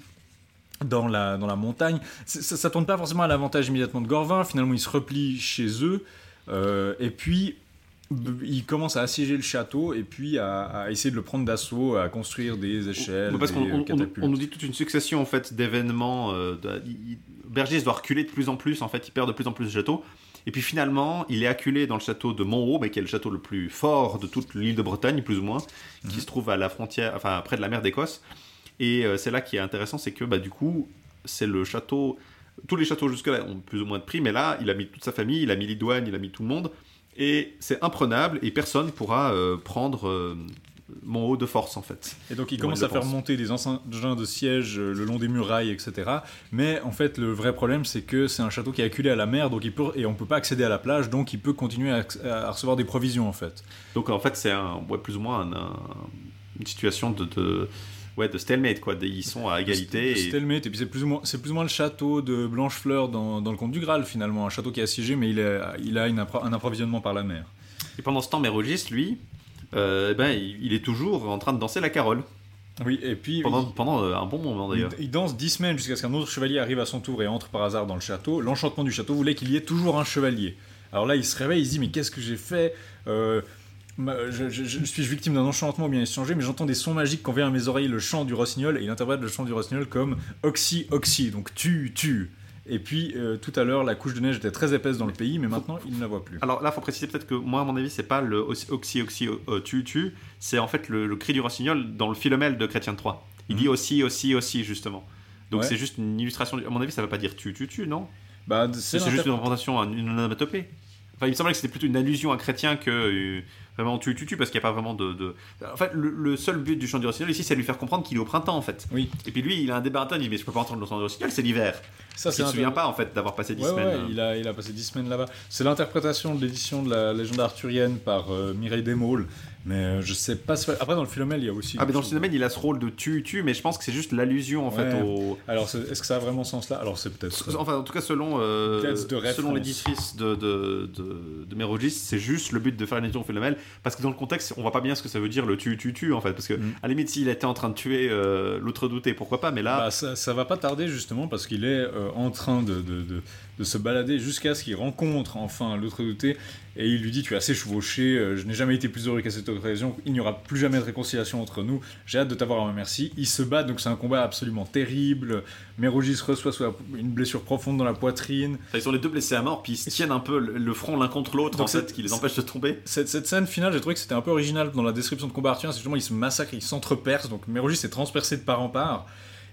[SPEAKER 2] dans la, montagne. Ça, ça tourne pas forcément à l'avantage immédiatement de Gorvin. Finalement, ils se replient chez eux. Euh, et puis, ils commencent à assiéger le château et puis à, à essayer de le prendre d'assaut, à construire des échelles,
[SPEAKER 3] parce
[SPEAKER 2] des
[SPEAKER 3] qu'on on- on-
[SPEAKER 2] catapultes.
[SPEAKER 3] on nous dit toute une succession en fait d'événements. Euh, il- il- Bergis doit reculer de plus en plus. En fait, il perd de plus en plus de châteaux. Et puis finalement, il est acculé dans le château de Monthaut, mais qui est le château le plus fort de toute l'île de Bretagne, plus ou moins,
[SPEAKER 2] Mhm.
[SPEAKER 3] qui se trouve à la frontière, enfin près de la mer d'Écosse. Et euh, c'est là qui est intéressant, c'est que bah, du coup, c'est le château. Tous les châteaux jusque-là ont plus ou moins de prix, mais là, il a mis toute sa famille, il a mis Lidouane, il a mis tout le monde. Et c'est imprenable et personne pourra euh, prendre, euh, mon haut de force en fait.
[SPEAKER 2] Et donc il
[SPEAKER 3] Moi,
[SPEAKER 2] commence
[SPEAKER 3] je
[SPEAKER 2] à faire monter des engins de siège euh, le long des murailles, etc. Mais en fait, le vrai problème, c'est que c'est un château qui est acculé à la mer, donc il peut, et on peut pas accéder à la plage, donc il peut continuer à, à recevoir des provisions en fait.
[SPEAKER 3] Donc en fait, c'est un, ouais, plus ou moins un- un- une situation de, de, ouais, de stalemate quoi. Ils sont à égalité.
[SPEAKER 2] C'est
[SPEAKER 3] et-
[SPEAKER 2] stalemate, et puis c'est plus, ou moins- plus ou moins le château de Blanchefleur dans, dans le Conte du Graal finalement, un château qui est assiégé, mais il, est- il a une un approvisionnement par la mer.
[SPEAKER 3] Et pendant ce temps, Mérogis, lui, euh, ben, il, est toujours en train de danser la carole.
[SPEAKER 2] Oui, et puis
[SPEAKER 3] Pendant,
[SPEAKER 2] il-
[SPEAKER 3] pendant euh, un bon moment d'ailleurs.
[SPEAKER 2] Il, il danse dix semaines jusqu'à ce qu'un autre chevalier arrive à son tour et entre par hasard dans le château. L'enchantement du château voulait qu'il y ait toujours un chevalier. Alors là, il se réveille, il se dit Mais qu'est-ce que j'ai fait? Euh, je, je- je- Suis-je victime d'un enchantement bien échangé Mais j'entends des sons magiques qui envoient à mes oreilles le chant du rossignol et il interprète le chant du rossignol comme Oxy, Oxy, donc tu, tu. Et puis euh, tout à l'heure, la couche de neige était très épaisse dans le pays, mais maintenant il ne la voit plus.
[SPEAKER 3] Alors là, faut préciser peut-être que moi, à mon avis, c'est pas le oxy oxy euh, tu tu, c'est en fait le, le cri du rossignol dans le Philomèle de Chrétien de Troyes. Il
[SPEAKER 2] Mhm.
[SPEAKER 3] dit aussi, aussi, aussi, justement. Donc
[SPEAKER 2] Ouais.
[SPEAKER 3] c'est juste une illustration. À mon avis, ça veut pas dire tu, tu, tu, non?
[SPEAKER 2] Bah,
[SPEAKER 3] C'est juste une représentation, un- une onomatopée. Enfin, il me semblait que c'était plutôt une allusion à Chrétien que euh, vraiment tu, tu, tu, parce qu'il n'y a pas vraiment de. de- En fait, le, le seul but du chant du rossignol ici, c'est de lui faire comprendre qu'il est au printemps, en fait.
[SPEAKER 2] Oui.
[SPEAKER 3] Et puis lui, il a un débat interne, il dit Mais je peux pas entendre le chant du rossignol, c'est l'hiver.
[SPEAKER 2] Ça,
[SPEAKER 3] Il se souvient pas, en fait, d'avoir passé 10
[SPEAKER 2] Ouais,
[SPEAKER 3] semaines.
[SPEAKER 2] ouais,
[SPEAKER 3] euh.
[SPEAKER 2] il, a, il a passé 10 semaines là-bas. C'est l'interprétation de l'édition de la légende arthurienne par euh, Mireille Desmaules. Mais euh, je sais pas. si- Après, dans le Philomèle, il y a aussi.
[SPEAKER 3] Ah, mais dans le phénomène, il a ce rôle de tu, tu, mais je pense que c'est juste l'allusion, en fait, au.
[SPEAKER 2] Alors, est-ce que ça a vraiment ce sens-là? Alors, c'est peut-être.
[SPEAKER 3] Enfin, en tout cas, selon, euh,
[SPEAKER 2] de
[SPEAKER 3] selon l'éditrice de, de, de, de Mérogis, c'est juste le but de faire une allusion au Philomèle, parce que dans le contexte, on voit pas bien ce que ça veut dire le tu, tu, tu, en fait. Parce que,
[SPEAKER 2] Mm.
[SPEAKER 3] à la limite, s'il était en train de tuer euh, l'autre douté, pourquoi pas, mais là.
[SPEAKER 2] Bah, ça, ça va pas tarder justement parce qu'il est euh, en train de, de, se balader jusqu'à ce qu'il rencontre enfin l'autre douté et il lui dit tu es assez chevauché, euh, je n'ai jamais été plus heureux qu'à cette occasion, il n'y aura plus jamais de réconciliation entre nous, j'ai hâte de t'avoir à ma merci. Ils se battent donc c'est un combat absolument terrible, Mérogis reçoit une blessure profonde dans la poitrine.
[SPEAKER 3] Enfin, ils sont les deux blessés à mort, puis ils se tiennent un peu le, front l'un contre l'autre, en fait, qui les empêche de tomber.
[SPEAKER 2] Cette, cette scène finale, j'ai trouvé que c'était un peu original dans la description de combat arthurien, c'est justement ils se massacrent, ils s'entrepercent, donc Mérogis est transpercé de part en part.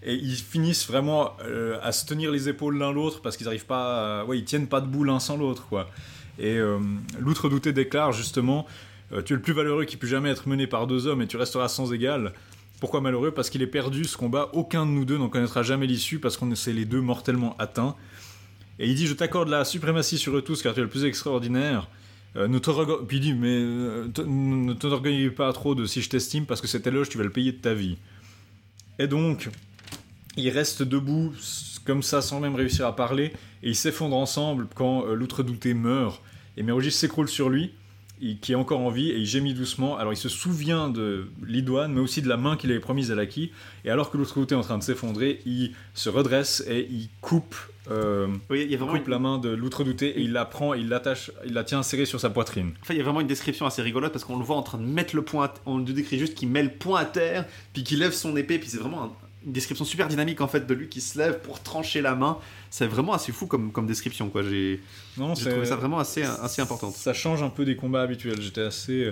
[SPEAKER 2] Et ils finissent vraiment euh, à se tenir les épaules l'un l'autre parce qu'ils n'arrivent pas, à- ouais, ils tiennent pas debout l'un sans l'autre, quoi. Et euh, l'outre douté déclare justement, euh, tu es le plus valeureux qui put jamais être mené par deux hommes et tu resteras sans égal. Pourquoi malheureux? Parce qu'il est perdu ce combat. Aucun de nous deux n'en connaîtra jamais l'issue parce qu'on s'est les deux mortellement atteints. Et il dit, je t'accorde la suprématie sur eux tous car tu es le plus extraordinaire. Euh, Puis il dit, mais euh, ne t'orgueille pas trop de si je t'estime parce que cet éloge, tu vas le payer de ta vie. Et donc, ils restent debout comme ça sans même réussir à parler et ils s'effondrent ensemble quand euh, l'outre douté meurt. Et Mérogis s'écroule sur lui, il- qui est encore en vie, et il gémit doucement. Alors il se souvient de Lidoine, mais aussi de la main qu'il avait promise à Laki. Et alors que l'autre douté est en train de s'effondrer, il se redresse et il coupe, euh,
[SPEAKER 3] Oui, il y a
[SPEAKER 2] il
[SPEAKER 3] vraiment
[SPEAKER 2] coupe la main de l'outre douté et il la prend, et il l'attache, il la tient serrée sur sa poitrine.
[SPEAKER 3] Enfin, il y a vraiment une description assez rigolote parce qu'on le voit en train de mettre le poing. à- On le décrit juste qu'il met le poing à terre, puis qu'il lève son épée, puis c'est vraiment un- une description super dynamique en fait de lui qui se lève pour trancher la main. C'est vraiment assez fou comme, comme description quoi. J'ai trouvé ça vraiment assez, assez importante.
[SPEAKER 2] Ça change un peu des combats habituels. J'étais assez. euh,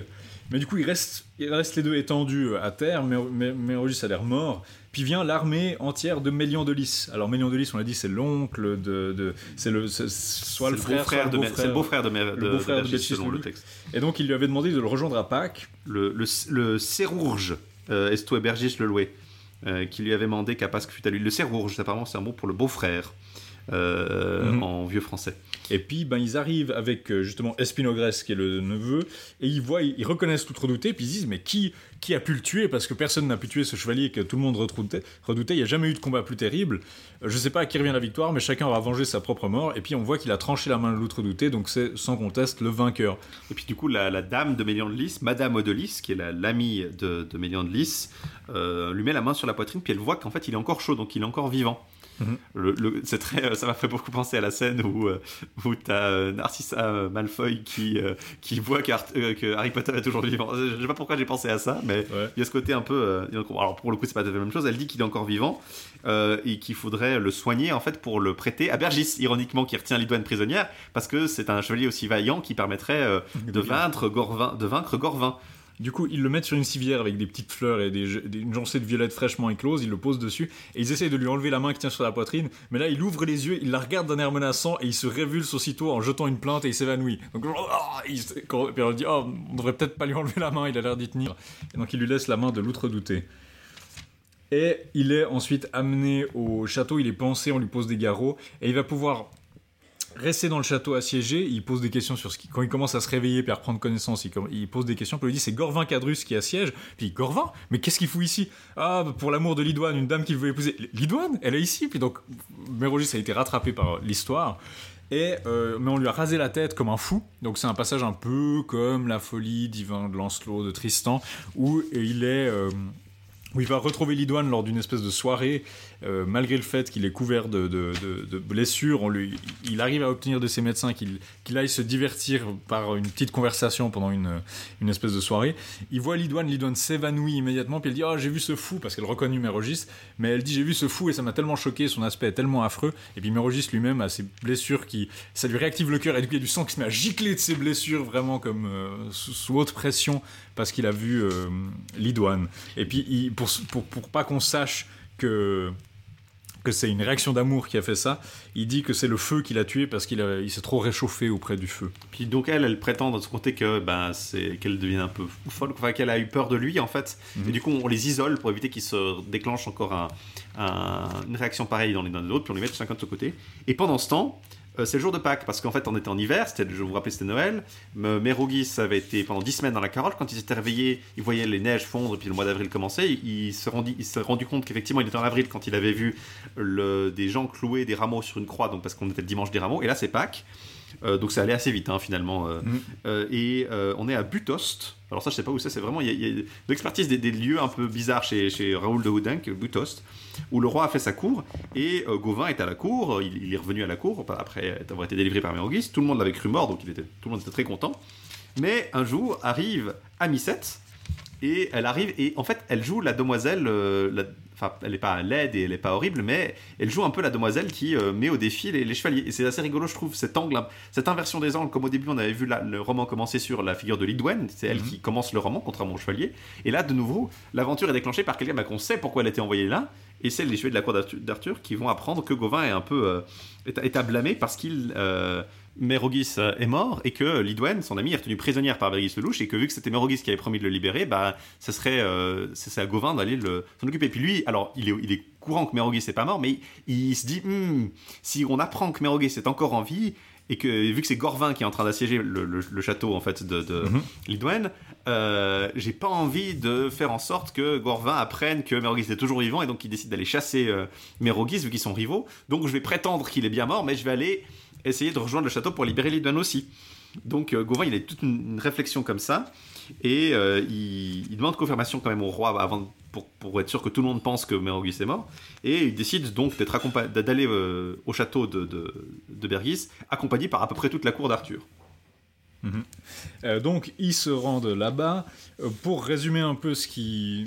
[SPEAKER 2] Mais du coup, ils restent, ils restent les deux étendus euh, à terre. Mais, Mérogis a l'air mort. Puis vient l'armée entière de Mélian de Lys. Alors Mélian de Lys, on l'a dit, c'est l'oncle de, de- c'est le, soit le, frère,
[SPEAKER 3] beau-frère de,
[SPEAKER 2] le
[SPEAKER 3] Mer- c'est le beau-frère de,
[SPEAKER 2] Le
[SPEAKER 3] de-
[SPEAKER 2] beau-frère de
[SPEAKER 3] selon
[SPEAKER 2] le
[SPEAKER 3] texte.
[SPEAKER 2] Et donc il lui avait demandé de le rejoindre à Pâques.
[SPEAKER 3] Le, le, le Serrourge, euh, Esto et Bergis le loué, euh, qui lui avait demandé qu'à Pasque fût à lui. Le Serrourge, apparemment, c'est un mot pour le beau-frère euh,
[SPEAKER 2] Mhm.
[SPEAKER 3] en vieux français.
[SPEAKER 2] Et puis ben, ils arrivent avec euh, justement Espinogrès qui est le neveu. Et ils voient, ils, reconnaissent tout redouté. Puis ils se disent mais qui, qui a pu le tuer? Parce que personne n'a pu tuer ce chevalier que tout le monde redoutait. Il n'y a jamais eu de combat plus terrible. Euh, Je sais pas à qui revient la victoire, mais chacun aura vengé sa propre mort. Et puis on voit qu'il a tranché la main de l'autre redouté. Donc c'est sans conteste le vainqueur.
[SPEAKER 3] Et puis du coup, la, la dame de Mélian de Lys, Madame de Lys, qui est la- l'amie de, de de Lys, euh, lui met la main sur la poitrine, puis elle voit qu'en fait il est encore chaud, donc il est encore vivant.
[SPEAKER 2] Mhm.
[SPEAKER 3] Le- le- c'est très, euh, ça m'a fait beaucoup penser à la scène où, euh, où tu as Narcissa euh, Malfoy qui, euh, qui voit euh, que Harry Potter est toujours vivant. Je sais pas pourquoi j'ai pensé à ça, mais
[SPEAKER 2] Ouais.
[SPEAKER 3] il y a ce côté un peu. euh, alors pour le coup, c'est pas la même chose. Elle dit qu'il est encore vivant euh, et qu'il faudrait le soigner en fait pour le prêter à Bergis, ironiquement, qui retient Lidoine prisonnière parce que c'est un chevalier aussi vaillant qui permettrait euh, de vaincre Gorvin, de vaincre Gorvin.
[SPEAKER 2] Du coup, ils le mettent sur une civière avec des petites fleurs et des, une joncée de violettes fraîchement écloses. Ils le posent dessus et ils essayent de lui enlever la main qui tient sur la poitrine. Mais là, il ouvre les yeux, il la regarde d'un air menaçant et il se révulse aussitôt en jetant une plainte et il s'évanouit. Donc, oh, il puis on dit on devrait peut-être pas lui enlever la main, il a l'air d'y tenir. Et donc, il lui laisse la main de l'outre-douté. Et il est ensuite amené au château, il est pensé, on lui pose des garrots et il va pouvoir rester dans le château assiégé, il pose des questions sur ce qui... Quand il commence à se réveiller puis à reprendre connaissance, il, pose des questions, puis il lui dit c'est Gorvin Cadrus qui assiège. Puis Gorvin Mais qu'est-ce qu'il fout ici? Ah, pour l'amour de Lidoine, une dame qu'il veut épouser. Lidoine Elle est ici Puis donc, Mérogis a été rattrapé par l'histoire. Et, euh, mais on lui a rasé la tête comme un fou. Donc c'est un passage un peu comme la folie d'Ivan de Lancelot, de Tristan, où il est... euh, où il va retrouver Lidoine lors d'une espèce de soirée, euh, malgré le fait qu'il est couvert de, blessures, il arrive à obtenir de ses médecins qu'il aille se divertir par une petite conversation pendant une, espèce de soirée. Il voit Lidoine, Lidoine s'évanouit immédiatement, puis elle dit « Oh, j'ai vu ce fou », parce qu'elle reconnaît Mérogis, mais elle dit « J'ai vu ce fou et ça m'a tellement choqué, son aspect est tellement affreux », et puis Mérogis lui-même a ses blessures qui... ça lui réactive le cœur, et du coup il y a du sang qui se met à gicler de ses blessures, vraiment comme euh, sous, haute pression, parce qu'il a vu euh, Lidoine. Et puis, pour, pour pas qu'on sache que, que c'est une réaction d'amour qui a fait ça, il dit que c'est le feu qui l'a tué parce qu'il il s'est trop réchauffé auprès du feu.
[SPEAKER 3] Puis donc elle, elle prétend de son côté que ben c'est qu'elle devienne un peu folle, enfin qu'elle a eu peur de lui en fait.
[SPEAKER 2] Mhm.
[SPEAKER 3] Et du coup on les isole pour éviter qu'il se déclenche encore un- un- une réaction pareille dans les uns et l'autre, puis on les met chacun de son côté. Et pendant ce temps, euh, c'est le jour de Pâques parce qu'en fait on était en hiver, c'était, je vous rappelle c'était Noël. Me- Mérogis avait été pendant 10 semaines dans la carotte. Quand il s'était réveillé, il voyait les neiges fondre et puis le mois d'avril commençait. Il, il se rendit, il s'est rendu compte qu'effectivement il était en avril quand il avait vu le- des gens clouer des rameaux sur une croix, donc parce qu'on était le dimanche des rameaux. Et là c'est Pâques. Euh, donc ça allait assez vite hein, finalement. Euh, euh, et on est à Butost. Alors ça je sais pas où c'est, c'est vraiment, il y a, il y a de l'expertise des, des lieux un peu bizarres chez, chez Raoul de Houdenc, Butost, où le roi a fait sa cour et euh, Gauvin est à la cour, il, il est revenu à la cour après avoir été délivré par Mérogis. Tout le monde l'avait cru mort, donc il était, tout le monde était très content. Mais un jour arrive Amicette et elle arrive et en fait elle joue la demoiselle, euh, la- enfin elle n'est pas laide et elle n'est pas horrible, mais elle joue un peu la demoiselle qui euh, met au défi les, les chevaliers. Et c'est assez rigolo, je trouve, cet angle, cette inversion des angles, comme au début on avait vu la- le roman commencer sur la figure de Lidwen, c'est elle
[SPEAKER 2] Mhm.
[SPEAKER 3] qui commence le roman, contrairement au chevalier. Et là, de nouveau, l'aventure est déclenchée par quelqu'un bah, qu'on sait pourquoi elle a été envoyée là, et c'est les chevaliers de la cour d'Arthur- qui vont apprendre que Gauvin est un peu euh, est, est à blâmer parce qu'il euh, Mérogis euh, est mort et que Lidwen, son ami, est retenue prisonnière par Mérogis le Louche et que vu que c'était Mérogis qui avait promis de le libérer, bah, ce serait euh, c'est à Gauvin d'aller le- s'en occuper. Puis lui, alors il est, il est courant que Mérogis n'est pas mort, mais il, il se dit Hmm, si on apprend que Mérogis est encore en vie et que vu que c'est Gorvin qui est en train d'assiéger le, le- le château en fait de, de
[SPEAKER 2] Mhm.
[SPEAKER 3] Lidwen, euh, j'ai pas envie de faire en sorte que Gorvin apprenne que Mérogis est toujours vivant et donc il décide d'aller chasser euh, Mérogis vu qu'ils sont rivaux. Donc je vais prétendre qu'il est bien mort, mais je vais aller essayer de rejoindre le château pour libérer Lidwen aussi. Donc euh, Gauvin il a toute une, réflexion comme ça et euh, il, demande confirmation quand même au roi avant pour, être sûr que tout le monde pense que Mérogis est mort et il décide donc d'être d'aller euh, au château de, de, de Bergis accompagné par à peu près toute la cour d'Arthur.
[SPEAKER 2] Euh, donc, ils se rendent là-bas. Euh, pour résumer un peu ce qui,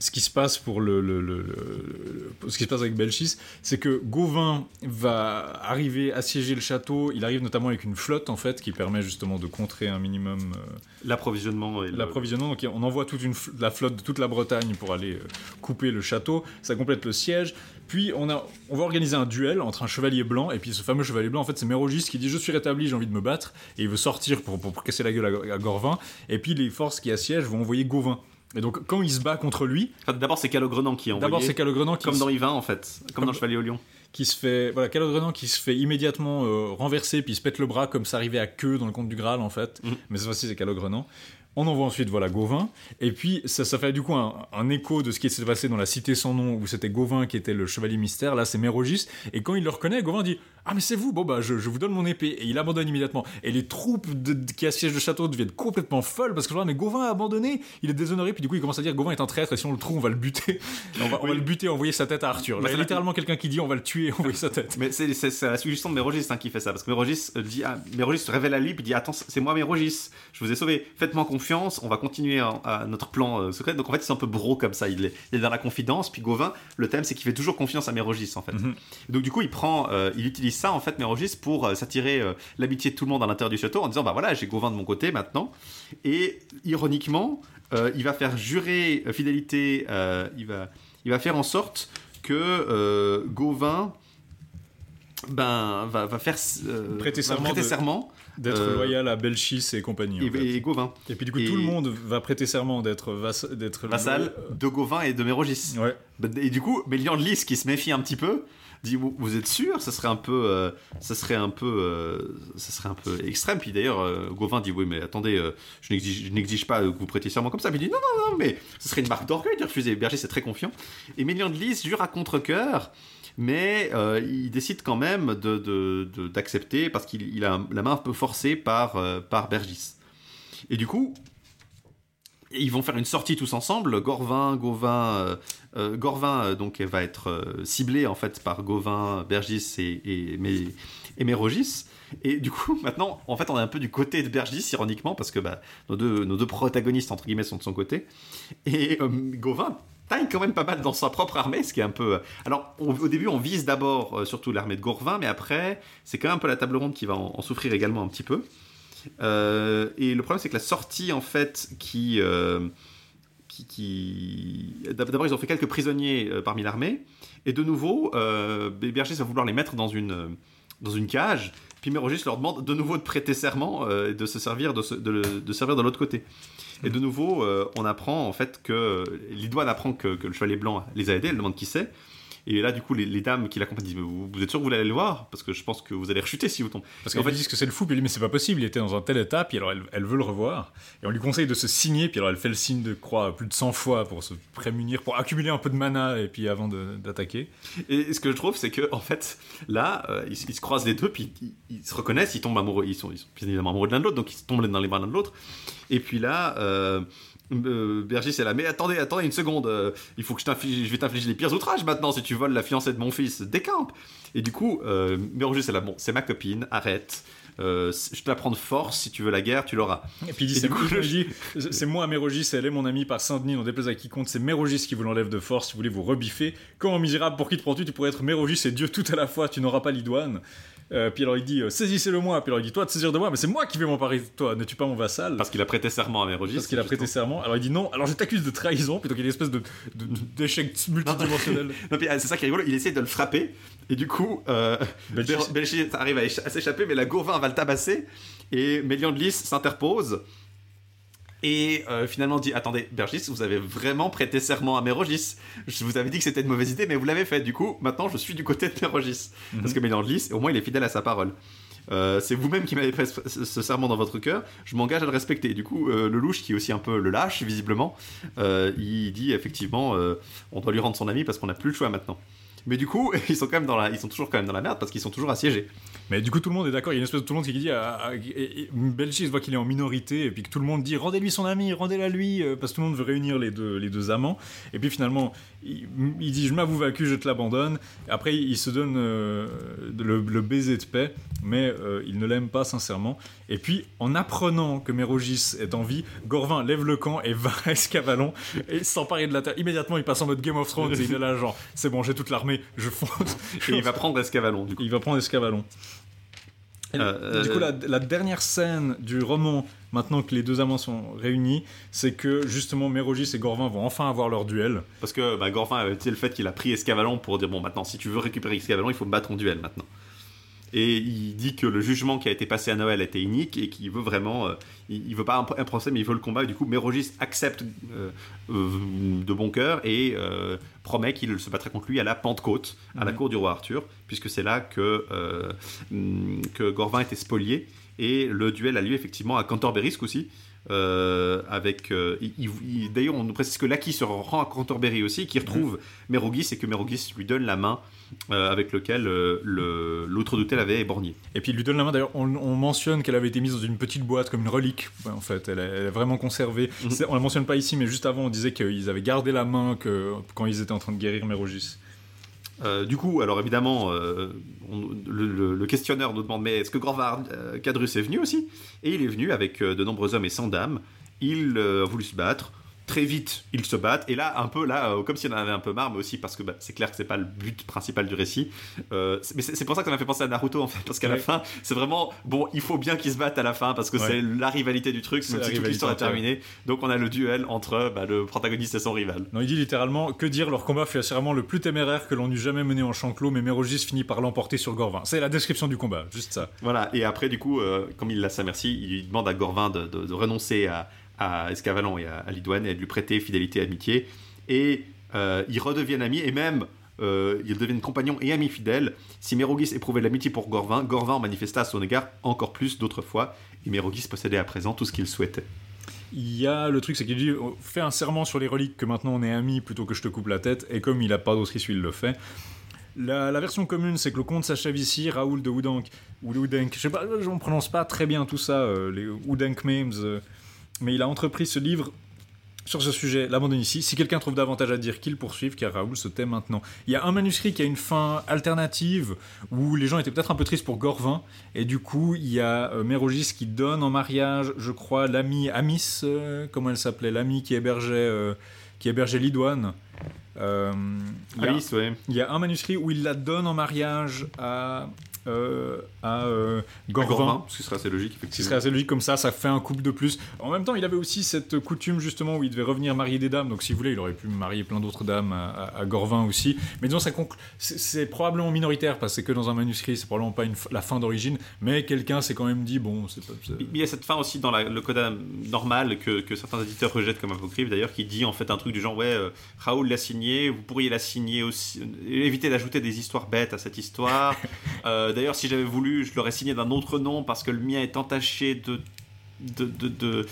[SPEAKER 2] ce qui se passe pour le, le- le- le- le- ce qui se passe avec Belchis, c'est que Gauvin va arriver assiéger le château. Il arrive notamment avec une flotte en fait qui permet justement de contrer un minimum euh,
[SPEAKER 3] L'approvisionnement
[SPEAKER 2] l'approvisionnement. Donc on envoie toute une la flotte de toute la Bretagne pour aller euh, couper le château. Ça complète le siège. Puis on, a, on va organiser un duel entre un chevalier blanc et puis ce fameux chevalier blanc. En fait, c'est Mérogis qui dit je suis rétabli, j'ai envie de me battre et il veut sortir pour, pour, pour casser la gueule à, à Gorvin. Et puis les forces qui assiègent vont envoyer Gauvin. Et donc quand il se bat contre lui,
[SPEAKER 3] Enfin, D'abord, c'est Calogrenant qui est envoyé.
[SPEAKER 2] d'abord c'est Calogrenant qui,
[SPEAKER 3] comme dans Yvain en fait, comme,
[SPEAKER 2] Comme-
[SPEAKER 3] dans le Chevalier au Lion.
[SPEAKER 2] qui se fait voilà Calogrenant qui se fait immédiatement euh, renverser puis il se pète le bras comme ça arrivait à queue dans le conte du Graal en fait
[SPEAKER 3] Mhm.
[SPEAKER 2] mais cette fois-ci c'est Calogrenant on envoie ensuite voilà Gauvin. Et puis ça, ça fait du coup un, un écho de ce qui s'est passé dans la cité sans nom où c'était Gauvin qui était le chevalier mystère. Là c'est Mérogis. Et quand il le reconnaît Gauvin dit ah mais c'est vous bon bah je, je vous donne mon épée et il abandonne immédiatement et les troupes de- de- qui assiègent le château deviennent complètement folles parce que genre mais Gauvin a abandonné il est déshonoré puis du coup il commence à dire Gauvin est un traître et si on le trouve on va le buter on va, on va
[SPEAKER 3] Oui.
[SPEAKER 2] le buter envoyer sa tête à Arthur
[SPEAKER 3] Mais
[SPEAKER 2] Là, il y
[SPEAKER 3] c'est
[SPEAKER 2] a
[SPEAKER 3] la-
[SPEAKER 2] littéralement quelqu'un qui dit on va le tuer envoyer sa tête
[SPEAKER 3] Mais c'est c'est- c'est la suggestion de Mérogis hein, qui fait ça, parce que Mérogis euh, dit, ah, Mérogis se révèle à lui puis dit attends c'est moi Mérogis, je vous ai sauvé, faites-moi confiance. on va continuer à, à notre plan euh, secret. Donc en fait, c'est un peu bro comme ça. Il est, il est dans la confidence. Puis Gauvin, le thème, c'est qu'il fait toujours confiance à Mérogis en fait.
[SPEAKER 2] Mhm.
[SPEAKER 3] Donc du coup, il prend, euh, il utilise ça en fait, Mérogis, pour euh, s'attirer euh, l'amitié de tout le monde à l'intérieur du château en disant bah voilà, j'ai Gauvin de mon côté maintenant. Et ironiquement, euh, il va faire jurer fidélité. il va, il va faire en sorte que Gauvin ben, va, va faire euh,
[SPEAKER 2] Prêter
[SPEAKER 3] va
[SPEAKER 2] serment
[SPEAKER 3] prêter
[SPEAKER 2] de-
[SPEAKER 3] serment
[SPEAKER 2] D'être
[SPEAKER 3] Euh,
[SPEAKER 2] loyal à Belchis et compagnie. en
[SPEAKER 3] et,
[SPEAKER 2] fait.
[SPEAKER 3] et Gauvin,
[SPEAKER 2] Et puis du coup,
[SPEAKER 3] et-
[SPEAKER 2] tout le monde va prêter serment d'être vass- d'être
[SPEAKER 3] vassal de Gauvin et de Mérogis.
[SPEAKER 2] Ouais.
[SPEAKER 3] Et du coup, Lys, qui se méfie un petit peu, dit vous, vous êtes sûr? Ça serait un peu, euh, ça serait un peu, euh, ça serait un peu extrême. Puis d'ailleurs, euh, Gauvin dit oui, mais attendez, euh, je n'exige pas que vous prêtiez serment comme ça. Mais il dit non, non, non, mais ce serait une marque d'orgueil de refuser. Berger, c'est très confiant. Et Mélian de Lys jure à contre-cœur. Mais euh, il décide quand même de- de- d'accepter parce qu'il il a la main un peu forcée par, euh, par Bergis. Et du coup, ils vont faire une sortie tous ensemble. Gorvin, Gauvin, euh, Gorvin donc va être ciblé en fait par Gauvin, Bergis et, et, et Mérogis. Et du coup, maintenant, en fait, on est un peu du côté de Bergis, ironiquement, parce que bah, nos, deux, nos deux protagonistes, entre guillemets, sont de son côté. Et euh, Gauvin taille quand même pas mal dans sa propre armée, ce qui est un peu... Alors, on- au début, on vise d'abord euh, surtout l'armée de Gorvin, mais après, c'est quand même un peu la table ronde qui va en- souffrir également un petit peu. Euh, et le problème, c'est que la sortie, en fait, qui. euh, D'abord, ils ont fait quelques prisonniers euh, parmi l'armée. Et de nouveau, euh, Bergis va vouloir les mettre dans une, euh, dans une cage. Puis Mérogis leur demande de nouveau de prêter serment euh, et de se servir de servir de l'autre côté. Et de nouveau, euh, on apprend en fait que. Lidoine apprend que, que le chevalier blanc les a aidés, elle demande qui c'est. Et là, du coup, les, les dames qui l'accompagnent disent Mais vous, vous êtes sûr que vous allez le voir? Parce que je pense que vous allez rechuter si vous tombez.
[SPEAKER 2] Parce qu'en fait, ils disent que c'est le fou, puis elle dit mais c'est pas possible, il était dans un tel état, puis alors elle, elle veut le revoir, et on lui conseille de se signer, puis alors elle fait le signe de croix plus de 100 fois pour se prémunir, pour accumuler un peu de mana, et puis avant d'attaquer.
[SPEAKER 3] Et ce que je trouve, c'est que en fait, là, euh, ils, ils se croisent les deux, puis ils, ils se reconnaissent, ils tombent amoureux, ils sont, ils sont évidemment amoureux de l'un de l'autre, donc ils se tombent dans les bras l'un de l'autre. Et puis là, euh, euh, Bergis est là, mais attendez, attendez une seconde, euh, il faut que je vais t'infliger les pires outrages maintenant si tu voles la fiancée de mon fils, décampe. Et du coup, euh, Mérogis est là, bon, c'est ma copine, arrête. Euh, je te la prends de force, si tu veux la guerre, tu l'auras.
[SPEAKER 2] Et puis il dit
[SPEAKER 3] Et
[SPEAKER 2] c'est
[SPEAKER 3] je-
[SPEAKER 2] c'est moi Mérogis, elle est mon amie par Saint-Denis, n'en déplaise à qui compte, c'est Mérogis qui vous l'enlève de force, si vous voulez vous rebiffer. Comment misérable, pour qui te prends-tu? Tu pourrais être Mérogis et Dieu tout à la fois, tu n'auras pas l'idoine. Euh, puis alors il dit euh, saisissez-le moi, puis alors il dit toi de saisir de moi, mais c'est moi qui vais m'emparer de toi, ne tue pas mon vassal.
[SPEAKER 3] Parce qu'il a prêté serment à Mérogis.
[SPEAKER 2] Parce qu'il a prêté serment. Alors il dit non, alors je t'accuse de trahison, puis donc il y a une espèce de, d'échec multidimensionnel.
[SPEAKER 3] Non, puis, ah, c'est ça qui est rigolo, il essaie de le frapper, et du coup, euh,
[SPEAKER 2] Belchis.
[SPEAKER 3] Ber- Belchis arrive à, écha- à s'échapper, mais la Gauvin va le tabasser, et Mélian de Lys s'interpose, et euh, finalement dit Attendez, Bergis, vous avez vraiment prêté serment à Mérogis. Je vous avais dit que c'était une mauvaise idée, mais vous l'avez fait. Du coup, maintenant, je suis du côté de Mérogis. Parce que Lys, au moins, il est fidèle à sa parole. Euh, c'est vous-même qui m'avez fait ce, ce serment dans votre cœur, je m'engage à le respecter. Du coup, euh, le louche, qui est aussi un peu le lâche, visiblement, euh, il dit effectivement on doit lui rendre son ami parce qu'on n'a plus le choix maintenant. Mais du coup, ils sont quand même dans la, ils sont toujours quand même dans la merde parce qu'ils sont toujours assiégés.
[SPEAKER 2] Mais du coup, tout le monde est d'accord. Il y a une espèce de tout le monde qui dit et- et Belchis voit qu'il est en minorité, et puis que tout le monde dit rendez-lui son ami, rendez-la lui, euh, parce que tout le monde veut réunir les deux, les deux amants. Et puis finalement, il, il dit je m'avoue vaincu, je te l'abandonne. Après, il se donne euh, le, le baiser de paix, mais euh, il ne l'aime pas sincèrement. Et puis, en apprenant que Mérogis est en vie, Gorvin lève le camp et va à Escavalon et s'emparer de la terre. Immédiatement, il passe en mode Game of Thrones et il est là, genre, c'est bon, j'ai toute l'armée, je fonce.
[SPEAKER 3] Et il va prendre Escavalon. Du coup.
[SPEAKER 2] Il va prendre Escavalon.
[SPEAKER 3] Euh,
[SPEAKER 2] du coup, la, la dernière scène du roman, maintenant que les deux amants sont réunis, c'est que justement Mérogis et Gorvin vont enfin avoir leur duel.
[SPEAKER 3] Parce que bah, Gorvin a été le fait qu'il a pris Escavalon pour dire bon maintenant si tu veux récupérer Escavalon il faut me battre en duel maintenant. Et il dit que le jugement qui a été passé à Noël était unique et qu'il veut vraiment, euh, il, il veut pas un, un procès mais il veut le combat. Et du coup, Mérogis accepte euh, euh, de bon cœur et promet qu'il se battrait contre lui à la Pentecôte, à la
[SPEAKER 2] Mhm.
[SPEAKER 3] cour du roi Arthur, puisque c'est là que hum, que Gorvin était spolié et le duel a lieu effectivement à Canterbury euh, avec euh, il- il- d'ailleurs on nous précise que Laki se rend à Canterbury aussi qui retrouve Mérogis et que Mérogis lui donne la main euh, avec lequel euh, le- l'autre douté l'avait éborgné.
[SPEAKER 2] Et puis il lui donne la main. D'ailleurs, on, on mentionne qu'elle avait été mise dans une petite boîte comme une relique. Ouais, en fait, elle est, elle est vraiment conservée.
[SPEAKER 3] Mhm.
[SPEAKER 2] C'est- On la mentionne pas ici, mais juste avant, on disait qu'ils avaient gardé la main que, quand ils étaient en train de guérir Mérogis.
[SPEAKER 3] Euh, du coup, alors évidemment, euh, on- le, le- le questionneur nous demande mais est-ce que Gorvard euh, Cadrus est venu aussi? Et il est venu avec de nombreux hommes et sans dames. il a voulu se battre très vite, ils se battent. Et là, un peu, là, euh, comme s'il en avait un peu marre, mais aussi parce que bah, c'est clair que c'est pas le but principal du récit. Euh, mais c'est pour ça que ça m'a fait penser à Naruto, en fait, parce qu'à la fin, c'est vraiment, bon, il faut bien qu'ils se battent à la fin, parce que c'est la rivalité du truc, même si toute l'histoire est terminée. Donc on a le duel entre bah, le protagoniste et son rival.
[SPEAKER 2] Non, il dit littéralement, que dire, leur combat fut assurément le plus téméraire que l'on eût jamais mené en champ clos, mais Mérogis finit par l'emporter sur Gorvin. C'est la description du combat, juste ça.
[SPEAKER 3] Voilà, et après, du coup, euh, comme il l'a sa merci, il demande à Gorvin de renoncer à à Escavalan et à, Lidouane et de lui prêter fidélité et amitié. Et euh, ils redeviennent amis et même euh, ils deviennent compagnons et amis fidèles. Si Mérogis éprouvait l'amitié pour Gorvin, Gorvin manifesta à son égard encore plus d'autrefois et Mérogis possédait à présent tout ce qu'il souhaitait.
[SPEAKER 2] Il y a le truc, c'est qu'il dit fais un serment sur les reliques que maintenant on est amis plutôt que je te coupe la tête. Et comme il a pas d'autre issue, il le fait. La, version commune, c'est que le comte s'achève ici, Raoul de Oudank, ou de je sais pas, ne prononce pas très bien tout ça, euh, les Oudank memes mais il a entrepris ce livre sur ce sujet, l'abandonne ici. Si quelqu'un trouve davantage à dire, qu'il poursuive, car Raoul se tait maintenant. Il y a un manuscrit qui a une fin alternative, où les gens étaient peut-être un peu tristes pour Gorvin, et du coup, il y a euh, Mérogis qui donne en mariage, je crois, l'ami Amis, euh, comment elle s'appelait, l'ami qui hébergeait, euh, qui hébergeait Lidouane.
[SPEAKER 3] Alice, ouais.
[SPEAKER 2] Il y a un manuscrit où il la donne en mariage à euh, à euh, Gorvin.
[SPEAKER 3] Ce qui serait assez logique, effectivement.
[SPEAKER 2] Ce qui serait assez logique comme ça, ça fait un couple de plus. En même temps, il avait aussi cette coutume justement où il devait revenir marier des dames. Donc, si vous voulez, il aurait pu marier plein d'autres dames à, Gorvin aussi. Mais disons, c'est probablement minoritaire parce que c'est que dans un manuscrit, c'est probablement pas une, la fin d'origine. Mais quelqu'un s'est quand même dit, bon, c'est pas.
[SPEAKER 3] Il y a cette fin aussi dans le code normal que, que, certains éditeurs rejettent comme apocryphe d'ailleurs, qui dit en fait un truc du genre, ouais, euh, Raoul l'a signé, vous pourriez la signer aussi. Éviter d'ajouter des histoires bêtes à cette histoire. D'ailleurs, si j'avais voulu, je l'aurais signé d'un autre nom parce que le mien est entaché de, de, de, de,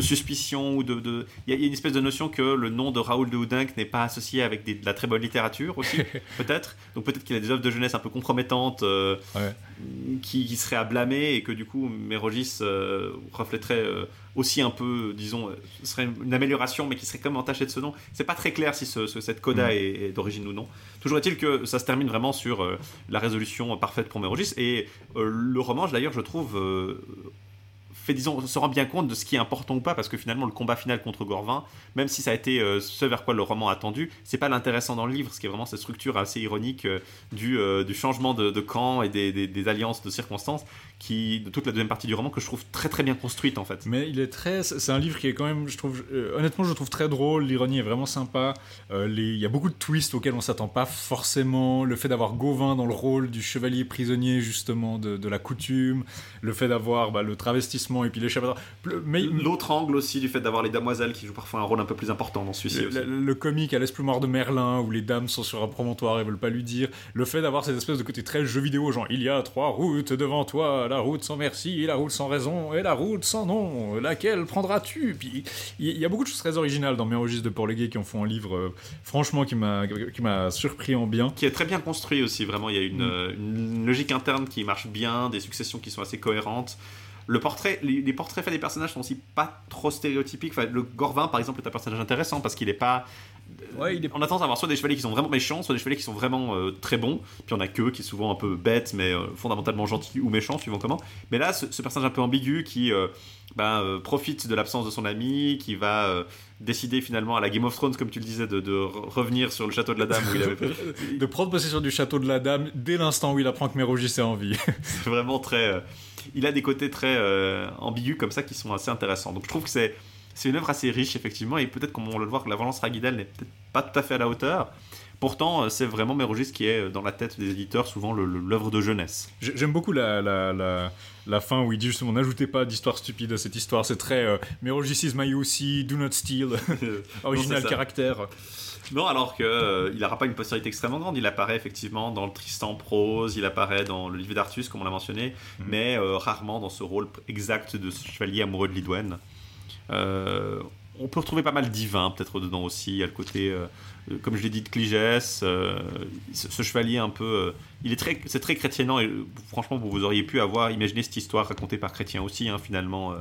[SPEAKER 3] suspicion ou de. Il y, a une espèce de notion que le nom de Raoul de Houdinck n'est pas associé avec de la très bonne littérature aussi, peut-être. Donc peut-être qu'il a des œuvres de jeunesse un peu compromettantes euh, qui, qui, seraient à blâmer et que du coup Mérogis euh, reflèterait euh, aussi un peu, disons, ce serait une amélioration, mais qui serait quand même entachée de ce nom. C'est pas très clair si ce, cette coda mm. est, d'origine ou non. Toujours est-il que ça se termine vraiment sur euh, la résolution parfaite pour Mérogis. Et euh, le roman, d'ailleurs, je trouve, euh, fait, disons, se rend bien compte de ce qui est important ou pas, parce que finalement, le combat final contre Gorvin, même si ça a été ce vers quoi le roman a tendu, c'est pas l'intéressant dans le livre, ce qui est vraiment cette structure assez ironique du, du, changement de, camp et des, alliances de circonstances qui de toute la deuxième partie du roman que je trouve très très bien construite en fait.
[SPEAKER 2] Mais il est très, c'est un livre qui est quand même, je trouve, euh, honnêtement, je le trouve très drôle. L'ironie est vraiment sympa. Euh, il y a beaucoup de twists auxquels on s'attend pas forcément. Le fait d'avoir Gauvin dans le rôle du chevalier prisonnier justement de, de la coutume, le fait d'avoir bah, le travestissement et puis l'échappée.
[SPEAKER 3] Mais l'autre angle aussi du fait d'avoir les damoiselles qui jouent parfois un rôle un peu plus important dans celui-ci.
[SPEAKER 2] Le, le, comique à l'esplumoir de Merlin où les dames sont sur un promontoire et veulent pas lui dire. Le fait d'avoir cette espèce de côté très jeu vidéo, genre il y a trois routes devant toi la route sans merci, la route sans raison, et la route sans nom. Laquelle prendras-tu? Puis il y, a beaucoup de choses très originales dans mes registres de Paul qui en font un livre, euh, franchement, qui m'a surpris en bien.
[SPEAKER 3] Qui est très bien construit aussi, vraiment. Il y a une, mm. euh, une logique interne qui marche bien, des successions qui sont assez cohérentes le portrait, les, portraits faits des personnages sont aussi pas trop stéréotypiques. Enfin, le Gorvin, par exemple, est un personnage intéressant parce qu'il est pas. Ouais, il est... On a tendance à avoir soit des chevaliers qui sont vraiment méchants, soit des chevaliers qui sont vraiment euh, très bons. Puis on a que qui est souvent un peu bête, mais euh, fondamentalement gentil ou méchant, suivant comment. Mais là, ce, personnage un peu ambigu qui euh, bah, profite de l'absence de son ami, qui va décider finalement à la Game of Thrones, comme tu le disais, de, revenir sur le château de la Dame où il avait
[SPEAKER 2] de prendre possession du château de la Dame dès l'instant où il apprend que Mérogis est en vie.
[SPEAKER 3] c'est vraiment très il a des côtés très ambigus comme ça qui sont assez intéressants. Donc je trouve que c'est c'est une œuvre assez riche effectivement et peut-être comme on le voit que la Valence Raguidel n'est peut-être pas tout à fait à la hauteur. Pourtant, euh, c'est vraiment Mérogis qui est euh, dans la tête des éditeurs souvent l'œuvre de jeunesse.
[SPEAKER 2] J'aime beaucoup la, la, la, fin où il dit justement n'ajoutez pas d'histoire stupide à cette histoire. C'est très euh, Mérogis is my aussi, do not steal, original caractère.
[SPEAKER 3] Non, alors qu'il euh, n'aura pas une postérité extrêmement grande. Il apparaît effectivement dans le Tristan prose, il apparaît dans le livre d'Artus, comme on l'a mentionné, mhm. mais euh, rarement dans ce rôle exact de ce chevalier amoureux de Lidouane. Euh, on peut retrouver pas mal divin peut-être dedans aussi. Il y a le côté comme je l'ai dit, de Cligès, ce, chevalier un peu il est très, c'est très chrétiennant et franchement, vous, vous, auriez pu avoir imaginé cette histoire racontée par Chrétien aussi. Hein, finalement,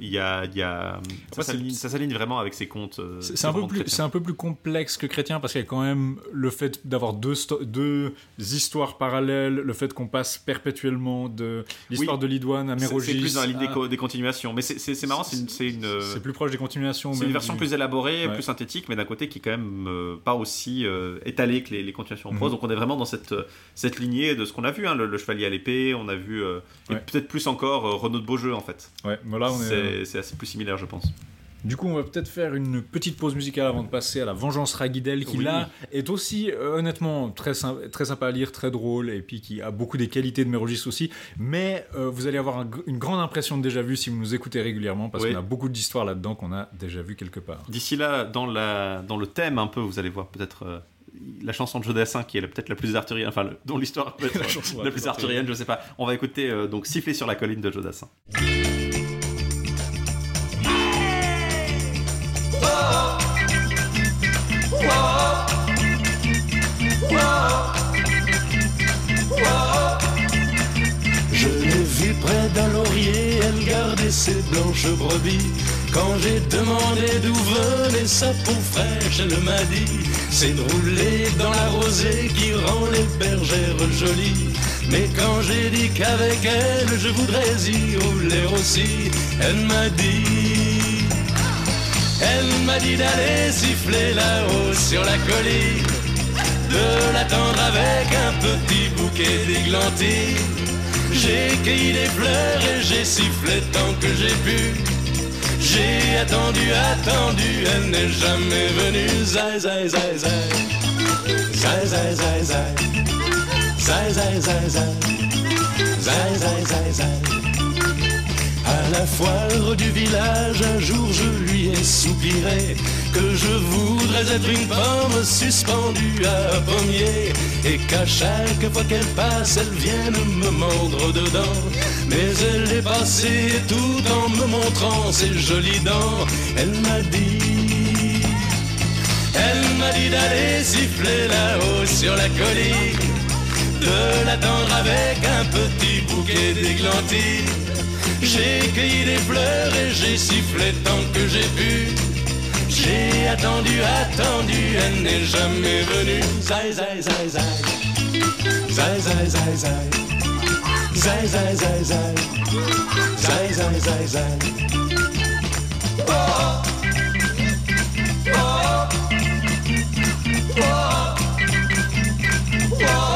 [SPEAKER 3] il y a, il y a ça, s'aligne, vraiment avec ses contes.
[SPEAKER 2] c'est un peu plus, c'est un peu plus complexe que Chrétien parce qu'il y a quand même le fait d'avoir deux, deux histoires parallèles, le fait qu'on passe perpétuellement de l'histoire de Lidouane à Mérogis.
[SPEAKER 3] C'est plus dans la ligne des, continuations, mais c'est marrant, c'est une,
[SPEAKER 2] c'est plus proche des continuations.
[SPEAKER 3] C'est une version plus élaborée, plus synthétique, mais d'un côté qui est quand même euh, pas aussi euh, étalée que les, continuations en prose. Mhm. Donc on est vraiment dans cette cette lignée de ce qu'on a vu, hein, le, chevalier à l'épée, on a vu, euh, peut-être plus encore, euh, Renaud de Beaujeu en fait.
[SPEAKER 2] Ouais, voilà,
[SPEAKER 3] c'est assez plus similaire, je pense.
[SPEAKER 2] Du coup, on va peut-être faire une petite pause musicale avant de passer à la Vengeance Raguidel, qui là est aussi euh, honnêtement très, très sympa à lire, très drôle, et puis qui a beaucoup des qualités de Mérogis aussi. Mais vous allez avoir une grande impression de déjà vu si vous nous écoutez régulièrement, parce qu'on a beaucoup d'histoires là-dedans qu'on a déjà vu quelque part.
[SPEAKER 3] D'ici là, dans, la, dans le thème un peu, vous allez voir peut-être la chanson de Jodassin qui est peut-être la plus arthurienne, enfin dont l'histoire peut être la, plus arthurienne, je sais pas. On va écouter euh, donc Siffler sur la colline de Jodassin.
[SPEAKER 4] Je l'ai vu près d'un laurier, elle gardait ses blanches brebis. Quand j'ai demandé d'où venait sa peau fraîche, elle m'a dit C'est de rouler dans la rosée qui rend les bergères jolies. Mais quand j'ai dit qu'avec elle je voudrais y rouler aussi, elle m'a dit Elle m'a dit d'aller siffler là-haut sur la colline, de l'attendre avec un petit bouquet d'églantines. J'ai cueilli des fleurs et j'ai sifflé tant que j'ai pu. J'ai attendu, attendu, elle n'est jamais venue. Zai, zai, zai, zai. Zai, zai, zai, zai. Zai, zai, zai, zai. Zai, zai, zai, zai. La foire du village, un jour je lui ai soupiré que je voudrais être une pomme suspendue à un pommier et qu'à chaque fois qu'elle passe, elle vienne me mordre dedans. Mais elle est passée tout en me montrant ses jolies dents. Elle m'a dit, elle m'a dit d'aller siffler là-haut sur la colline, de l'attendre avec un petit bouquet d'églantines. J'ai cueilli des fleurs et j'ai sifflé tant que j'ai pu. J'ai attendu, attendu, elle n'est jamais venue. Zai, zai, zai, zai. Zai, zai, zai, zai. Zai, zai, zai, zai. Zai, zai, zai, zai. Oh. Oh. Oh. Oh.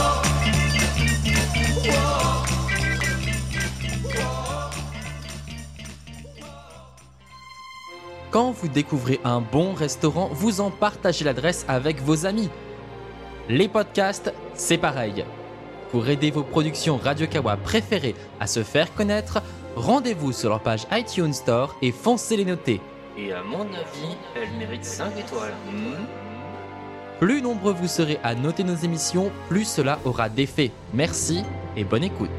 [SPEAKER 5] Quand vous découvrez un bon restaurant, vous en partagez l'adresse avec vos amis. Les podcasts, c'est pareil. Pour aider vos productions Radio Kawa préférées à se faire connaître, rendez-vous sur leur page iTunes Store et foncez les noter.
[SPEAKER 6] Et à mon avis, elle mérite 5 étoiles. Hmm
[SPEAKER 5] plus nombreux vous serez à noter nos émissions, plus cela aura d'effet. Merci et bonne écoute.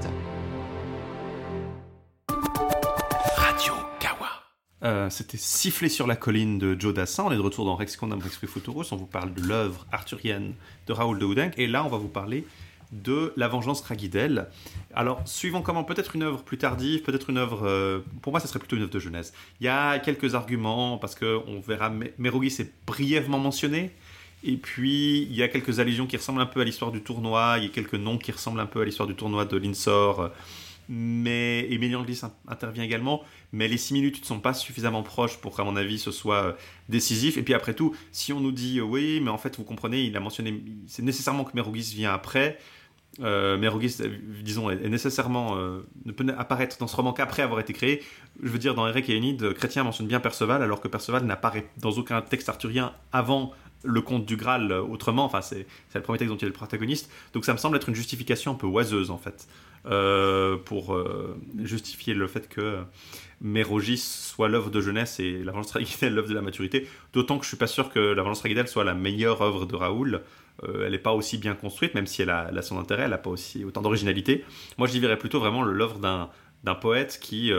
[SPEAKER 3] Euh, c'était Siffler sur la colline de Joe Dassin. On est de retour dans Rex Condam Rex Futurus. On vous parle de l'œuvre arthurienne de Raoul de Houdenc. Et là, on va vous parler de La Vengeance Raguidel. Alors, suivant comment, peut-être une œuvre plus tardive, peut-être une œuvre. Euh, pour moi, ça serait plutôt une œuvre de jeunesse. Il y a quelques arguments, parce qu'on verra, Mérogis est brièvement mentionné. Et puis, il y a quelques allusions qui ressemblent un peu à l'histoire du tournoi. Il y a quelques noms qui ressemblent un peu à l'histoire du tournoi de l'Insor mais Emilien Anglis intervient également, mais les similitudes ne sont pas suffisamment proches pour qu'à mon avis ce soit euh, décisif. Et puis après tout, si on nous dit euh, oui, mais en fait vous comprenez, il a mentionné, c'est nécessairement que Mérogis vient après, euh, Mérogis, euh, disons, est, nécessairement ne peut apparaître dans ce roman qu'après avoir été créé. Je veux dire, dans Eric et Enid, Chrétien mentionne bien Perceval, alors que Perceval n'apparaît dans aucun texte arthurien avant le conte du Graal euh, autrement. Enfin, c'est le premier texte dont il est le protagoniste. Donc ça me semble être une justification un peu oiseuse, en fait, euh, pour euh, justifier le fait que Mérogis soit l'œuvre de jeunesse et La Vengeance Raguidel l'œuvre de la maturité. D'autant que je suis pas sûr que La Vengeance Raguidel soit la meilleure œuvre de Raoul. Euh, elle n'est pas aussi bien construite, même si elle a, elle a son intérêt, elle n'a pas aussi autant d'originalité. Moi, j'y verrais plutôt vraiment l'œuvre d'un poète qui,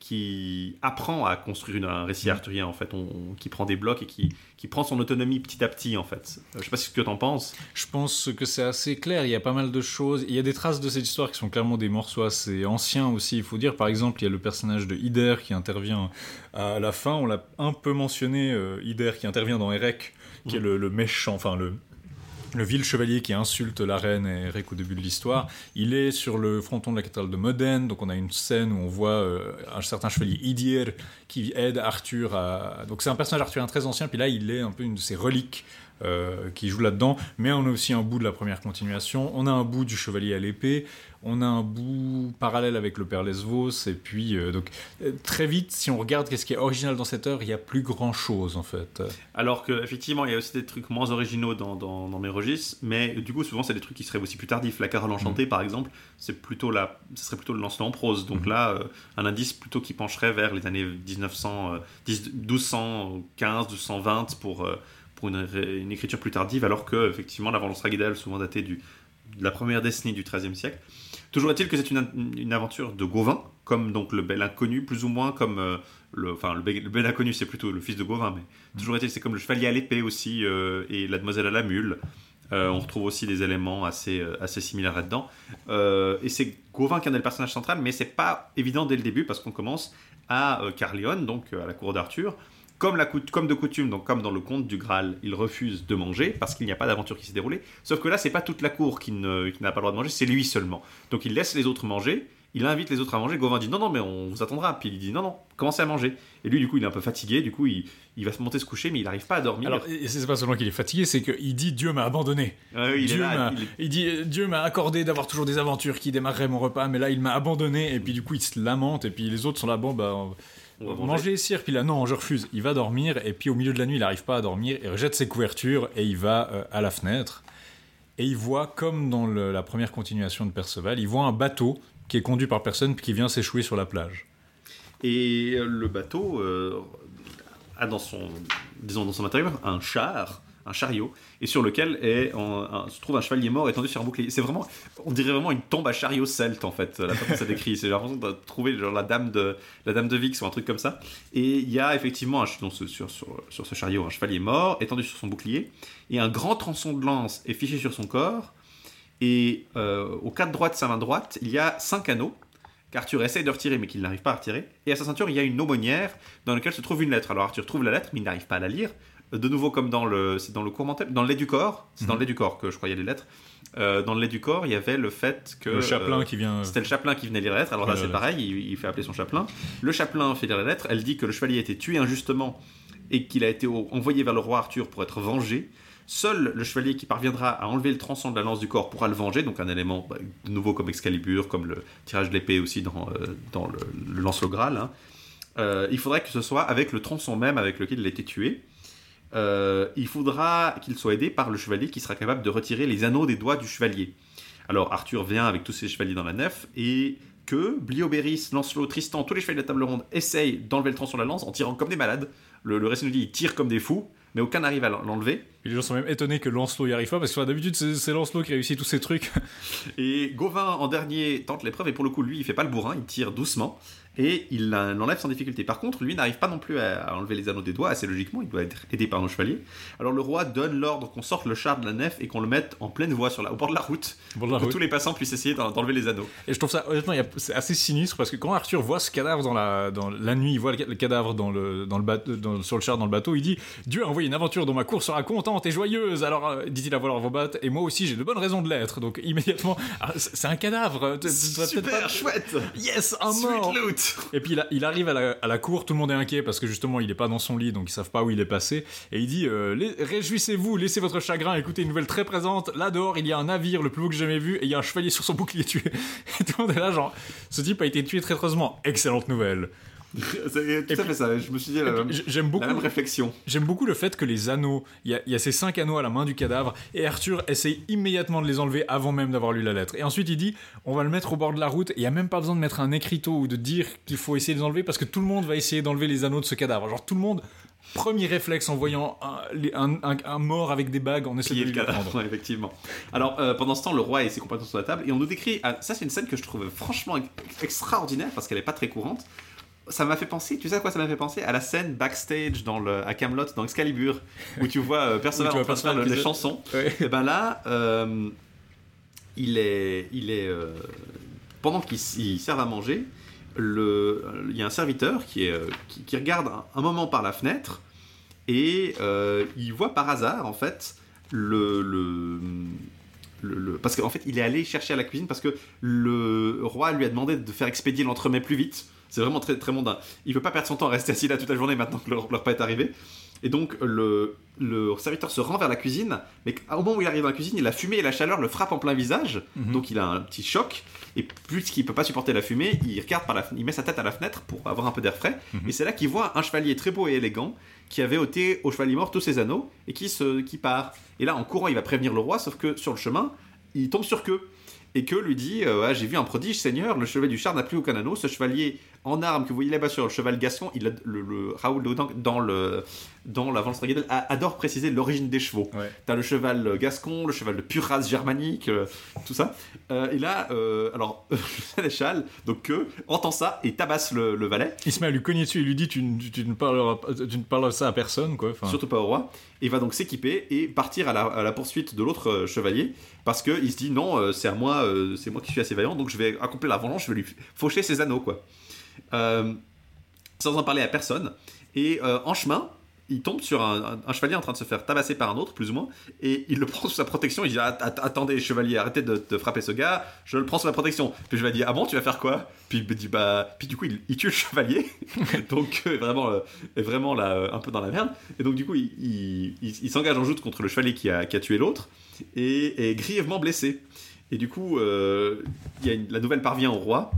[SPEAKER 3] qui apprend à construire une- un récit arthurien, en fait, on- on- qui prend des blocs et qui, qui prend son autonomie petit à petit, en fait. Euh, je sais pas ce que tu en penses.
[SPEAKER 2] Je pense que c'est assez clair, il y a pas mal de choses. Il y a des traces de cette histoire qui sont clairement des morceaux assez anciens aussi, il faut dire. Par exemple, il y a le personnage de Ider qui intervient à la fin, on l'a un peu mentionné, euh, Ider qui intervient dans Erec, qui est le, le méchant, enfin le, le vil chevalier qui insulte la reine et Erec au début de l'histoire. Il est sur le fronton de la cathédrale de Modène, donc on a une scène où on voit euh, un certain chevalier Idir qui aide Arthur à... Donc c'est un personnage arthurien très ancien, puis là il est un peu une de ses reliques euh, qui joue là-dedans, mais on a aussi un bout de la première continuation, on a un bout du chevalier à l'épée, on a un bout parallèle avec le père Lesvos, et puis euh, donc euh, très vite, si on regarde qu'est-ce qui est original dans cette œuvre, il y a plus grand-chose en fait.
[SPEAKER 3] Alors qu'effectivement, il y a aussi des trucs moins originaux dans, dans, dans mes registres, mais du coup, souvent, c'est des trucs qui seraient aussi plus tardifs. La Carole Enchantée, par exemple, c'est plutôt la, ce serait plutôt le lancement en prose. Donc là, euh, un indice plutôt qui pencherait vers les années 1900, euh, 10 1215, 1220 pour, pour une, écriture plus tardive, alors que, effectivement, la Vengeance souvent datée du, de la première décennie du XIIIe siècle. Toujours est-il que c'est une, une aventure de Gauvin, comme donc le bel inconnu, plus ou moins comme euh, le, enfin le, bel le bel inconnu, c'est plutôt le fils de Gauvin, mais toujours est-il, c'est comme le chevalier à l'épée aussi euh, et la demoiselle à la mule. Euh, on retrouve aussi des éléments assez, assez similaires là-dedans. Et c'est Gauvin qui en est le personnage central, mais c'est pas évident dès le début parce qu'on commence à Carlion, donc à la cour d'Arthur. Comme, la cout- comme de coutume, donc comme dans le conte du Graal, il refuse de manger parce qu'il n'y a pas d'aventure qui s'est déroulée. Sauf que là, c'est pas toute la cour qui ne- qui n'a pas le droit de manger, c'est lui seulement. Donc il laisse les autres manger, il invite les autres à manger. Gauvin dit non, non, mais on vous attendra. Puis il dit non, non, commencez à manger. Et lui, du coup, il est un peu fatigué, du coup, il, il va se monter se coucher, mais il n'arrive pas à dormir.
[SPEAKER 2] Alors, et c'est pas seulement qu'il est fatigué, c'est qu'il dit Dieu m'a abandonné.
[SPEAKER 3] Oui, il est
[SPEAKER 2] Dieu
[SPEAKER 3] là,
[SPEAKER 2] m'a-
[SPEAKER 3] il est-
[SPEAKER 2] il dit Dieu m'a accordé d'avoir toujours des aventures qui démarreraient mon repas, mais là il m'a abandonné et puis du coup il se lamente et puis les autres sont là bon bah on-
[SPEAKER 3] On va manger.
[SPEAKER 2] manger cire puis là non je refuse. Il va dormir et puis au milieu de la nuit il n'arrive pas à dormir, il rejette ses couvertures et il va euh, à la fenêtre et il voit comme dans le- la première continuation de Perceval, il voit un bateau qui est conduit par personne puis qui vient s'échouer sur la plage.
[SPEAKER 3] Et euh, le bateau euh, a dans son, disons dans son intérieur un char, un chariot, et sur lequel est se trouve un chevalier mort étendu sur un bouclier. C'est vraiment, on dirait vraiment une tombe à chariot celte en fait. La façon c'est décrit, c'est l'impression de trouver genre la dame de la dame de Vix ou un truc comme ça. Et il y a effectivement un, sur, sur, sur ce chariot un chevalier mort étendu sur son bouclier, et un grand tronçon de lance est fiché sur son corps. Et euh, au quatre droit de sa main droite, il y a cinq anneaux qu'Arthur essaie de retirer mais qu'il n'arrive pas à retirer. Et à sa ceinture, il y a une aumônière dans laquelle se trouve une lettre. Alors Arthur trouve la lettre, mais il n'arrive pas à la lire. Euh, De nouveau, comme dans le, c'est dans le cours mental, dans le lait du corps, c'est dans le lait du corps que je croyais les lettres. Euh, dans le lait du corps, il y avait le fait que
[SPEAKER 2] le chapelain
[SPEAKER 3] euh,
[SPEAKER 2] qui vient
[SPEAKER 3] c'était le chapelain qui venait lire la lettre. Alors là, c'est pareil, il, il fait appeler son chapelain. Le chapelain fait lire la lettre. Elle dit que le chevalier a été tué injustement et qu'il a été envoyé vers le roi Arthur pour être vengé. Seul le chevalier qui parviendra à enlever le tronçon de la lance du corps pourra le venger, donc un élément bah, de nouveau comme Excalibur, comme le tirage de l'épée aussi dans, euh, dans le, le lance au Graal. hein. Euh, il faudrait que ce soit avec le tronçon même avec lequel il a été tué. Euh, il faudra qu'il soit aidé par le chevalier qui sera capable de retirer les anneaux des doigts du chevalier. Alors Arthur vient avec tous ses chevaliers dans la nef et que Bliobéris, Lancelot, Tristan, tous les chevaliers de la table ronde essayent d'enlever le tronçon de la lance en tirant comme des malades. Le, le récit nous dit ils tirent comme des fous, mais aucun n'arrive à l'en- l'enlever.
[SPEAKER 2] Les gens sont même étonnés que Lancelot y arrive pas parce que d'habitude c'est c'est Lancelot qui réussit tous ces trucs.
[SPEAKER 3] Et Gauvin en dernier tente l'épreuve et pour le coup lui il fait pas le bourrin, il tire doucement et il l'en- l'enlève sans difficulté. Par contre lui n'arrive pas non plus à, enlever les anneaux des doigts assez logiquement, il doit être aidé par nos chevaliers. Alors le roi donne l'ordre qu'on sorte le char de la nef et qu'on le mette en pleine voie sur la, au bord de la route pour que tous les passants puissent essayer d'en- d'enlever les anneaux.
[SPEAKER 2] Et je trouve ça, honnêtement, c'est assez sinistre parce que quand Arthur voit ce cadavre dans la, dans la nuit, il voit le, ca- le cadavre dans le, dans le bateau, dans- sur le char dans le bateau, il dit Dieu a envoyé une aventure dont ma cour sera contente et joyeuse. Alors, euh, dit-il à voix et moi aussi j'ai de bonnes raisons de l'être. Donc immédiatement, ah, c'est un cadavre.
[SPEAKER 3] Super
[SPEAKER 2] pas-
[SPEAKER 3] chouette
[SPEAKER 2] Yes, un mort.
[SPEAKER 3] Sweet
[SPEAKER 2] Et puis il, arrive à la, cour, tout le monde est inquiet parce que justement il est pas dans son lit, donc ils savent pas où il est passé. Et il dit euh, Réjouissez-vous, laissez votre chagrin, écoutez une nouvelle très présente. Là dehors, il y a un navire le plus beau que j'ai jamais vu et il y a un chevalier sur son bouclier tué. Et tout le monde est là, genre, ce type a été tué très heureusement. Excellente nouvelle.
[SPEAKER 3] C'est tout à fait ça, je me suis dit la,
[SPEAKER 2] Et puis,
[SPEAKER 3] même,
[SPEAKER 2] J'aime beaucoup.
[SPEAKER 3] la même réflexion.
[SPEAKER 2] J'aime beaucoup le fait que les anneaux, il y, a- il y a ces cinq anneaux à la main du cadavre, et Arthur essaye immédiatement de les enlever avant même d'avoir lu la lettre. Et ensuite il dit, on va le mettre au bord de la route, et il n'y a même pas besoin de mettre un écriteau ou de dire qu'il faut essayer de les enlever, parce que tout le monde va essayer d'enlever les anneaux de ce cadavre. Genre tout le monde, premier réflexe en voyant un, les- un- un- un mort avec des bagues, on essaie de
[SPEAKER 3] le
[SPEAKER 2] le
[SPEAKER 3] cadavre, ouais, effectivement. Alors, euh, pendant ce temps, le roi et ses compagnons sont à la table, et on nous décrit. ah, ça, c'est une scène que je trouve franchement ex- extraordinaire parce qu'elle est pas très courante. Ça m'a fait penser, tu sais à quoi ça m'a fait penser? À la scène backstage dans le, à Camelot dans Excalibur, où tu vois euh, Perceval en train de faire
[SPEAKER 2] se-
[SPEAKER 3] chansons.
[SPEAKER 2] Ouais.
[SPEAKER 3] Et ben là, euh, il est, il est euh, pendant qu'il s- il servent à manger, le, il y a un serviteur qui, est, euh, qui, qui regarde un, un moment par la fenêtre et il voit par hasard en fait le, le, le- le- parce qu'en fait il est allé chercher à la cuisine parce que le roi lui a demandé de faire expédier l'entremet plus vite. C'est vraiment très très mondain. Il veut pas perdre son temps à rester assis là toute la journée maintenant que le, le repas est arrivé. Et donc le, le serviteur se rend vers la cuisine, mais au moment où il arrive dans la cuisine, la fumée et la chaleur le frappent en plein visage,
[SPEAKER 2] Mhm.
[SPEAKER 3] donc il a un petit choc. Et puisqu'il peut pas supporter la fumée, il regarde par la, il met sa tête à la fenêtre pour avoir un peu d'air frais.
[SPEAKER 2] Mhm.
[SPEAKER 3] Et c'est là qu'il voit un chevalier très beau et élégant qui avait ôté au chevalier mort tous ses anneaux et qui se, qui part. Et là, en courant, il va prévenir le roi, sauf que sur le chemin, il tombe sur queue. Et que lui dit euh, Ah, J'ai vu un prodige, Seigneur, le chevalier du char n'a plus aucun anneau. Ce chevalier en armes que vous voyez là-bas sur le cheval gascon, il a, le, le- Raoul dans, le, dans la Vance Raguedel, a- adore préciser l'origine des chevaux.
[SPEAKER 2] Ouais.
[SPEAKER 3] T'as le cheval gascon, le cheval de pure race germanique, euh, tout ça. Euh, et là, euh, alors, le sénéchal, donc que, entend ça et tabasse le, le valet.
[SPEAKER 2] Il se met à lui cogner dessus et lui dit Tu, ne- tu ne parleras, tu ne parleras ça à personne, quoi. Enfin,
[SPEAKER 3] surtout pas au roi, et va donc s'équiper et partir à la, à la poursuite de l'autre euh, chevalier, parce qu'il se dit non, euh, c'est à moi, euh, c'est moi qui suis assez vaillant, donc je vais accomplir la vengeance, je vais lui faucher ses anneaux, quoi. Euh, sans en parler à personne, et euh, en chemin, il tombe sur un, chevalier en train de se faire tabasser par un autre, plus ou moins, et il le prend sous sa protection. Il dit Att- att- Attendez, chevalier, arrêtez de, de frapper ce gars, je le prends sous ma protection. Puis je vais dire Ah bon, tu vas faire quoi? Puis il me dit Bah. Puis du coup, il, il tue le chevalier, donc euh, vraiment, euh, vraiment là, euh, un peu dans la merde. Et donc, du coup, il, il- il- il s'engage en joute contre le chevalier qui a, qui a tué l'autre, et est grièvement blessé. Et du coup, il y a une- la nouvelle parvient au roi.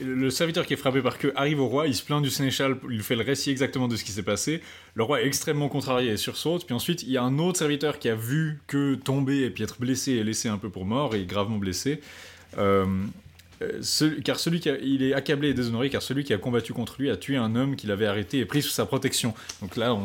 [SPEAKER 2] Le serviteur qui est frappé par queue arrive au roi, il se plaint du sénéchal, il lui fait le récit exactement de ce qui s'est passé. Le roi est extrêmement contrarié et sursaute. Puis ensuite, il y a un autre serviteur qui a vu que tomber et puis être blessé et laissé un peu pour mort et gravement blessé. Euh, euh, car celui qui il est accablé et déshonoré car celui qui a combattu contre lui a tué un homme qu'il avait arrêté et pris sous sa protection. Donc là,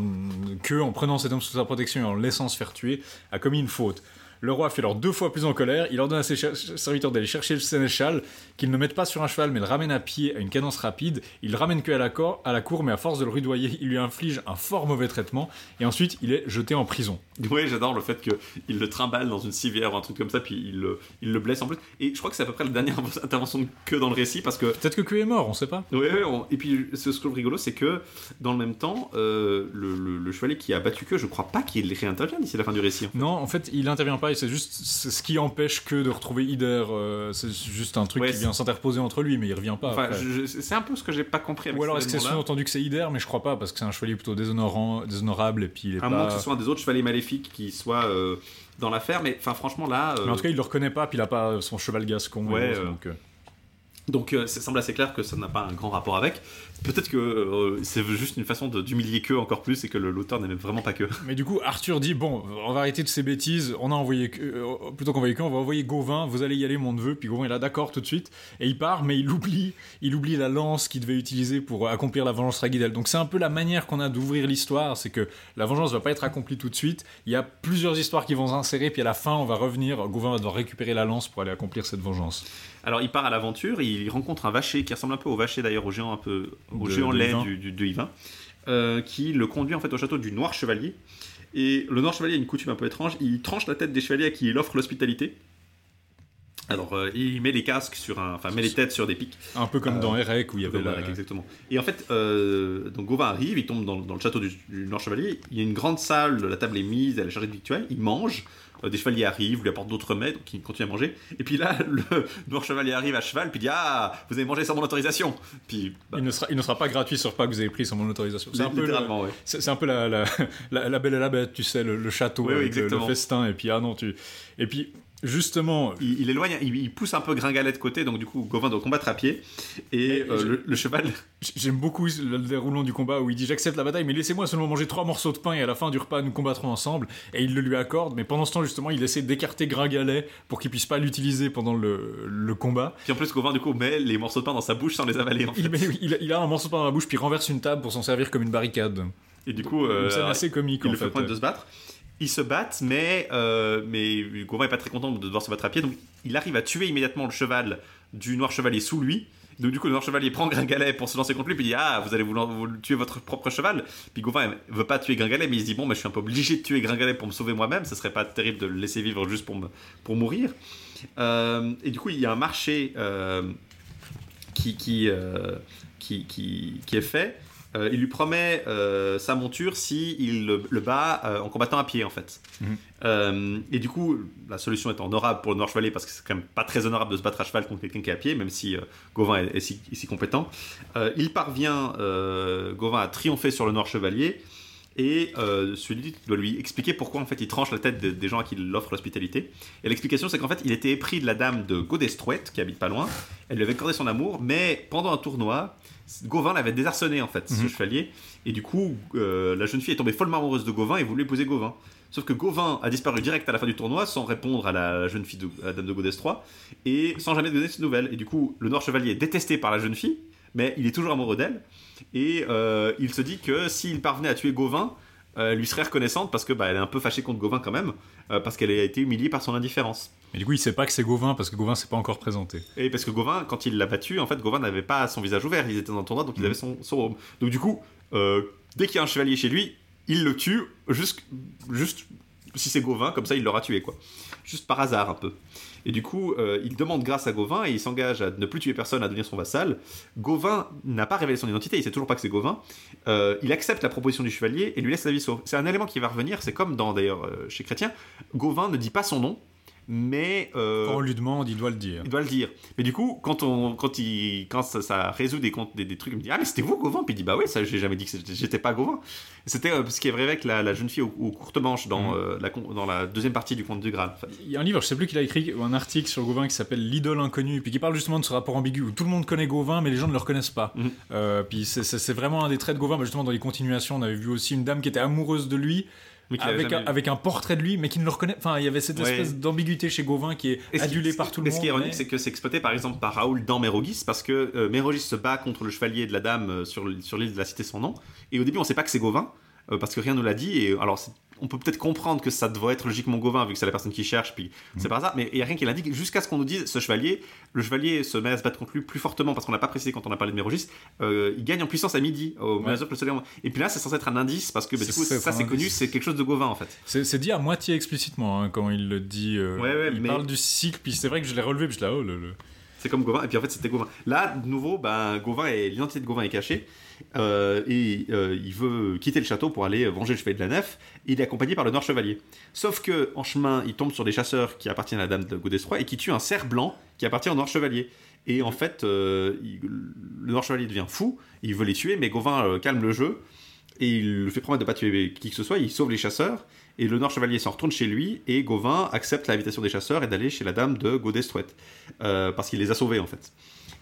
[SPEAKER 2] que en prenant cet homme sous sa protection et en le laissant se faire tuer, a commis une faute. Le roi fait alors deux fois plus en colère. Il ordonne à ses serviteurs d'aller chercher le sénéchal, qu'ils ne mettent pas sur un cheval, mais le ramènent à pied à une cadence rapide. Il le ramène que à la, cor- à la cour, mais à force de le rudoyer, il lui inflige un fort mauvais traitement. Et ensuite, il est jeté en prison.
[SPEAKER 3] Oui, j'adore le fait qu'il le trimballe dans une civière ou un truc comme ça, puis il le, il le blesse en plus. Et je crois que c'est à peu près la dernière intervention de queue dans le récit, parce que.
[SPEAKER 2] Peut-être que Q est mort, on sait pas.
[SPEAKER 3] Oui, oui, on- et puis ce ce que je trouve rigolo, c'est que dans le même temps, euh, le, le- le chevalier qui a battu queue, je crois pas qu'il réintervient d'ici la fin du récit.
[SPEAKER 2] Non, en fait, il intervient pas c'est juste ce qui empêche que de retrouver Ider. euh, c'est juste un truc
[SPEAKER 3] Ouais,
[SPEAKER 2] qui vient s'interposer entre lui, mais il revient pas.
[SPEAKER 3] Enfin, c'est un peu ce que j'ai pas compris avec
[SPEAKER 2] Ou alors est-ce que c'est sous-entendu que c'est Ider, mais je crois pas parce que c'est un chevalier plutôt déshonorant, déshonorable et puis il est
[SPEAKER 3] À
[SPEAKER 2] pas.
[SPEAKER 3] moins que ce soit un des autres chevaliers maléfiques qui soit euh, dans l'affaire, mais enfin, franchement, là. euh,
[SPEAKER 2] Mais en tout cas, il le reconnaît pas, puis il a pas son cheval gascon.
[SPEAKER 3] Ouais, euh,
[SPEAKER 2] donc, euh,
[SPEAKER 3] Donc euh, ça semble assez clair que ça n'a pas un grand rapport avec. Peut-être que euh, c'est juste une façon d'humilier que encore plus et que l'auteur n'aime vraiment pas que.
[SPEAKER 2] Mais du coup, Arthur dit bon, on va arrêter de ces bêtises. On a envoyé que, euh, plutôt qu'envoyer que, on va envoyer Gauvin. Vous allez y aller, mon neveu. Puis Gauvin est là, d'accord, tout de suite. Et il part, mais il oublie, il oublie la lance qu'il devait utiliser pour accomplir la vengeance Ragidel. Donc c'est un peu la manière qu'on a d'ouvrir l'histoire, c'est que la vengeance va pas être accomplie tout de suite. Il y a plusieurs histoires qui vont s'insérer, puis à la fin, on va revenir. Gauvin va devoir récupérer la lance pour aller accomplir cette vengeance.
[SPEAKER 3] Alors il part à l'aventure, il rencontre un vacher qui ressemble un peu au vacher d'ailleurs, au géant un peu, au
[SPEAKER 2] De-
[SPEAKER 3] géant
[SPEAKER 2] de
[SPEAKER 3] lait
[SPEAKER 2] Yvain.
[SPEAKER 3] du, du- de Yvain, euh, qui le conduit en fait au château du Noir Chevalier. Et le Noir Chevalier a une coutume un peu étrange, il tranche la tête des chevaliers à qui il offre l'hospitalité. Alors, euh, il met les casques sur un, enfin, met les têtes sur des pics.
[SPEAKER 2] Un peu comme dans Erec où il y avait la...
[SPEAKER 3] Exactement. Et en fait, euh, donc Gauvin arrive, il tombe dans, dans le château du, du Nord Chevalier. Il y a une grande salle, la table est mise, elle est chargée de victuailles. Il mange. Euh, des chevaliers arrivent, lui apportent d'autres mets, donc il continue à manger. Et puis là, le Noir Chevalier arrive à cheval, puis dit Ah, vous avez mangé sans mon autorisation. Puis, bah,
[SPEAKER 2] Il ne, sera, il ne sera pas gratuit sur pas que vous avez pris sans mon autorisation. C'est un peu, le-
[SPEAKER 3] littéralement, ouais.
[SPEAKER 2] c'est c'est un peu la, la, la, la belle et la bête, tu sais, le, le château,
[SPEAKER 3] Oui,
[SPEAKER 2] le- festin, et puis ah non, tu. Et puis, justement,
[SPEAKER 3] Il, il éloigne, il, il pousse un peu Gringalet de côté, donc du coup, Gauvin doit combattre à pied. Et euh, le, le cheval,
[SPEAKER 2] j'aime beaucoup le déroulement du combat où il dit J'accepte la bataille, mais laissez-moi seulement manger trois morceaux de pain et à la fin du repas, nous combattrons ensemble. Et il le lui accorde, mais pendant ce temps, justement, il essaie d'écarter Gringalet pour qu'il puisse pas l'utiliser pendant le, le combat.
[SPEAKER 3] puis en plus, Gauvin, du coup, met les morceaux de pain dans sa bouche sans les avaler. En fait.
[SPEAKER 2] Il, met- il- il a un morceau de pain dans la bouche, puis renverse une table pour s'en servir comme une barricade.
[SPEAKER 3] Et du coup, euh,
[SPEAKER 2] Une scène assez comique
[SPEAKER 3] il
[SPEAKER 2] en
[SPEAKER 3] le fait
[SPEAKER 2] fait.
[SPEAKER 3] point de se battre. Ils se battent, mais, euh, mais Gauvin est pas très content de devoir se battre à pied, donc il arrive à tuer immédiatement le cheval du Noir Chevalier sous lui. Donc du coup, le Noir Chevalier prend Gringalet pour se lancer contre lui, puis il dit Ah, vous allez vous, tuer votre propre cheval. Puis Gauvin veut pas tuer Gringalet, mais il se dit Bon, bah, je suis un peu obligé de tuer Gringalet pour me sauver moi-même, ce serait pas terrible de le laisser vivre juste pour, me, pour mourir. Euh, et du coup, il y a un marché euh, qui, qui, qui, qui est fait. Euh, il lui promet euh, sa monture si il le, le bat euh, en combattant à pied en fait.
[SPEAKER 2] Mhm.
[SPEAKER 3] Et du coup, la solution est honorable pour le Noir Chevalier parce que c'est quand même pas très honorable de se battre à cheval contre quelqu'un qui est à pied, même si Gauvin est, est si, est si compétent. Il parvient, Gauvin, à triompher sur le Noir Chevalier et euh, celui doit lui expliquer pourquoi en fait il tranche la tête de- des gens à qui il offre l'hospitalité. Et l'explication c'est qu'en fait il était épris de la dame de Godestrouette qui habite pas loin. Elle lui avait accordé son amour, mais pendant un tournoi, Gauvin l'avait désarçonné en fait, ce
[SPEAKER 2] Mhm.
[SPEAKER 3] chevalier. Et du coup, euh, la jeune fille est tombée follement amoureuse de Gauvin et voulait épouser Gauvin. Sauf que Gauvin a disparu direct à la fin du tournoi sans répondre à la jeune fille, de, à la dame de Godestroy, et sans jamais donner de nouvelles. Et du coup, le Noir Chevalier est détesté par la jeune fille, mais il est toujours amoureux d'elle. Et euh, il se dit que s'il parvenait à tuer Gauvin, euh, elle lui serait reconnaissante parce que bah, elle est un peu fâchée contre Gauvin quand même, euh, parce qu'elle a été humiliée par son indifférence.
[SPEAKER 2] Mais du coup, il sait pas que c'est Gauvin parce que Gauvin s'est pas encore présenté.
[SPEAKER 3] Et parce que Gauvin, quand il l'a battu, en fait, Gauvin n'avait pas son visage ouvert, ils étaient dans le tournoi, donc il
[SPEAKER 2] Mhm.
[SPEAKER 3] avait son, son robe. Donc du coup, euh, dès qu'il y a un chevalier chez lui, il le tue, juste, juste si c'est Gauvin, comme ça il l'aura tué, quoi. Juste par hasard, un peu. Et du coup, euh, il demande grâce à Gauvin et il s'engage à ne plus tuer personne, à devenir son vassal. Gauvin n'a pas révélé son identité, il sait toujours pas que c'est Gauvin. Euh, il accepte la proposition du chevalier et lui laisse la vie sauve. C'est un élément qui va revenir, c'est comme dans d'ailleurs euh, chez Chrétien, Gauvin ne dit pas son nom, mais euh,
[SPEAKER 2] Quand on lui demande, il doit le dire.
[SPEAKER 3] il doit le dire. Mais du coup, quand, on, quand, il, quand ça, ça résout des, comptes- des, des trucs, il me dit Ah, mais c'était vous, Gauvin? Puis il dit Bah oui, ça, j'ai jamais dit que j'étais pas Gauvin. C'était euh, ce qui est vrai avec la, la jeune fille aux, aux courtes manches dans,
[SPEAKER 2] Mhm.
[SPEAKER 3] euh, la, dans la deuxième partie du conte du Graal.
[SPEAKER 2] Il y a un livre, je sais plus qu'il a écrit, ou un article sur Gauvin qui s'appelle L'idole inconnue, puis qui parle justement de ce rapport ambigu où tout le monde connaît Gauvin, mais les gens ne le reconnaissent pas.
[SPEAKER 3] Mhm.
[SPEAKER 2] Euh, puis c'est- vraiment un des traits de Gauvin. Bah, justement, dans les continuations, on avait vu aussi une dame qui était amoureuse de lui,
[SPEAKER 3] Mais
[SPEAKER 2] avec un,
[SPEAKER 3] jamais vu.
[SPEAKER 2] avec un portrait de lui, mais qui ne le reconnaît. Enfin, il y avait cette
[SPEAKER 3] Ouais.
[SPEAKER 2] espèce d'ambiguïté chez Gauvin qui est
[SPEAKER 3] qui- ce-
[SPEAKER 2] par tout le monde.
[SPEAKER 3] ce qui est ironique,
[SPEAKER 2] mais-
[SPEAKER 3] c'est que c'est exploité par exemple par Raoul dans Mérogis, parce que euh, Mérogis se bat contre le chevalier de la dame euh, sur, l'île de la Cité sans nom. Et au début, on sait pas que c'est Gauvin, euh, parce que rien ne l'a dit. Et alors, c'est- on peut peut-être comprendre que ça devrait être logiquement Gauvin, vu que c'est la personne qui cherche, puis
[SPEAKER 2] Mm.
[SPEAKER 3] c'est par hasard. Mais il y a rien qui l'indique, jusqu'à ce qu'on nous dise ce chevalier, le chevalier se met à se battre contre lui plus fortement, parce qu'on n'a pas précisé quand on a parlé de Mérogis, euh, il gagne en puissance à midi, au
[SPEAKER 2] Ouais.
[SPEAKER 3] mesure que le soleil. Et puis là, c'est censé être un indice, parce que bah, du coup, ça c'est connu, c'est quelque chose de Gauvin en fait.
[SPEAKER 2] C'est dit à moitié explicitement hein, quand il le dit. euh,
[SPEAKER 3] Ouais, ouais,
[SPEAKER 2] il
[SPEAKER 3] mais-
[SPEAKER 2] parle du cycle, puis c'est vrai que je l'ai relevé, puis je l'ai oh, le, le-
[SPEAKER 3] C'est comme Gauvin, et puis en fait c'était Gauvin. Là, de nouveau, ben, Gauvin est, l'identité de Gauvin est cachée, euh, et euh, il veut quitter le château pour aller venger le chevalier de la nef. Il est accompagné par le Noir Chevalier. Sauf que en chemin, il tombe sur des chasseurs qui appartiennent à la dame de Godestroy et qui tuent un cerf blanc qui appartient au Noir Chevalier. Et en fait, euh, le Noir Chevalier devient fou, il veut les tuer, mais Gauvin calme le jeu et il lui fait promettre de pas tuer qui que ce soit. Il sauve les chasseurs. Et le Nord Chevalier s'en retourne chez lui et Gauvin accepte l'invitation des chasseurs et d'aller chez la dame de Godestrouette. Euh, parce qu'il les a sauvés en fait.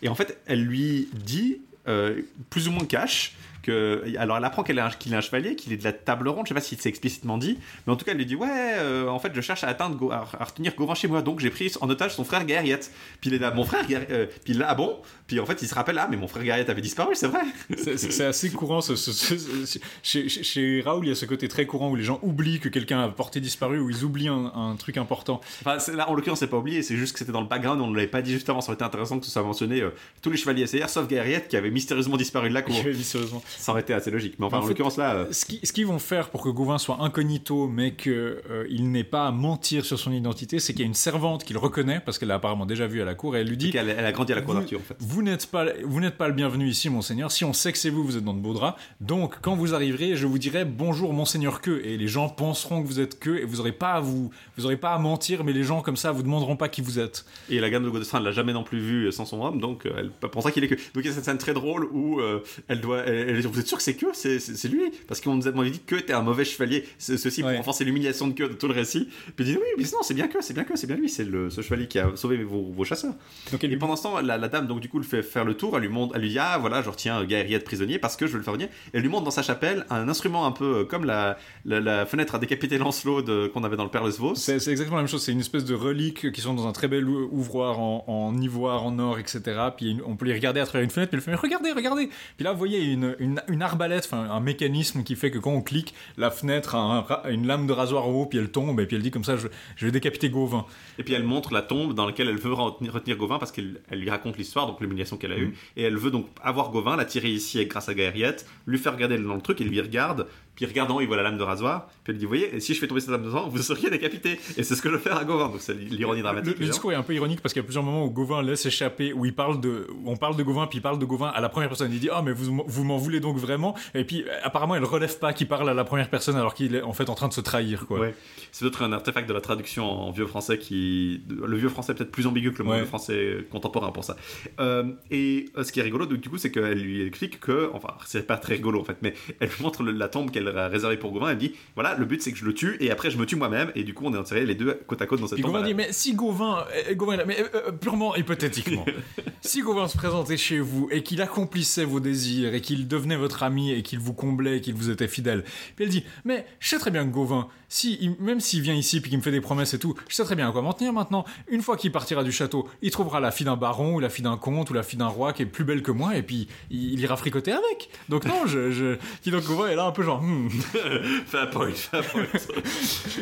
[SPEAKER 3] Et en fait, elle lui dit, euh, plus ou moins cash, que. Alors elle apprend qu'elle est qu'il est un chevalier, qu'il est de la table ronde, je sais pas si c'est explicitement dit, mais en tout cas elle lui dit Ouais, euh, en fait je cherche à atteindre, à, retenir Gauvin chez moi, donc j'ai pris en otage son frère Gaëriette. Puis il est là, mon frère Gaëriette. euh, puis là, ah bon? Puis en fait il se rappelle, ah mais mon frère Gaëriette avait disparu, c'est vrai
[SPEAKER 2] C'est- assez courant. ce- ce- ce- ce- chez, Raoul, il y a ce côté très courant où les gens oublient que quelqu'un a porté disparu, où ils oublient un, un truc important.
[SPEAKER 3] Enfin, là, en l'occurrence, c'est pas oublié, c'est juste que c'était dans le background, on ne l'avait pas dit juste avant, ça aurait été intéressant que ce soit mentionné euh, tous les chevaliers SR, sauf Gaëriette qui avait mystérieusement disparu de la cour.
[SPEAKER 2] Oui, sérieusement.
[SPEAKER 3] Ça aurait été assez logique. Mais enfin, en,
[SPEAKER 2] En fait,
[SPEAKER 3] l'occurrence là, euh,
[SPEAKER 2] Ce qui- ce qu'ils vont faire pour que Gauvin soit incognito, mais qu'il n'ait pas à mentir sur son identité, c'est qu'il y a une servante qui le reconnaît, parce qu'elle l'a apparemment déjà vu à la cour, et elle lui dit
[SPEAKER 3] elle, elle a grandi à la cour
[SPEAKER 2] Vous-
[SPEAKER 3] d'Arthur en fait.
[SPEAKER 2] Vous n'êtes pas, vous n'êtes pas le bienvenu ici, monseigneur. Si on sait que c'est vous, vous êtes dans de beaux draps. Donc, quand vous arriverez, je vous dirai bonjour, monseigneur que. Et les gens penseront que vous êtes que, et vous aurez pas à vous, vous aurez pas à mentir, mais les gens comme ça vous demanderont pas qui vous êtes.
[SPEAKER 3] Et la gamme de Godestrin ne l'a jamais non plus vu sans son homme, donc euh, elle pensera qu'il est que. Donc il y a cette scène très drôle où euh, elle doit. Elle, elle dit, vous êtes sûr que c'est que? C'est, c'est, c'est lui? Parce qu'on nous a m'avait dit que était un mauvais chevalier. C'est, ceci pour
[SPEAKER 2] Ouais.
[SPEAKER 3] renforcer l'humiliation de que de tout le récit. Puis il dit oui, mais non, c'est bien que, c'est bien que, c'est bien lui, c'est le, ce chevalier qui a sauvé vos, vos chasseurs.
[SPEAKER 2] Donc,
[SPEAKER 3] Et
[SPEAKER 2] lui
[SPEAKER 3] pendant ce temps, la, la dame donc du coup le fait faire le tour. Elle lui montre, elle lui dit ah voilà, je retiens Gaëriette prisonnier parce que je veux le faire venir. Et elle lui montre dans sa chapelle un instrument un peu euh, comme la, la, la fenêtre à décapiter Lancelot qu'on avait dans le Père Lesvos.
[SPEAKER 2] C'est exactement la même chose. C'est une espèce de relique qui sont dans un très bel ou- ouvroir en, en ivoire, en or, etc. Puis on peut les regarder à travers une fenêtre. Puis elle fait mais regardez, regardez. Puis là, vous voyez une, une, une arbalète, enfin un mécanisme qui fait que quand on clique, la fenêtre a un une lame de rasoir en haut, puis elle tombe. Et puis elle dit comme ça, je, je vais décapiter Gauvin.
[SPEAKER 3] Et puis elle montre la tombe dans laquelle elle veut retenir, retenir Gauvin parce qu'elle elle lui raconte l'histoire, donc l'humiliation qu'elle a eue. Et elle veut donc avoir Gauvin, l'attirer ici grâce à Gaëriette, lui faire regarder dans le truc, il lui regarde. Puis regardant, il voit la lame de rasoir. Puis elle dit, vous voyez, si je fais tomber cette lame de rasoir, vous seriez décapité. Et c'est ce que je faire à Gauvin. Donc c'est l'ironie dramatique.
[SPEAKER 2] le discours est un peu ironique parce qu'il y a plusieurs moments où Gauvin laisse échapper, où il parle de, où on parle de Gauvin, puis il parle de Gauvin à la première personne. Il dit ah mais vous, vous m'en voulez donc vraiment? Et puis apparemment elle relève pas qu'il parle à la première personne alors qu'il est en fait en train de se trahir quoi.
[SPEAKER 3] Ouais. C'est d'autres un artefact de la traduction en vieux français qui. Le vieux français est peut-être plus ambigu que le
[SPEAKER 2] Ouais.
[SPEAKER 3] vieux français contemporain pour ça. Euh, et euh, ce qui est rigolo, donc, du coup, c'est qu'elle lui explique que. Enfin, c'est pas très rigolo en fait, mais elle lui montre la tombe qu'elle a réservée pour Gauvin. Elle dit voilà, le but c'est que je le tue et après je me tue moi-même. Et du coup, on est enterrés les deux côte à côte dans cette
[SPEAKER 2] Puis
[SPEAKER 3] tombe.
[SPEAKER 2] Gauvin dit mais si Gauvin, euh, Gauvin est là, mais euh, euh, purement hypothétiquement, si Gauvin se présentait chez vous et qu'il accomplissait vos désirs et qu'il devenait votre ami et qu'il vous comblait et qu'il vous était fidèle, puis elle dit mais je sais très bien que Gauvin, si il- même s'il vient ici puis qu'il me fait des promesses et tout, je sais très bien à quoi m'en tenir maintenant. Une fois qu'il partira du château, il trouvera la fille d'un baron ou la fille d'un comte ou la fille d'un roi qui est plus belle que moi et puis il, il ira fricoter avec. Donc non, je, je... Puis donc Gauvin est là un peu genre
[SPEAKER 3] Fais un point, fais un point.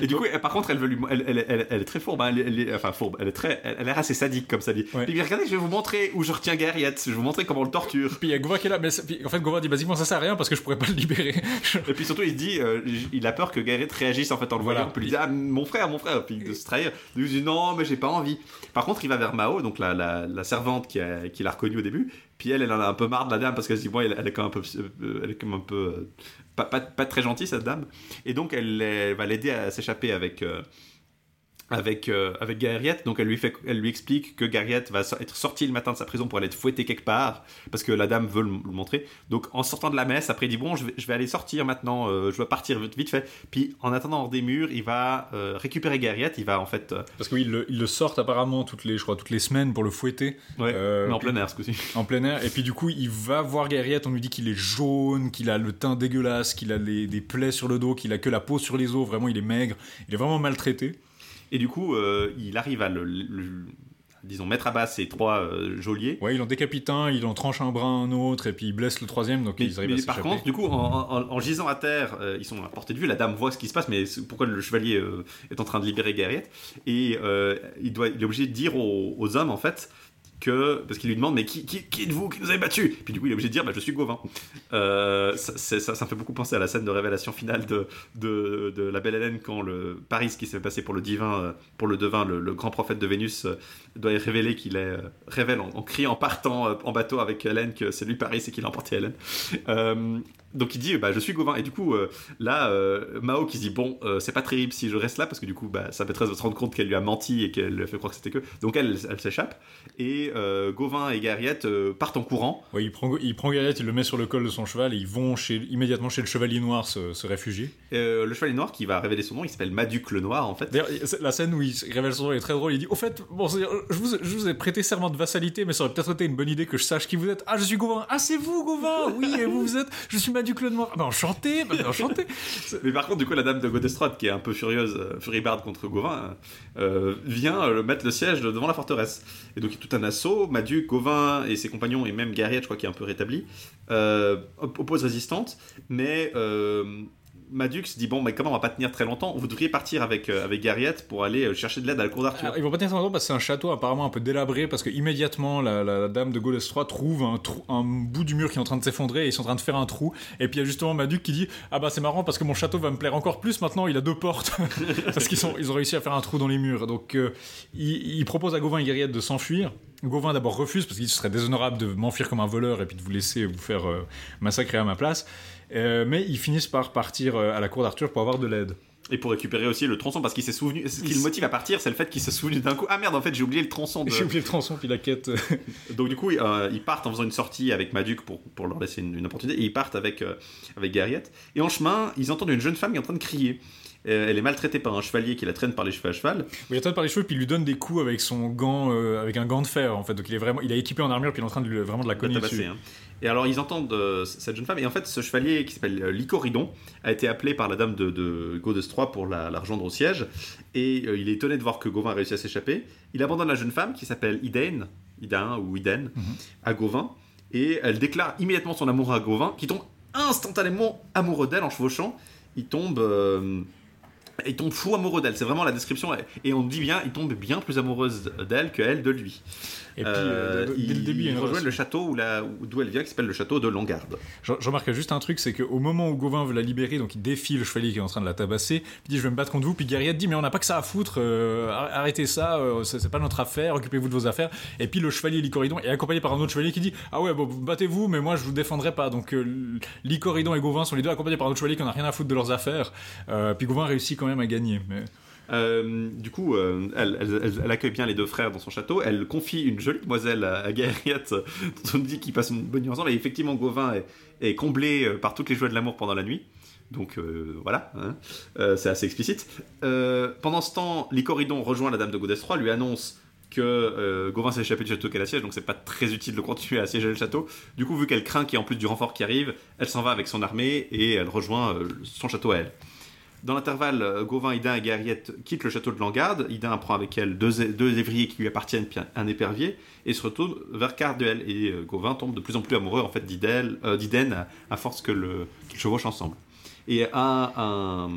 [SPEAKER 3] et du coup, elle- par contre, elle veut lui, elle, elle, elle, elle est très fourbe, hein, est- enfin fourbe, elle est très, elle, elle est assez sadique comme ça dit.
[SPEAKER 2] Ouais.
[SPEAKER 3] Puis regardez, je vais vous montrer où je retiens Gaëriette, je vais vous montrer comment on le torture.
[SPEAKER 2] Puis il y a Gauvin qui est là, mais en fait Gauvin dit basiquement ça sert à rien parce que je pourrais pas le libérer.
[SPEAKER 3] Et puis surtout, il dit, euh, il a peur que Gaëriette réagisse en fait en le
[SPEAKER 2] Voilà.
[SPEAKER 3] voyant. Puis il dit, ah, mon frère, mon frère, puis de se trahir. Il dit, non, mais j'ai pas envie. Par contre, il va vers Mao, donc la, la, la servante qui, a- qui l'a reconnue au début. Puis elle, elle en a un peu marre de la dame parce qu'elle se dit, bon, elle, est quand même un peu, euh, elle est un peu, euh, pas, pas, pas très gentille cette dame. Et donc, elle, elle va l'aider à s'échapper avec. Avec, euh, avec donc elle lui, fait, elle lui explique que Gaëriette va être sortie le matin de sa prison pour aller être fouettée quelque part, parce que la dame veut le, le montrer. Donc en sortant de la messe, après il dit bon, je vais, je vais aller sortir maintenant, euh, je vais partir vite, vite fait. Puis en attendant hors des murs, il va euh, récupérer Gaëriette, il va en fait, euh,
[SPEAKER 2] Parce qu'ils le, ils le sortent apparemment toutes les, je crois, toutes les semaines pour le fouetter
[SPEAKER 3] ouais, mais en plein air ce coup-ci.
[SPEAKER 2] en plein air. Et puis du coup, il va voir Gaëriette, on lui dit qu'il est jaune, qu'il a le teint dégueulasse, qu'il a les- des plaies sur le dos, qu'il a que la peau sur les os, vraiment il est maigre, il est vraiment maltraité.
[SPEAKER 3] Et du coup, euh, il arrive à le, le- disons mettre à bas ces trois euh, geôliers.
[SPEAKER 2] Ouais, il en décapite un, il en tranche un bras un autre, et puis il blesse le troisième, donc
[SPEAKER 3] Mais,
[SPEAKER 2] ils arrivent
[SPEAKER 3] mais
[SPEAKER 2] à
[SPEAKER 3] par contre, du coup, en, en- en gisant à terre, euh, ils sont à portée de vue. La dame voit ce qui se passe, mais pourquoi le chevalier est en train de libérer Gaëriette Et il, doit, il est obligé de dire aux, aux hommes, en fait, que. Parce qu'il lui demande, mais qui, qui, êtes-vous? Qui nous avez battus? Puis du coup, il est obligé de dire, bah, je suis Gauvin. Euh, ça, ça, me fait beaucoup penser à la scène de révélation finale de, de, de la Belle Hélène quand le Paris, qui s'est passé pour le divin, euh, pour le devin, le, le grand prophète de Vénus, euh, doit révéler qu'il est. euh, révèle en, en criant, en partant euh, en bateau avec Hélène que c'est lui Paris et qu'il a emporté Hélène. Euh, donc il dit bah je suis Gauvin et du coup euh, là euh, Mao qui se dit bon c'est pas terrible si je reste là parce que du coup bah, sa maîtresse va se rendre compte qu'elle lui a menti et qu'elle lui a fait croire que c'était que donc elle elle s'échappe et Gauvin et Gaëriette euh, partent en courant
[SPEAKER 2] Ouais, il prend, il prend Gaëriette, il le met sur le col de son cheval, et ils vont chez, immédiatement chez le chevalier noir se, se réfugier.
[SPEAKER 3] Le chevalier noir qui va révéler son nom il s'appelle Maduc le Noir en fait
[SPEAKER 2] D'ailleurs, la scène où il révèle son nom est très drôle. Il dit Au fait, bon, je, vous, ai prêté serment de vassalité, mais ça aurait peut-être été une bonne idée que je sache qui vous êtes. Ah, je suis Gauvin. Ah, c'est vous, Gauvin Oui, et vous, vous êtes. Je suis Maduc le Noir. Ah, ben, enchanté, ben, enchanté.
[SPEAKER 3] mais par contre du coup la dame de Godestrade qui est un peu furieuse euh, furibarde contre Gauvin euh, vient euh, mettre le siège devant la forteresse et donc il y a tout un assaut Maduc Gauvin et ses compagnons et même Gaëriette je crois qui est un peu rétabli euh, op- oppose résistante mais Madux dit bon, mais comment on va pas tenir très longtemps? Vous devriez partir avec euh, avec Garriette pour aller euh, chercher de l'aide à la cour d'Arthur.
[SPEAKER 2] Ils vont pas tenir très longtemps parce que c'est un château apparemment un peu délabré parce que immédiatement la, la- dame de Gaules 3 trouve un, trou- un bout du mur qui est en train de s'effondrer et ils sont en train de faire un trou. Et puis il y a justement Maduc qui dit ah bah c'est marrant parce que mon château va me plaire encore plus maintenant il a deux portes parce qu'ils ils ont réussi à faire un trou dans les murs. Donc euh, il, il propose à Gauvin et Guériette de s'enfuir. Gauvin d'abord refuse parce qu'il serait déshonorable de m'enfuir comme un voleur et puis de vous laisser vous faire massacrer à ma place Euh, mais ils finissent par partir euh, à la cour d'Arthur pour avoir de l'aide
[SPEAKER 3] Et pour récupérer aussi le tronçon, parce qu'il s'est souvenu. Ce qui le motive à partir, c'est le fait qu'il s'est souvenu d'un coup. Ah merde, en fait, j'ai oublié le tronçon. De...
[SPEAKER 2] j'ai oublié le tronçon puis la quête euh,
[SPEAKER 3] Donc du coup, euh, ils partent en faisant une sortie avec Maduc pour, pour leur laisser une, une opportunité, et ils partent avec, euh, avec Garriette. Et en chemin, ils entendent une jeune femme qui est en train de crier. Euh, elle est maltraitée par un chevalier qui la traîne par les cheveux à cheval.
[SPEAKER 2] Il attrape par les cheveux puis il lui donne des coups avec son gant, avec un gant de fer en fait. Donc il est vraiment, il est équipé en armure puis il est en train de lui- vraiment de la cogner
[SPEAKER 3] hein. Et alors ils entendent euh, cette jeune femme, et en fait ce chevalier qui s'appelle euh, Lycoridon a été appelé par la dame de, de III pour la, la rejoindre au siège, et euh, il est étonné de voir que Gauvin a réussi à s'échapper. Il abandonne la jeune femme qui s'appelle Idaine, Idain ou Idaine, à Gauvin, et elle déclare immédiatement son amour à Gauvin, qui tombe instantanément amoureux d'elle en chevauchant. Il tombe... il tombe fou amoureux d'elle, c'est vraiment la description. Et on dit bien, il tombe bien plus amoureuse d'elle qu'elle de lui.
[SPEAKER 2] Et puis
[SPEAKER 3] Euh,
[SPEAKER 2] euh, dès le début, il
[SPEAKER 3] rejoint le château où la- d'où elle vient, qui s'appelle le château de Longarde.
[SPEAKER 2] Je, je remarque juste un truc, c'est qu'au moment où Gauvin veut la libérer, donc il défie le chevalier qui est en train de la tabasser, puis il dit je vais me battre contre vous, puis Guerriette dit mais on n'a pas que ça à foutre, euh, ar- arrêtez ça, euh, c'est pas notre affaire, occupez-vous de vos affaires. Et puis le chevalier Lycoridon est accompagné par un autre chevalier qui dit ah ouais bon battez-vous, mais moi je vous défendrai pas. Donc Lycoridon et Gauvin sont les deux accompagnés par un autre chevalier qui en a rien à foutre de leurs affaires. Puis Gauvin réussit quand même à gagner.
[SPEAKER 3] Euh, du coup, euh, elle, accueille bien les deux frères dans son château. Elle confie une jolie demoiselle à, à Gaëriette, dont on dit qu'ils passent une bonne nuit ensemble. Et effectivement, Gauvin est, comblé euh, par toutes les joies de l'amour pendant la nuit. Donc voilà, hein. C'est assez explicite. Pendant ce temps, Lycoridon rejoint la Dame de Gaudès III, lui annonce que Gauvin s'est échappé du château qu'elle assiège, donc c'est pas très utile de continuer à assiéger le château. Du coup, vu qu'elle craint qu'il y ait en plus du renfort qui arrive, elle s'en va avec son armée et elle rejoint son château à elle. Dans l'intervalle, euh, Gauvin, Idin et Guerriette quittent le château de Langarde. Idin prend avec elle deux, deux évriers qui lui appartiennent, puis un, épervier, et se retourne vers Carduel. Et euh, Gauvin tombe de plus en plus amoureux en fait euh, d'Iden à, force que le- qu'ils chevauchent ensemble. Et à un,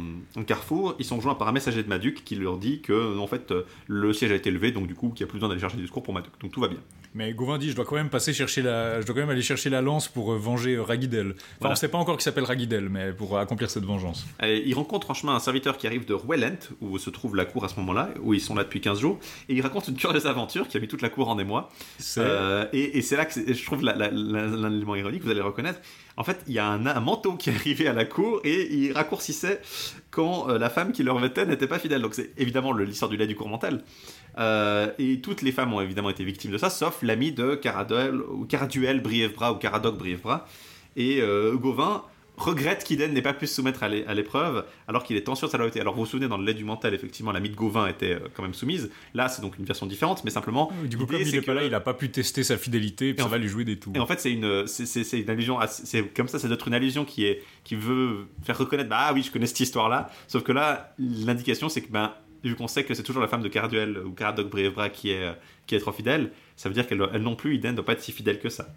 [SPEAKER 3] carrefour, ils sont rejoints par un messager de Maduc qui leur dit que en fait le siège a été levé, donc du coup qu'il n'y a plus besoin d'aller chercher des secours pour Maduc. Donc tout va bien.
[SPEAKER 2] Mais Gauvin dit je dois quand même passer chercher la, je dois quand même aller chercher la lance pour euh, venger euh, Raguidel. Enfin
[SPEAKER 3] Voilà.
[SPEAKER 2] on sait pas encore qu'il s'appelle Raguidel, mais pour euh, accomplir cette vengeance.
[SPEAKER 3] Et il rencontre en chemin un serviteur qui arrive de Ruelent, où se trouve la cour à ce moment-là, où ils sont là depuis 15 jours, et il raconte une curieuse aventure qui a mis toute la cour en émoi. Euh, et et c'est là que je trouve éléments ironiques, vous allez le reconnaître. En fait, il y a un, un manteau qui est arrivé à la cour et il raccourcissait quand euh, la femme qui le revêtait n'était pas fidèle. Donc c'est évidemment le- l'histoire du lait du courmentel. Euh, et toutes les femmes ont évidemment été victimes de ça, sauf l'ami de Caraduel, ou Caraduel ou Caradoc Brièvebras. Et euh, Gauvin regrette qu'Iden n'ait pas pu se soumettre à l'é- à l'épreuve alors qu'il est sûr de sa loyauté. Alors vous vous souvenez, dans le lait du mental, effectivement, l'ami de Gauvin était euh, quand même soumise. Là, c'est donc une version différente, mais simplement.
[SPEAKER 2] du coup comme il
[SPEAKER 3] c'est
[SPEAKER 2] est pas
[SPEAKER 3] que-
[SPEAKER 2] là, il a pas pu tester sa fidélité, puis
[SPEAKER 3] Et
[SPEAKER 2] ça
[SPEAKER 3] en-
[SPEAKER 2] va lui jouer des tours.
[SPEAKER 3] et en fait, c'est une, c'est, allusion. à- c'est comme ça, c'est d'être une allusion qui est, qui veut faire reconnaître. Bah ah oui, je connais cette histoire-là. Sauf que là, l'indication, c'est que ben, vu qu'on sait que c'est toujours la femme de Caraduel ou Caradoc Brièvebras qui est, euh, qui est trop fidèle, ça veut dire qu'elle, elle non plus, Iden, ne doit pas être si fidèle que ça.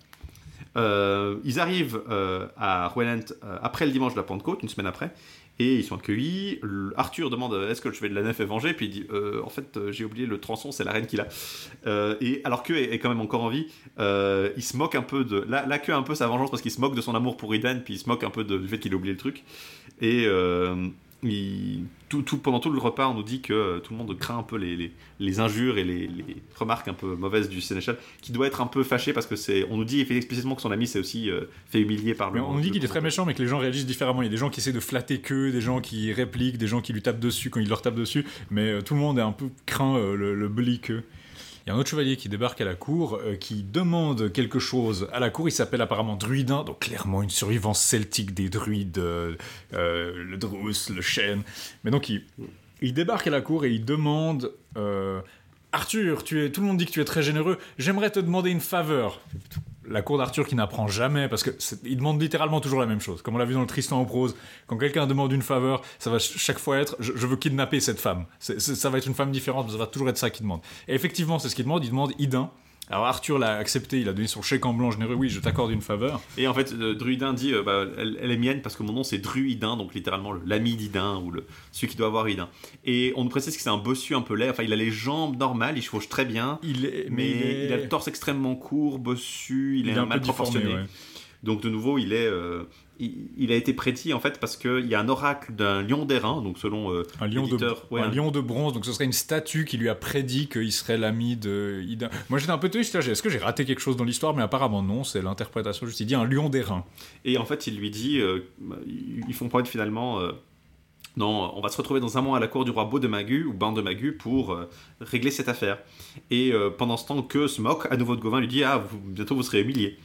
[SPEAKER 3] Euh, ils arrivent euh, à euh, après le dimanche de la Pentecôte, une semaine après, et ils sont accueillis. Arthur demande euh, est-ce que le chevet de la nef est vengé, puis il dit euh, en fait euh, j'ai oublié le tronçon, c'est la reine qui l'a. Euh, et alors que est, est quand même encore en vie, euh, il se moque un peu de là, là que un peu sa vengeance parce qu'il se moque de son amour pour Iden, puis il se moque un peu du fait qu'il a oublié le truc. Et euh, il- tout, tout- pendant tout le repas, on nous dit que euh, tout le monde craint un peu les, les- les injures et les, les remarques un peu mauvaises du sénéchal, qui doit être un peu fâché parce que c'est, on nous dit explicitement que son ami s'est aussi euh, fait humilier par le.
[SPEAKER 2] Mais on nous dit qu'il est très méchant, mais que les gens réagissent différemment. Il y a des gens qui essaient de flatter que, des gens qui répliquent, des gens qui lui tapent dessus quand il leur tape dessus. Mais euh, tout le monde est un peu craint euh, le, le bully que. Il y a un autre chevalier qui débarque à la cour, euh, qui demande quelque chose à la cour. Il s'appelle apparemment Druidin, donc clairement une survivance celtique des druides, euh, euh, le Drous, le chêne. Mais donc il, il débarque à la cour et il demande Arthur, tu es, tout le monde dit que tu es très généreux. J'aimerais te demander une faveur. La cour d'Arthur qui n'apprend jamais, parce que il demande littéralement toujours la même chose. Comme on l'a vu dans le Tristan en prose, quand quelqu'un demande une faveur, ça va ch- chaque fois être je, veux kidnapper cette femme. Ça va être une femme différente, mais ça va toujours être ça qu'il demande. Et effectivement, c'est ce qu'il demande. Il demande Idin. Alors Arthur l'a accepté, il a donné son chèque en blanc généreux, oui, je t'accorde une faveur.
[SPEAKER 3] Et en fait, euh, Druidin dit euh, bah, elle, elle est mienne parce que mon nom c'est Druidin, donc littéralement le- l'ami d'Idin ou le, celui qui doit avoir Idin. Et on nous précise que c'est un bossu un peu laid, enfin il a les jambes normales, il chevauche très bien,
[SPEAKER 2] Il est,
[SPEAKER 3] mais,
[SPEAKER 2] il, est-
[SPEAKER 3] il a le torse extrêmement court, bossu, il, est,
[SPEAKER 2] un
[SPEAKER 3] mal proportionné.
[SPEAKER 2] ouais.
[SPEAKER 3] Donc de nouveau, il est, euh, il, a été prédit en fait parce qu'il y a un oracle d'un lion d'airain, donc selon euh,
[SPEAKER 2] Un lion, de,
[SPEAKER 3] ouais,
[SPEAKER 2] un
[SPEAKER 3] un-
[SPEAKER 2] lion de bronze, donc ce serait une statue qui lui a prédit qu'il serait l'ami de Ida. Moi j'étais un peu triste, est-ce que j'ai raté quelque chose dans l'histoire? Mais apparemment non, c'est l'interprétation juste. Il dit un lion d'airain.
[SPEAKER 3] Et en fait, il lui dit, euh, ils font prendre finalement, euh, non, on va se retrouver dans un mois à la cour du roi Beau de Magu ou Ban de Magu pour régler cette affaire. Et pendant ce temps, que Smok, à nouveau de Gauvin, lui dit, ah, vous- bientôt vous serez humilié.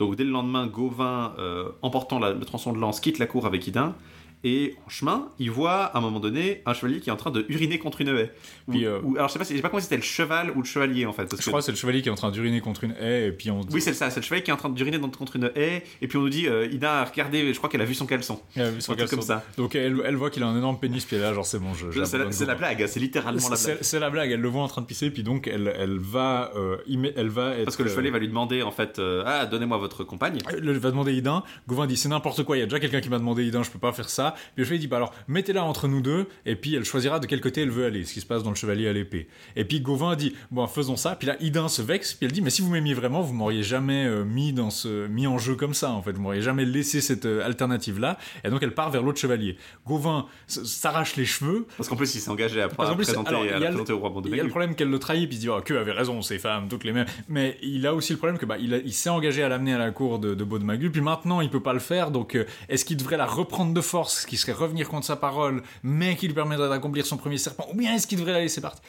[SPEAKER 3] Donc dès le lendemain, Gauvin, euh, emportant le tronçon de lance, quitte la cour avec Idin. Et en chemin, il voit à un moment donné un chevalier qui est en train de uriner contre une haie. Ou-
[SPEAKER 2] Puis, euh,
[SPEAKER 3] ou- alors je sais pas, si- je sais pas comment c'était le cheval ou le chevalier en fait. parce
[SPEAKER 2] Je
[SPEAKER 3] que-
[SPEAKER 2] crois que c'est le chevalier qui est en train d'uriner contre une haie, et puis on dit.
[SPEAKER 3] oui, c'est ça, c'est le chevalier qui est en train d'uriner contre une haie, et puis on nous dit, euh, Ida, regardez, je crois qu'elle a vu son caleçon.
[SPEAKER 2] Elle a vu son
[SPEAKER 3] truc comme
[SPEAKER 2] caleçon.
[SPEAKER 3] ça.
[SPEAKER 2] Donc elle, elle voit qu'il a un énorme pénis, puis elle là, genre c'est bon, je.
[SPEAKER 3] C'est la, blague, c'est littéralement la blague.
[SPEAKER 2] C'est la blague, elle le voit en train de pisser, puis donc elle, elle va, euh, elle va être,
[SPEAKER 3] Parce que le
[SPEAKER 2] euh,
[SPEAKER 3] chevalier va lui demander en fait, euh, ah, donnez-moi votre compagne.
[SPEAKER 2] Le va demander Idin. Gauvin dit c'est n'importe quoi. Il y a déjà quelqu'un qui m'a demandé Idin. Je peux pas faire ça. Puis le chevalier dit bah alors mettez-la entre nous deux. Et puis elle choisira de quel côté elle veut aller. Ce qui se passe dans le chevalier à l'épée. Et puis Gauvin dit bon faisons ça. Puis là Idin se vexe. Puis elle dit mais si vous m'aimiez vraiment, vous m'auriez jamais euh, mis dans ce mis en jeu comme ça. En fait, vous m'auriez jamais laissé cette alternative là. Et donc elle part vers l'autre chevalier. Gauvin s'arrache les cheveux.
[SPEAKER 3] Parce qu'en plus, il s'est engagé à, à
[SPEAKER 2] plus,
[SPEAKER 3] présenter,
[SPEAKER 2] alors,
[SPEAKER 3] à la
[SPEAKER 2] le-
[SPEAKER 3] présenter au roi
[SPEAKER 2] Il y a le problème qu'elle le trahit, puis il se dit oh, que avait raison, ces femmes, toutes les mêmes. Mais il a aussi le problème que bah, il s'est engagé à l'amener à la cour de, de Baudemagu, puis maintenant il peut pas le faire, donc euh, est-ce qu'il devrait la reprendre de force, qui serait revenir contre sa parole, mais qui lui permettrait d'accomplir son premier serpent, ou bien est-ce qu'il devrait la laisser partir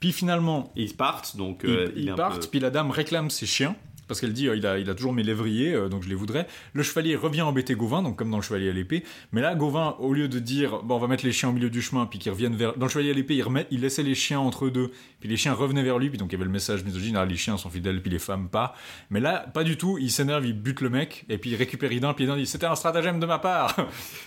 [SPEAKER 2] Puis finalement,
[SPEAKER 3] Ils partent, donc
[SPEAKER 2] ils,
[SPEAKER 3] euh,
[SPEAKER 2] ils
[SPEAKER 3] il
[SPEAKER 2] partent,
[SPEAKER 3] peu-
[SPEAKER 2] puis la dame réclame ses chiens. Parce qu'elle dit, euh, il, a, il a toujours mes lévriers, euh, donc je les voudrais. Le chevalier revient embêter Gauvin, donc comme dans le chevalier à l'épée. Mais là, Gauvin, au lieu de dire, bon, on va mettre les chiens au milieu du chemin, puis qu'ils reviennent vers. Dans le chevalier à l'épée, il, remet, il laissait les chiens entre eux deux, puis les chiens revenaient vers lui, puis donc il y avait le message misogyne, ah, les chiens sont fidèles, puis les femmes pas. Mais là, pas du tout, il s'énerve, il bute le mec, et puis il récupère Idin, puis Idin dit, c'était un stratagème de ma part.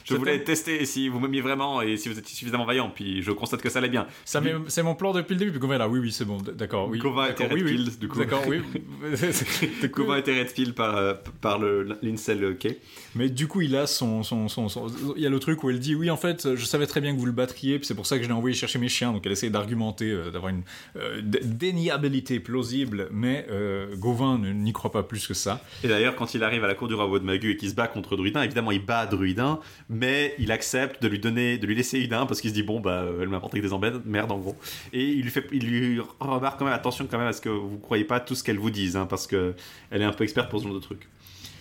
[SPEAKER 3] Je voulais tester si vous m'aimiez vraiment et si vous étiez suffisamment vaillant, puis je constate que ça allait bien.
[SPEAKER 2] Ça c'est mon plan depuis le début, puis Gauvin là, oui, oui, c'est bon, d'accord, oui.
[SPEAKER 3] Gauvin était
[SPEAKER 2] oui, oui.
[SPEAKER 3] Du coup.
[SPEAKER 2] D'accord, oui.
[SPEAKER 3] Gauvin était Redfield par, euh, par le l'Incel Quai.
[SPEAKER 2] Mais du coup, il a son, son, son, Il y a le truc où elle dit Oui, en fait, je savais très bien que vous le battriez, puis c'est pour ça que je l'ai envoyé chercher mes chiens. Donc elle essaie d'argumenter, euh, d'avoir une euh, déniabilité plausible, mais euh, Gauvin ne- n'y croit pas plus que ça.
[SPEAKER 3] Et d'ailleurs, quand il arrive à la cour du roi de Magu et qu'il se bat contre Druidin, évidemment, il bat Druidin, mais il accepte de lui donner, de lui laisser Idin parce qu'il se dit bon bah elle m'a apporté des emmerdes, merde en gros. Et il lui fait, il lui remarque quand même attention quand même à ce que vous croyez pas tout ce qu'elle vous dise, hein, parce que elle est un peu experte pour ce genre de trucs.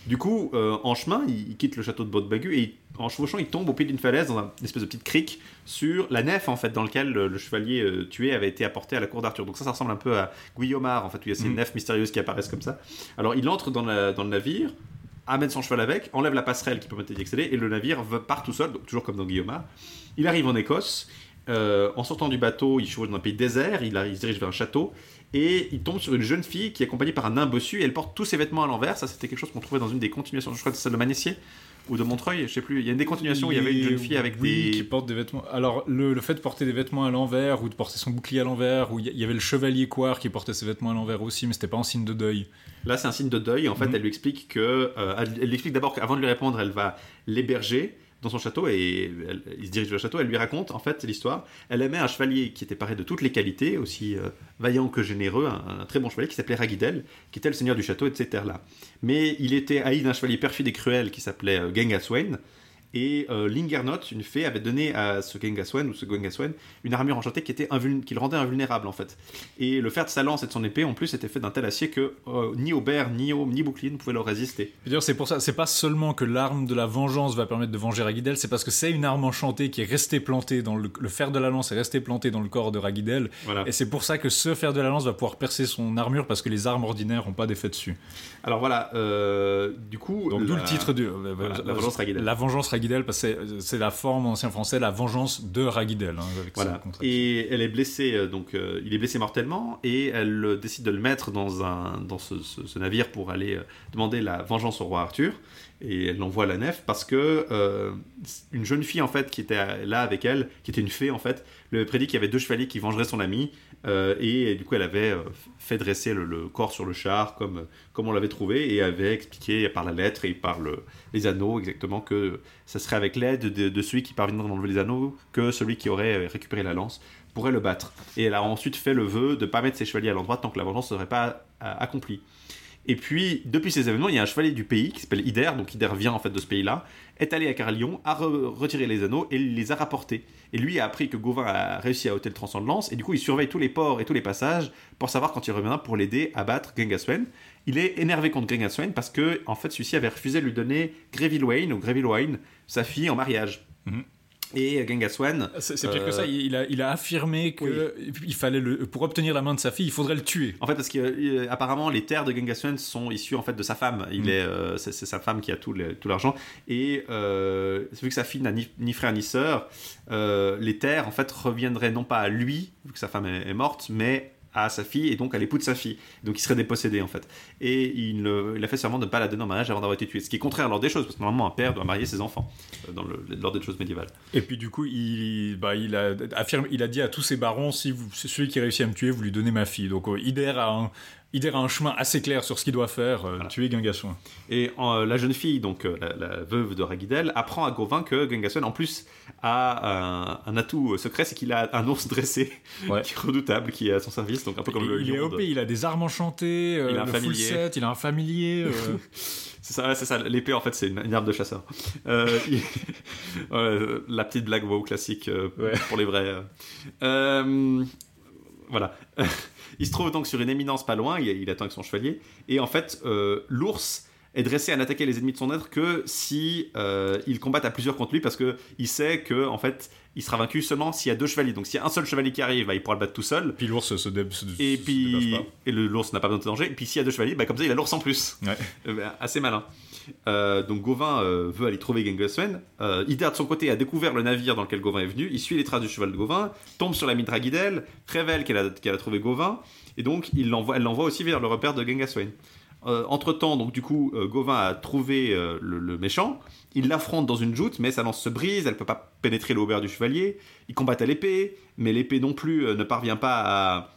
[SPEAKER 3] Du coup, euh, en chemin, il, il quitte le château de Baudemagu et il- en chevauchant, il tombe au pied d'une falaise dans un- une espèce de petite crique sur la nef en fait dans laquelle le, le chevalier euh, tué avait été apporté à la cour d'Arthur. Donc ça, ça ressemble un peu à Guillaumard en fait où il y a ces
[SPEAKER 2] Mhm.
[SPEAKER 3] nefs mystérieuses qui apparaissent comme ça. Alors il entre dans, la- dans le navire, amène son cheval avec, enlève la passerelle qui permettait d'y accéder et le navire part tout seul, donc toujours comme dans Guillaumard. Il arrive en Écosse. euh, en sortant du bateau, il chevauche dans un pays désert, il, arrive- il se dirige vers un château et il tombe sur une jeune fille qui est accompagnée par un nain bossu et elle porte tous ses vêtements à l'envers. Ça, c'était quelque chose qu'on trouvait dans une des continuations, je crois que c'est celle de Magnésier ou de Montreuil, je sais plus. Il y a une des continuations où il y avait une jeune fille avec
[SPEAKER 2] oui,
[SPEAKER 3] des.
[SPEAKER 2] qui porte des vêtements. Alors, le, le fait de porter des vêtements à l'envers, ou de porter son bouclier à l'envers, ou il y- avait le chevalier Coire qui portait ses vêtements à l'envers aussi, mais c'était pas en signe de deuil.
[SPEAKER 3] Là, c'est un signe de deuil. En fait,
[SPEAKER 2] Mhm.
[SPEAKER 3] elle lui explique que. euh, elle, elle lui explique d'abord qu'avant de lui répondre, elle va l'héberger dans son château et il se dirige vers le château. Elle lui raconte en fait l'histoire. Elle aimait un chevalier qui était paré de toutes les qualités, aussi euh, vaillant que généreux, un, très bon chevalier qui s'appelait Raguidel, qui était le seigneur du château, etc. Là. Mais il était haï d'un chevalier perfide et cruel qui s'appelait euh. Et euh, Lingernot, une fée, avait donné à ce Gengaswen ou ce Gengaswen une armure enchantée qui, était qui le rendait invulnérable en fait. Et le fer de sa lance et de son épée en plus était fait d'un tel acier que euh, ni Aubert, ni, au, ni bouclier ne pouvaient leur résister.
[SPEAKER 2] D'ailleurs, c'est pour ça, c'est pas seulement que l'arme de la vengeance va permettre de venger Raguidel, c'est parce que c'est une arme enchantée qui est restée plantée dans le, le fer de la lance est resté planté dans le corps de Raguidel,
[SPEAKER 3] Voilà.
[SPEAKER 2] et c'est pour ça que ce fer de la lance va pouvoir percer son armure parce que les armes ordinaires n'ont pas d'effet dessus.
[SPEAKER 3] Alors voilà, euh, du coup.
[SPEAKER 2] Donc d'où le titre du
[SPEAKER 3] voilà, la vengeance.
[SPEAKER 2] La vengeance Raguidel, parce que c'est- c'est la forme en ancien français, la vengeance de Raguidel. hein, avec
[SPEAKER 3] Voilà. Et elle est blessée, euh, donc euh, il est blessé mortellement, et elle euh, décide de le mettre dans, un, dans ce, ce- ce navire pour aller euh, demander la vengeance au roi Arthur. Et elle l'envoie à la nef parce que euh, une jeune fille en fait qui était là avec elle, qui était une fée en fait, lui avait prédit qu'il y avait deux chevaliers qui vengeraient son ami Euh, et du coup, elle avait euh, fait dresser le, corps sur le char comme, comme on l'avait trouvé et avait expliqué par la lettre et par le, les anneaux exactement que ça serait avec l'aide de, celui qui parviendrait à enlever les anneaux que celui qui aurait récupéré la lance pourrait le battre. Et elle a ensuite fait le vœu de ne pas mettre ses chevaliers à l'endroit tant que la vengeance ne serait pas euh, accomplie. Et puis, depuis ces événements, il y a un chevalier du pays qui s'appelle Ider, donc Ider vient en fait de ce pays-là, est allé à Carlion, a re- retiré les anneaux et les a rapportés. Et lui a appris que Gauvin a réussi à ôter le lance, et du coup il surveille tous les ports et tous les passages pour savoir quand il reviendra pour l'aider à battre Gengaswen. Il est énervé contre Gengaswen parce que, en fait, celui-ci avait refusé de lui donner Greville Wayne, ou Greville Wayne, sa fille, en mariage.
[SPEAKER 2] Mhm.
[SPEAKER 3] Et Gengaswen,
[SPEAKER 2] C'est c'est pire que
[SPEAKER 3] Euh,
[SPEAKER 2] ça, il a, il a affirmé que il fallait le, pour obtenir la main de sa fille, il faudrait le tuer.
[SPEAKER 3] En fait, parce que euh, apparemment les terres de Gengaswen sont issues en fait de sa femme. Il
[SPEAKER 2] Mm.
[SPEAKER 3] est, euh, c'est, sa femme qui a tout, l'argent. Et euh, vu que sa fille n'a ni, ni frère ni sœur, euh, les terres en fait reviendraient non pas à lui, vu que sa femme est, est morte, mais à sa fille et donc à l'époux de sa fille. Donc il serait dépossédé en fait. Et il, il a fait serment de ne pas la donner en mariage avant d'avoir été tué. Ce qui est contraire à l'ordre des choses, parce que normalement un père doit marier ses enfants euh, dans l'ordre des choses médiévales.
[SPEAKER 2] Et puis du coup, il, bah, il, a, affirmé, il a dit à tous ses barons, si vous, celui qui réussit à me tuer, vous lui donnez ma fille. Donc euh, a un, Ider a un chemin assez clair sur ce qu'il doit faire, euh, tuer Gengasouin.
[SPEAKER 3] Et euh, la jeune fille, donc euh, la, la veuve de Ragidel, apprend à Gauvin que Gengaswen, en plus, a un, un atout secret, c'est qu'il a un ours dressé,
[SPEAKER 2] Ouais.
[SPEAKER 3] qui est redoutable, qui est à son service, donc un peu comme le
[SPEAKER 2] il est
[SPEAKER 3] lion de-
[SPEAKER 2] OP, il a des armes enchantées,
[SPEAKER 3] Il a un
[SPEAKER 2] le full set, il a un familier.
[SPEAKER 3] C'est ça, c'est ça. L'épée, en fait, c'est une, une arme de chasseur. Il- la petite blague WoW classique
[SPEAKER 2] Ouais.
[SPEAKER 3] pour les vrais. voilà. Il se trouve donc sur une éminence pas loin. Il, il attend avec son chevalier. Et en fait, euh, l'ours est dressé à n'attaquer les ennemis de son être que si euh, il combatte à plusieurs contre lui parce que il sait que en fait il sera vaincu seulement s'il y a deux chevaliers donc s'il y a un seul chevalier qui arrive bah, il pourra le battre tout seul
[SPEAKER 2] puis l'ours se, dé- se-
[SPEAKER 3] et
[SPEAKER 2] se
[SPEAKER 3] puis et l'ours n'a pas besoin de danger et puis s'il y a deux chevaliers bah, comme ça il a l'ours en plus
[SPEAKER 2] Ouais.
[SPEAKER 3] euh, bah, assez malin. Euh, donc Gauvin euh, veut aller trouver Gengaswen. Euh, Ida de son côté a découvert le navire dans lequel Gauvin est venu. Il suit les traces du cheval de Gauvin, tombe sur la mine Dragidel, révèle qu'elle a, trouvé Gauvin, et donc il l'envoie, elle l'envoie aussi vers le repère de Gengaswen. Euh, entre temps, donc du coup, Gauvin a trouvé le, méchant. Il l'affronte dans une joute, mais sa lance se brise. Elle peut pas pénétrer le haubert du chevalier. Il combat à l'épée, mais l'épée non plus ne parvient pas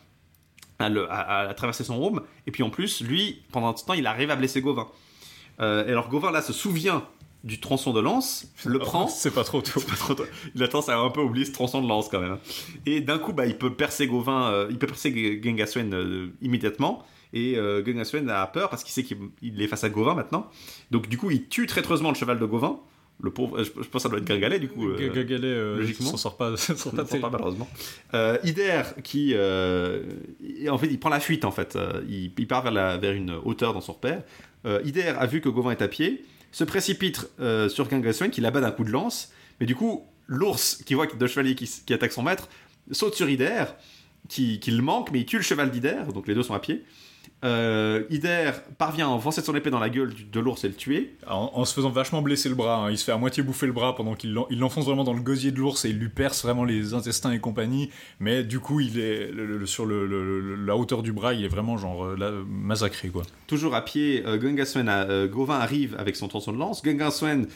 [SPEAKER 3] à traverser son room. Et puis en plus, lui, pendant ce temps, il arrive à blesser Gauvin. Euh, et alors Gauvin là se souvient du tronçon de lance, le prend.
[SPEAKER 2] C'est pas trop tôt.
[SPEAKER 3] C'est pas trop tôt. Il a tendance à un peu oublier ce tronçon de lance quand même. Et d'un coup, bah, il peut percer Gauvin, euh, il peut percer G- Gengaswen euh, immédiatement. Et euh, Gengaswen a peur parce qu'il sait qu'il il est face à Gauvin maintenant. Donc du coup, il tue traîtreusement le cheval de Gauvin. Le pauvre, je, je pense que ça doit être Gringalet du coup. euh,
[SPEAKER 2] Gagalet, euh,
[SPEAKER 3] logiquement.
[SPEAKER 2] s'en sort pas, s'en sort pas
[SPEAKER 3] malheureusement. Euh, Ider, qui euh, en fait, il prend la fuite en fait. Euh, il, il part vers, la- vers une hauteur dans son repère. Euh, Ider a vu que Gauvin est à pied, se précipite euh, sur Gengaswen qui l'abat d'un coup de lance. Mais du coup, l'ours qui voit deux chevaliers qui, qui attaquent son maître saute sur Ider, qui, qui le manque, mais il tue le cheval d'Ider. Donc les deux sont à pied. Euh, Ider parvient à enfoncer son épée dans la gueule de l'ours et le tuer.
[SPEAKER 2] En, en se faisant vachement blesser le bras, hein. il se fait à moitié bouffer le bras pendant qu'il l'en- il l'enfonce vraiment dans le gosier de l'ours et il lui perce vraiment les intestins et compagnie. Mais du coup, il est le- le- sur le- la hauteur du bras, il est vraiment genre euh, là, massacré quoi.
[SPEAKER 3] Toujours à pied, euh, euh, Gauvin arrive avec son tronçon de lance. Gengaswen,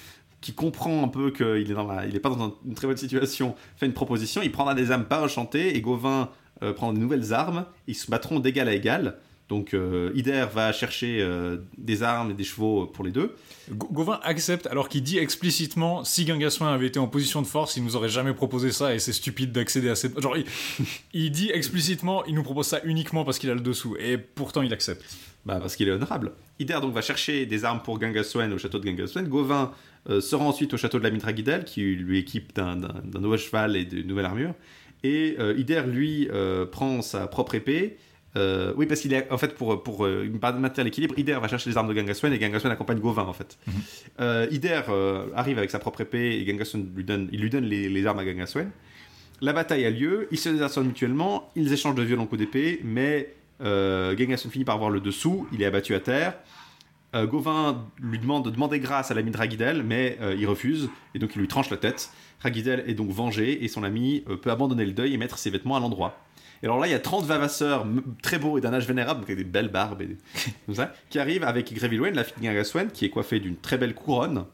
[SPEAKER 3] qui comprend un peu qu'il est, dans la- il est pas dans un- une très bonne situation, fait une proposition. Il prendra des armes pas enchantées et Gauvin euh, prend de nouvelles armes. Ils se battront d'égal à égal. Donc euh, Ider va chercher euh, des armes et des chevaux pour les deux.
[SPEAKER 2] Ga- Gauvin accepte alors qu'il dit explicitement si Gengasouin avait été en position de force, il nous aurait jamais proposé ça et c'est stupide d'accéder à cette. Genre, il, il dit explicitement il nous propose ça uniquement parce qu'il a le dessous et pourtant il accepte.
[SPEAKER 3] Bah, parce qu'il est honorable. Ider donc va chercher des armes pour Gengaswen au château de Gengaswen. Gauvin euh, se rend ensuite au château de la Mitraguidel qui lui équipe d'un- nouveau cheval et d'une nouvelle armure. Et euh, Ider lui euh, prend sa propre épée. Euh, oui, parce qu'il est en fait pour pour euh, maintenir l'équilibre, Ider va chercher les armes de Gengaswen et Gengaswen accompagne Gauvin en fait. Euh, Ider euh, arrive avec sa propre épée et Gengaswen lui donne, il lui donne les, les armes à Gengaswen. La bataille a lieu, ils se désarçonnent mutuellement, ils échangent de violents coups d'épée, mais euh, finit par avoir le dessous, il est abattu à terre. Gauvin lui demande de demander grâce à l'ami de Ragidel, mais il refuse, et donc il lui tranche la tête. Ragidel est donc vengé, et son ami peut abandonner le deuil et mettre ses vêtements à l'endroit. Et alors là, il y a 30 vavasseurs très beaux et d'un âge vénérable, donc avec des belles barbes, et des- comme ça, qui arrivent avec Greville la fille de qui est coiffée d'une très belle couronne.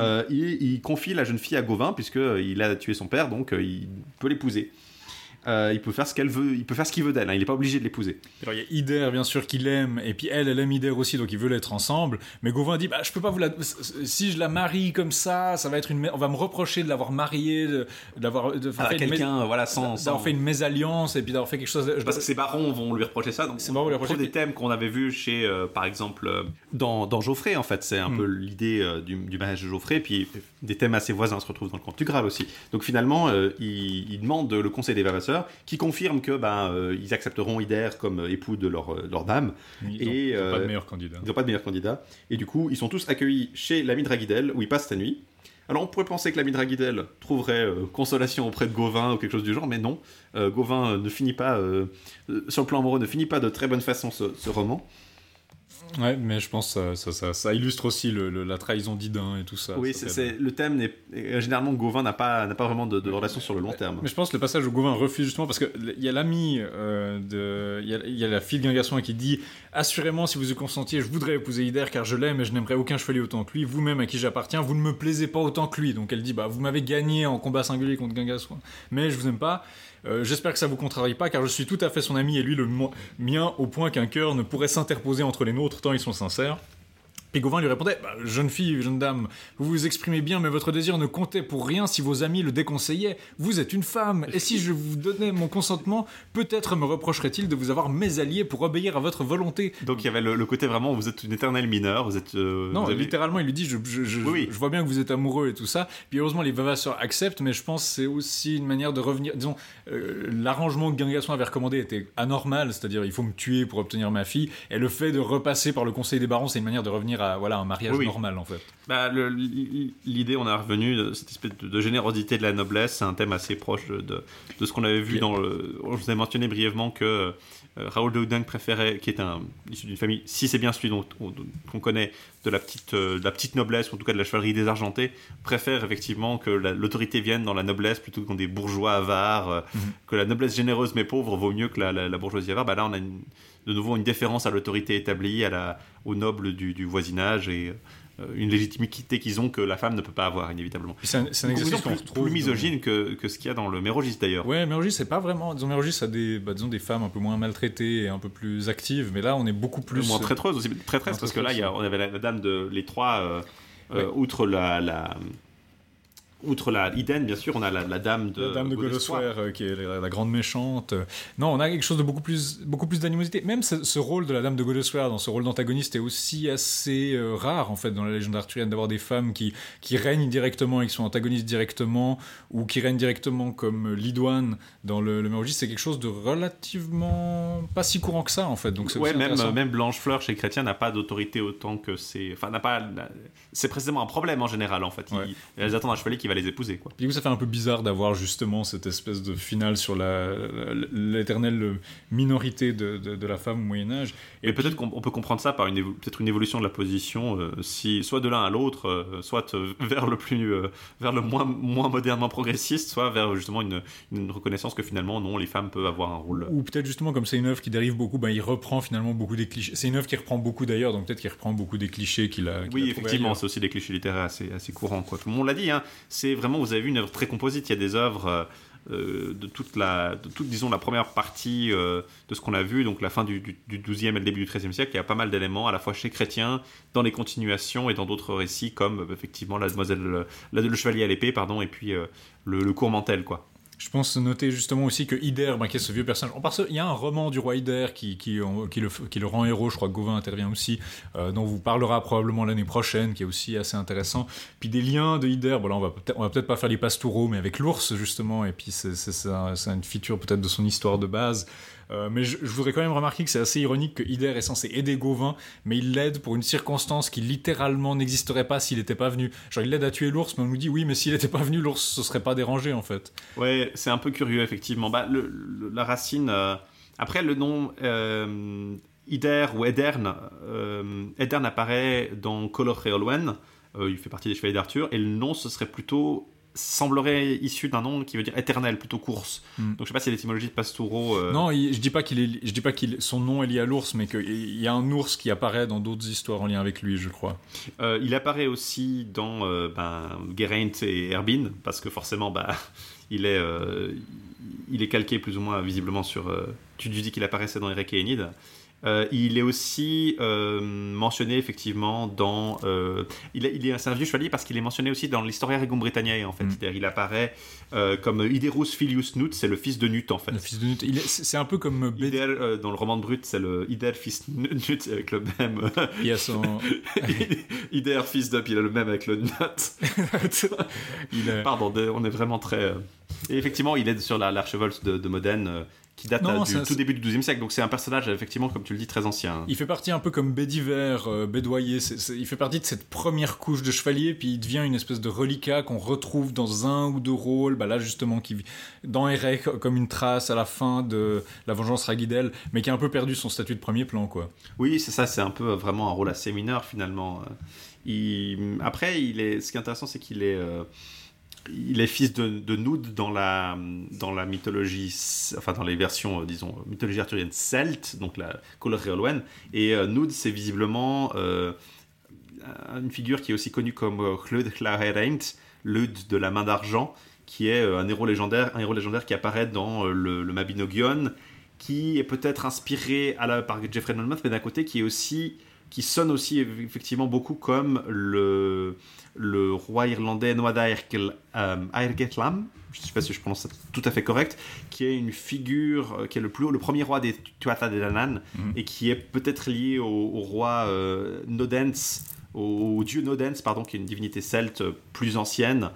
[SPEAKER 3] Euh, il, il confie la jeune fille à Gauvin, puisqu'il a tué son père, donc euh, il peut l'épouser. Euh, il peut faire ce qu'elle veut, il peut faire ce qu'il veut d'elle. hein, il n'est pas obligé de l'épouser.
[SPEAKER 2] Alors il y a Ider bien sûr qui l'aime et puis elle elle aime Ider aussi donc ils veulent être ensemble mais Gauvin dit bah je peux pas vous la si je la marie comme ça ça va être une on va me reprocher de l'avoir mariée de- d'avoir de,
[SPEAKER 3] Ah,
[SPEAKER 2] mé-
[SPEAKER 3] quelqu'un, voilà, sans, sans-
[SPEAKER 2] d'avoir fait une mésalliance et puis d'avoir fait quelque chose
[SPEAKER 3] Parce que ses barons vont lui reprocher ça. Donc,
[SPEAKER 2] lui
[SPEAKER 3] on
[SPEAKER 2] reprocher-
[SPEAKER 3] retrouve des thèmes qu'on avait vus chez, euh, par exemple, euh, dans, dans Geoffrey, en fait. C'est un
[SPEAKER 2] Mm.
[SPEAKER 3] peu l'idée du, du mariage de Geoffrey. Puis des thèmes assez voisins se retrouvent dans le conte du Graal aussi. Donc finalement, il, il demande le conseil des vavasseurs qui confirme que ben, euh, ils accepteront Ider comme euh, époux de leur, euh, leur dame.
[SPEAKER 2] ils
[SPEAKER 3] et,
[SPEAKER 2] ils ont pas de meilleur candidat
[SPEAKER 3] Ils n'ont pas de meilleur candidat. Et du coup, ils sont tous accueillis chez l'ami Draguidel, où ils passent la nuit. Alors, on pourrait penser que l'ami Draguidel trouverait euh, consolation auprès de Gauvin ou quelque chose du genre, mais non. Euh, Gauvin ne finit pas, euh, sur le plan amoureux, ne finit pas de très bonne façon ce, ce roman.
[SPEAKER 2] Ouais mais je pense que ça, ça, ça, ça illustre aussi le, le- la trahison d'Idin et tout ça
[SPEAKER 3] oui, c'est, le thème n'est. euh, Généralement, Gauvin n'a pas, n'a pas vraiment de, de relation sur le long terme.
[SPEAKER 2] Mais je pense que le passage où Gauvin refuse justement parce qu'il y a l'ami euh, de. Il y a, il y a la fille de Guingasson qui dit Assurément, si vous y consentiez, je voudrais épouser Ider car je l'aime et je n'aimerais aucun chevalier autant que lui. Vous-même à qui j'appartiens, vous ne me plaisez pas autant que lui. Donc elle dit Bah, vous m'avez gagné en combat singulier contre Guingasson, mais je vous aime pas. Euh, J'espère que ça vous contrarie pas car je suis tout à fait son ami et lui le mien au point qu'un cœur ne pourrait s'interposer entre les nôtres tant ils sont sincères. Et Gauvin lui répondait Bah, Jeune fille, jeune dame, vous vous exprimez bien, mais votre désir ne comptait pour rien si vos amis le déconseillaient. Vous êtes une femme, et si je vous donnais mon consentement, peut-être me reprocherait-il de vous avoir mésallié pour obéir à votre volonté.
[SPEAKER 3] Donc, il y avait le, le côté vraiment, vous êtes une éternelle mineure, vous êtes. euh,
[SPEAKER 2] Non,
[SPEAKER 3] vous avez-
[SPEAKER 2] littéralement, il lui dit je, je, je,
[SPEAKER 3] Oui, oui.
[SPEAKER 2] je vois bien que vous êtes amoureux et tout ça. Puis heureusement, les vavasseurs acceptent, mais je pense que c'est aussi une manière de revenir. Disons, euh, l'arrangement que Guingasson avait recommandé était anormal, c'est-à-dire il faut me tuer pour obtenir ma fille. Et le fait de repasser par le conseil des barons, c'est une manière de revenir à voilà, un mariage
[SPEAKER 3] Oui,
[SPEAKER 2] normal en fait.
[SPEAKER 3] Bah, l'idée, on est revenu de cette espèce de, de générosité de la noblesse, c'est un thème assez proche de, de, de ce qu'on avait vu dans le. Je vous ai mentionné brièvement que euh, Raoul de Houdin préférait, qui est un issu d'une famille, si c'est bien celui dont on- qu'on connaît, de la petite, euh, de la petite noblesse, ou en tout cas de la chevalerie désargentée, préfère effectivement que la- l'autorité vienne dans la noblesse plutôt que dans des bourgeois avares, euh,
[SPEAKER 2] Mhm.
[SPEAKER 3] que la noblesse généreuse mais pauvre vaut mieux que la, la- la bourgeoisie avare. Bah là, on a une- de nouveau une déférence à l'autorité établie, à la, aux nobles du, du voisinage et euh, une légitimité qu'ils ont que la femme ne peut pas avoir inévitablement.
[SPEAKER 2] C'est un, exercice qu'on
[SPEAKER 3] plus,
[SPEAKER 2] retrouve.
[SPEAKER 3] plus misogyne que, que ce qu'il y a dans le Mérogis d'ailleurs.
[SPEAKER 2] Ouais, Mérogis, c'est pas vraiment. Disons, Mérogis a des, bah, disons, des femmes un peu moins maltraitées et un peu plus actives, mais là, on est beaucoup plus.
[SPEAKER 3] Moins traîtreuse aussi, traîtresse parce que là y a- on avait la, la dame de les trois, euh, euh, outre la, la outre la Iden bien sûr, on a la, la dame de
[SPEAKER 2] La dame de euh, qui est la, la grande méchante. Non, on a quelque chose de beaucoup plus, beaucoup plus d'animosité. Même ce, ce rôle de la dame de Godessoir, dans ce rôle d'antagoniste, est aussi assez euh, rare, en fait, dans la légende arthurienne, d'avoir des femmes qui, qui règnent directement et qui sont antagonistes directement, ou qui règnent directement comme Lidoine dans le, le. C'est quelque chose de relativement pas si courant que ça, en fait. Donc
[SPEAKER 3] Ouais, même, même Blanche-Fleur chez Chrétien n'a pas d'autorité autant que c'est. Enfin, n'a pas. C'est précisément un problème en général en fait. Ils-
[SPEAKER 2] Ouais.
[SPEAKER 3] elles attendent un chevalier qui va les épouser quoi.
[SPEAKER 2] Du coup, ça fait un peu bizarre d'avoir justement cette espèce de finale sur la- l'éternelle minorité de, de- de la femme au Moyen-Âge.
[SPEAKER 3] Et peut-être qu'on on peut comprendre ça par une peut-être une évolution de la position, euh, si soit de l'un à l'autre, euh, soit euh, vers le plus euh, vers le moins moins modernement progressiste, soit vers justement une, une reconnaissance que finalement non, les femmes peuvent avoir un rôle.
[SPEAKER 2] Ou peut-être justement, comme c'est une œuvre qui dérive beaucoup, ben, il reprend finalement beaucoup des clichés. C'est une œuvre qui reprend beaucoup d'ailleurs, donc peut-être qu'il reprend beaucoup des clichés qu'il a. a
[SPEAKER 3] Oui,
[SPEAKER 2] trouvés
[SPEAKER 3] effectivement. C'est aussi des clichés littéraires assez, assez courants. Quoi. Tout le monde l'a dit, hein, c'est vraiment, vous avez vu une œuvre très composite. Il y a des œuvres euh, euh, de toute la, de toute, disons, la première partie euh, de ce qu'on a vu, donc la fin du, du, du 12e et le début du 13e siècle. Il y a pas mal d'éléments, à la fois chez Chrétien, dans les continuations et dans d'autres récits, comme effectivement la demoiselle, le chevalier à l'épée, pardon, et puis le, le courmentel, quoi.
[SPEAKER 2] Je pense noter justement aussi que Ider, ben, qui est ce vieux personnage, qu'il y a un roman du roi Ider qui, le, rend héros, je crois que Gauvin intervient aussi, euh, dont on vous parlera probablement l'année prochaine, qui est aussi assez intéressant. Puis des liens de Ider, bon là on va peut-être va peut-être pas faire les pastoureaux, mais avec l'ours justement, et puis c'est une feature peut-être de son histoire de base. Euh, mais je, voudrais quand même remarquer que c'est assez ironique que Ider est censé aider Gauvin, mais il l'aide pour une circonstance qui littéralement n'existerait pas s'il n'était pas venu. Genre il l'aide à tuer l'ours, mais on nous dit oui, mais s'il n'était pas venu, l'ours se serait pas dérangé en fait.
[SPEAKER 3] Ouais, c'est un peu curieux, effectivement. Bah, la racine. euh, Après, le nom euh, Ider ou Edern, euh, Edern apparaît dans Call of Réolwen. Euh, il fait partie des Chevaliers d'Arthur. Et le nom, ce serait plutôt. Semblerait issu d'un nom qui veut dire éternel, plutôt course.
[SPEAKER 2] Hmm.
[SPEAKER 3] Donc, je sais pas si l'étymologie de Pastoureau. euh,
[SPEAKER 2] Non, je dis pas qu'il est, je dis pas qu'il, son nom est lié à l'ours, mais qu'il y a un ours qui apparaît dans d'autres histoires en lien avec lui, je crois.
[SPEAKER 3] Euh, il apparaît aussi dans euh, ben, Geraint et Herbin, parce que forcément, bah, il est, il est calqué plus ou moins visiblement sur. tu tu dis qu'il apparaissait dans Eric et Enid. Euh, il est aussi euh, mentionné effectivement dans. euh, il est, il est c'est un vieux chevalier parce qu'il est mentionné aussi dans l'Historia Regum Britanniae en fait.
[SPEAKER 2] Mm.
[SPEAKER 3] C'est-à-dire, il apparaît comme Iderus Filius Nut, c'est le fils de Nut en fait.
[SPEAKER 2] Le fils de Nut. il est- C'est un peu comme
[SPEAKER 3] Ider, euh, dans le roman de Brut, c'est le Ider fils Nut avec le même.
[SPEAKER 2] qui a son.
[SPEAKER 3] Ider fils de, puis il a le même avec le Nut.
[SPEAKER 2] il
[SPEAKER 3] Pardon, on est vraiment très. Et effectivement, il est sur la- l'archevolse de, de Modène qui date
[SPEAKER 2] Non,
[SPEAKER 3] euh, du tout début du XIIe siècle. Donc c'est un personnage, effectivement, comme tu le dis, très ancien.
[SPEAKER 2] Il fait partie un peu comme Bédiver, euh, Bédoyer. il fait partie de cette première couche de chevalier, puis il devient une espèce de reliquat qu'on retrouve dans un ou deux rôles. Bah là, justement, qui vit dans Erec comme une trace à la fin de La Vengeance Raguidel, mais qui a un peu perdu son statut de premier plan, quoi.
[SPEAKER 3] Oui, c'est ça, c'est un peu euh, vraiment un rôle assez mineur finalement. Euh, Il... Après, il est... ce qui est intéressant, c'est qu'il est. Il est fils de, de Noud dans la, dans la mythologie, enfin dans les versions, euh, disons, mythologie arthurienne celte, donc la couleur réolwen. Et euh, Noud, c'est visiblement euh, une figure qui est aussi connue comme euh, Hlud Hlaereint, Lud de la main d'argent, qui est euh, un héros légendaire, un héros légendaire qui apparaît dans euh, le, le Mabinogion, qui est peut-être inspiré à la, par Jeffrey Monmouth, mais d'un côté qui est aussi qui sonne aussi effectivement beaucoup comme le, le roi irlandais Noad Airgetlam, je ne sais pas si je prononce ça tout à fait correct, qui est une figure, euh, qui est le, plus le premier roi des Tuatha Dé Danann,
[SPEAKER 2] Mhm.
[SPEAKER 3] et qui est peut-être lié au, au roi euh, Nodens, au, au dieu Nodens, pardon, qui est une divinité celte plus ancienne,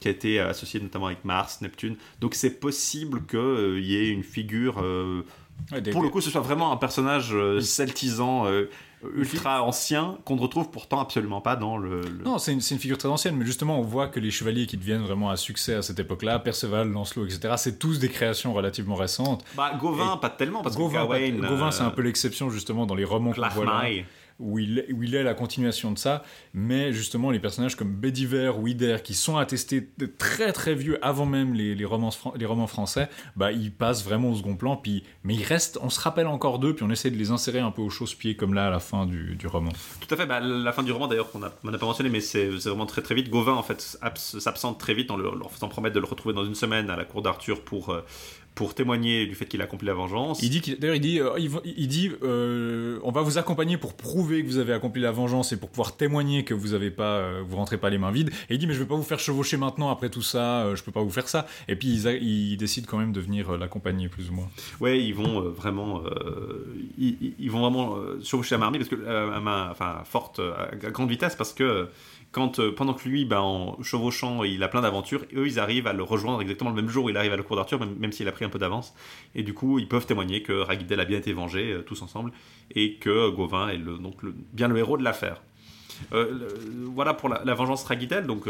[SPEAKER 3] qui a été associée notamment avec Mars, Neptune. Donc c'est possible qu'il y ait une figure... euh,
[SPEAKER 2] Ouais, des-
[SPEAKER 3] pour le coup, ce soit vraiment un personnage euh, celtisant, euh, ultra ancien, qu'on ne retrouve pourtant absolument pas dans le. le-
[SPEAKER 2] Non, c'est une, figure très ancienne, mais justement, on voit que les chevaliers qui deviennent vraiment à succès à cette époque-là, Perceval, Lancelot, etc., c'est tous des créations relativement récentes.
[SPEAKER 3] Bah, Gauvin, pas tellement, parce
[SPEAKER 2] Gauvin,
[SPEAKER 3] que Gawain, euh,
[SPEAKER 2] c'est un peu l'exception justement dans les romans qu'on voit là,
[SPEAKER 3] Clachmaï.
[SPEAKER 2] Où il, est- où il est la continuation de ça, mais justement les personnages comme Bédiver ou Ider, qui sont attestés de très très vieux avant même les, romans, les romans français, bah ils passent vraiment au second plan, puis, mais ils restent, on se rappelle encore d'eux, puis on essaie de les insérer un peu au chausse-pied comme là à la fin du, du roman.
[SPEAKER 3] Tout à fait, bah, la fin du roman d'ailleurs, qu'on n'a pas mentionné, mais c'est vraiment très très vite. Gauvin en fait abs- s'absente très vite en leur faisant promettre de le retrouver dans une semaine à la cour d'Arthur pour, euh, pour témoigner du fait qu'il a accompli la vengeance.
[SPEAKER 2] Il dit qu'il- d'ailleurs il dit euh, il, il dit euh, on va vous accompagner pour prouver que vous avez accompli la vengeance et pour pouvoir témoigner que vous avez pas euh, vous rentrez pas les mains vides. Et il dit mais je vais pas vous faire chevaucher maintenant après tout ça je peux pas vous faire ça. Et puis ils, ils décident quand même de venir l'accompagner plus ou moins.
[SPEAKER 3] Ouais, ils vont vraiment, ils, ils- vont vraiment chevaucher la main parce que à main, enfin forte, à, à grande vitesse parce que quand euh, pendant que lui, ben, en chevauchant, il a plein d'aventures, eux ils arrivent à le rejoindre exactement le même jour où il arrive à la cour d'Arthur, même, s'il a pris un peu d'avance, et du coup ils peuvent témoigner que Ragidel a bien été vengé euh, tous ensemble et que Gauvin est le, donc bien le héros de l'affaire. Euh, voilà pour la, vengeance Ragidel, donc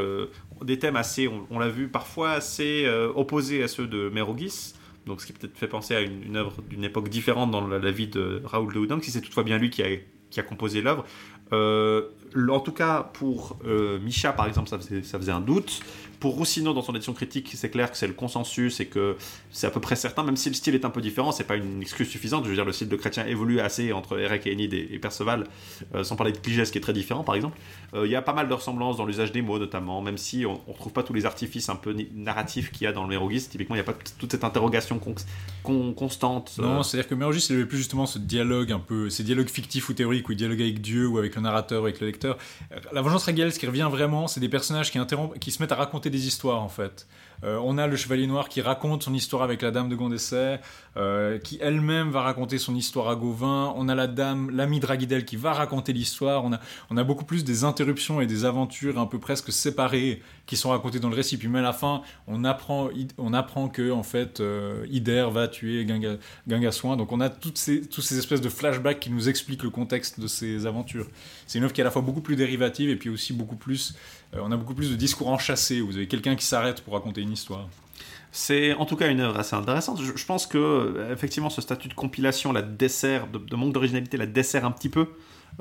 [SPEAKER 3] des thèmes assez, on, l'a vu parfois assez opposés à ceux de Mérogis, donc ce qui peut-être fait penser à une, œuvre d'une époque différente dans la, la vie de Raoul de Houdin, si c'est toutefois bien lui qui a, qui a composé l'œuvre. Euh, en tout cas, pour euh, Micha, par exemple, ça faisait, ça faisait un doute. Pour Roussino, dans son édition critique, c'est clair que c'est le consensus et que c'est à peu près certain, même si le style est un peu différent, c'est pas une excuse suffisante. Je veux dire, le style de chrétien évolue assez entre Eric et Enid et, Perceval, euh, sans parler de Cligès qui est très différent, par exemple. Euh, Il y a pas mal de ressemblances dans l'usage des mots, notamment, même si on ne retrouve pas tous les artifices un peu narratifs qu'il y a dans le Mérogis. Typiquement, il n'y a pas toute cette interrogation con- con- constante.
[SPEAKER 2] non
[SPEAKER 3] euh,
[SPEAKER 2] c'est à dire que Mérogis il avait plus justement ce dialogue un peu ces dialogues fictifs ou théoriques où il dialogue avec Dieu ou avec le narrateur ou avec le lecteur la vengeance Raguel ce qui revient vraiment c'est des personnages qui qui se mettent à raconter des histoires en fait Euh, on a le Chevalier Noir qui raconte son histoire avec la Dame de Gondessais, euh, qui elle-même va raconter son histoire à Gauvin. On a la Dame, l'ami Draguidel qui va raconter l'histoire. On a, beaucoup plus des interruptions et des aventures un peu presque séparées qui sont racontées dans le récit. Puis mais à la fin, on apprend, on apprend que en fait, euh, Ider va tuer Gangassoin. Donc on a toutes ces, toutes ces espèces de flashbacks qui nous expliquent le contexte de ces aventures. C'est une œuvre qui est à la fois beaucoup plus dérivative et puis aussi beaucoup plus, on a beaucoup plus de discours enchâssés. Vous avez quelqu'un qui s'arrête pour raconter une histoire.
[SPEAKER 3] C'est en tout cas une œuvre assez intéressante. Je, pense que euh, effectivement ce statut de compilation la de, de manque d'originalité, la dessert un petit peu.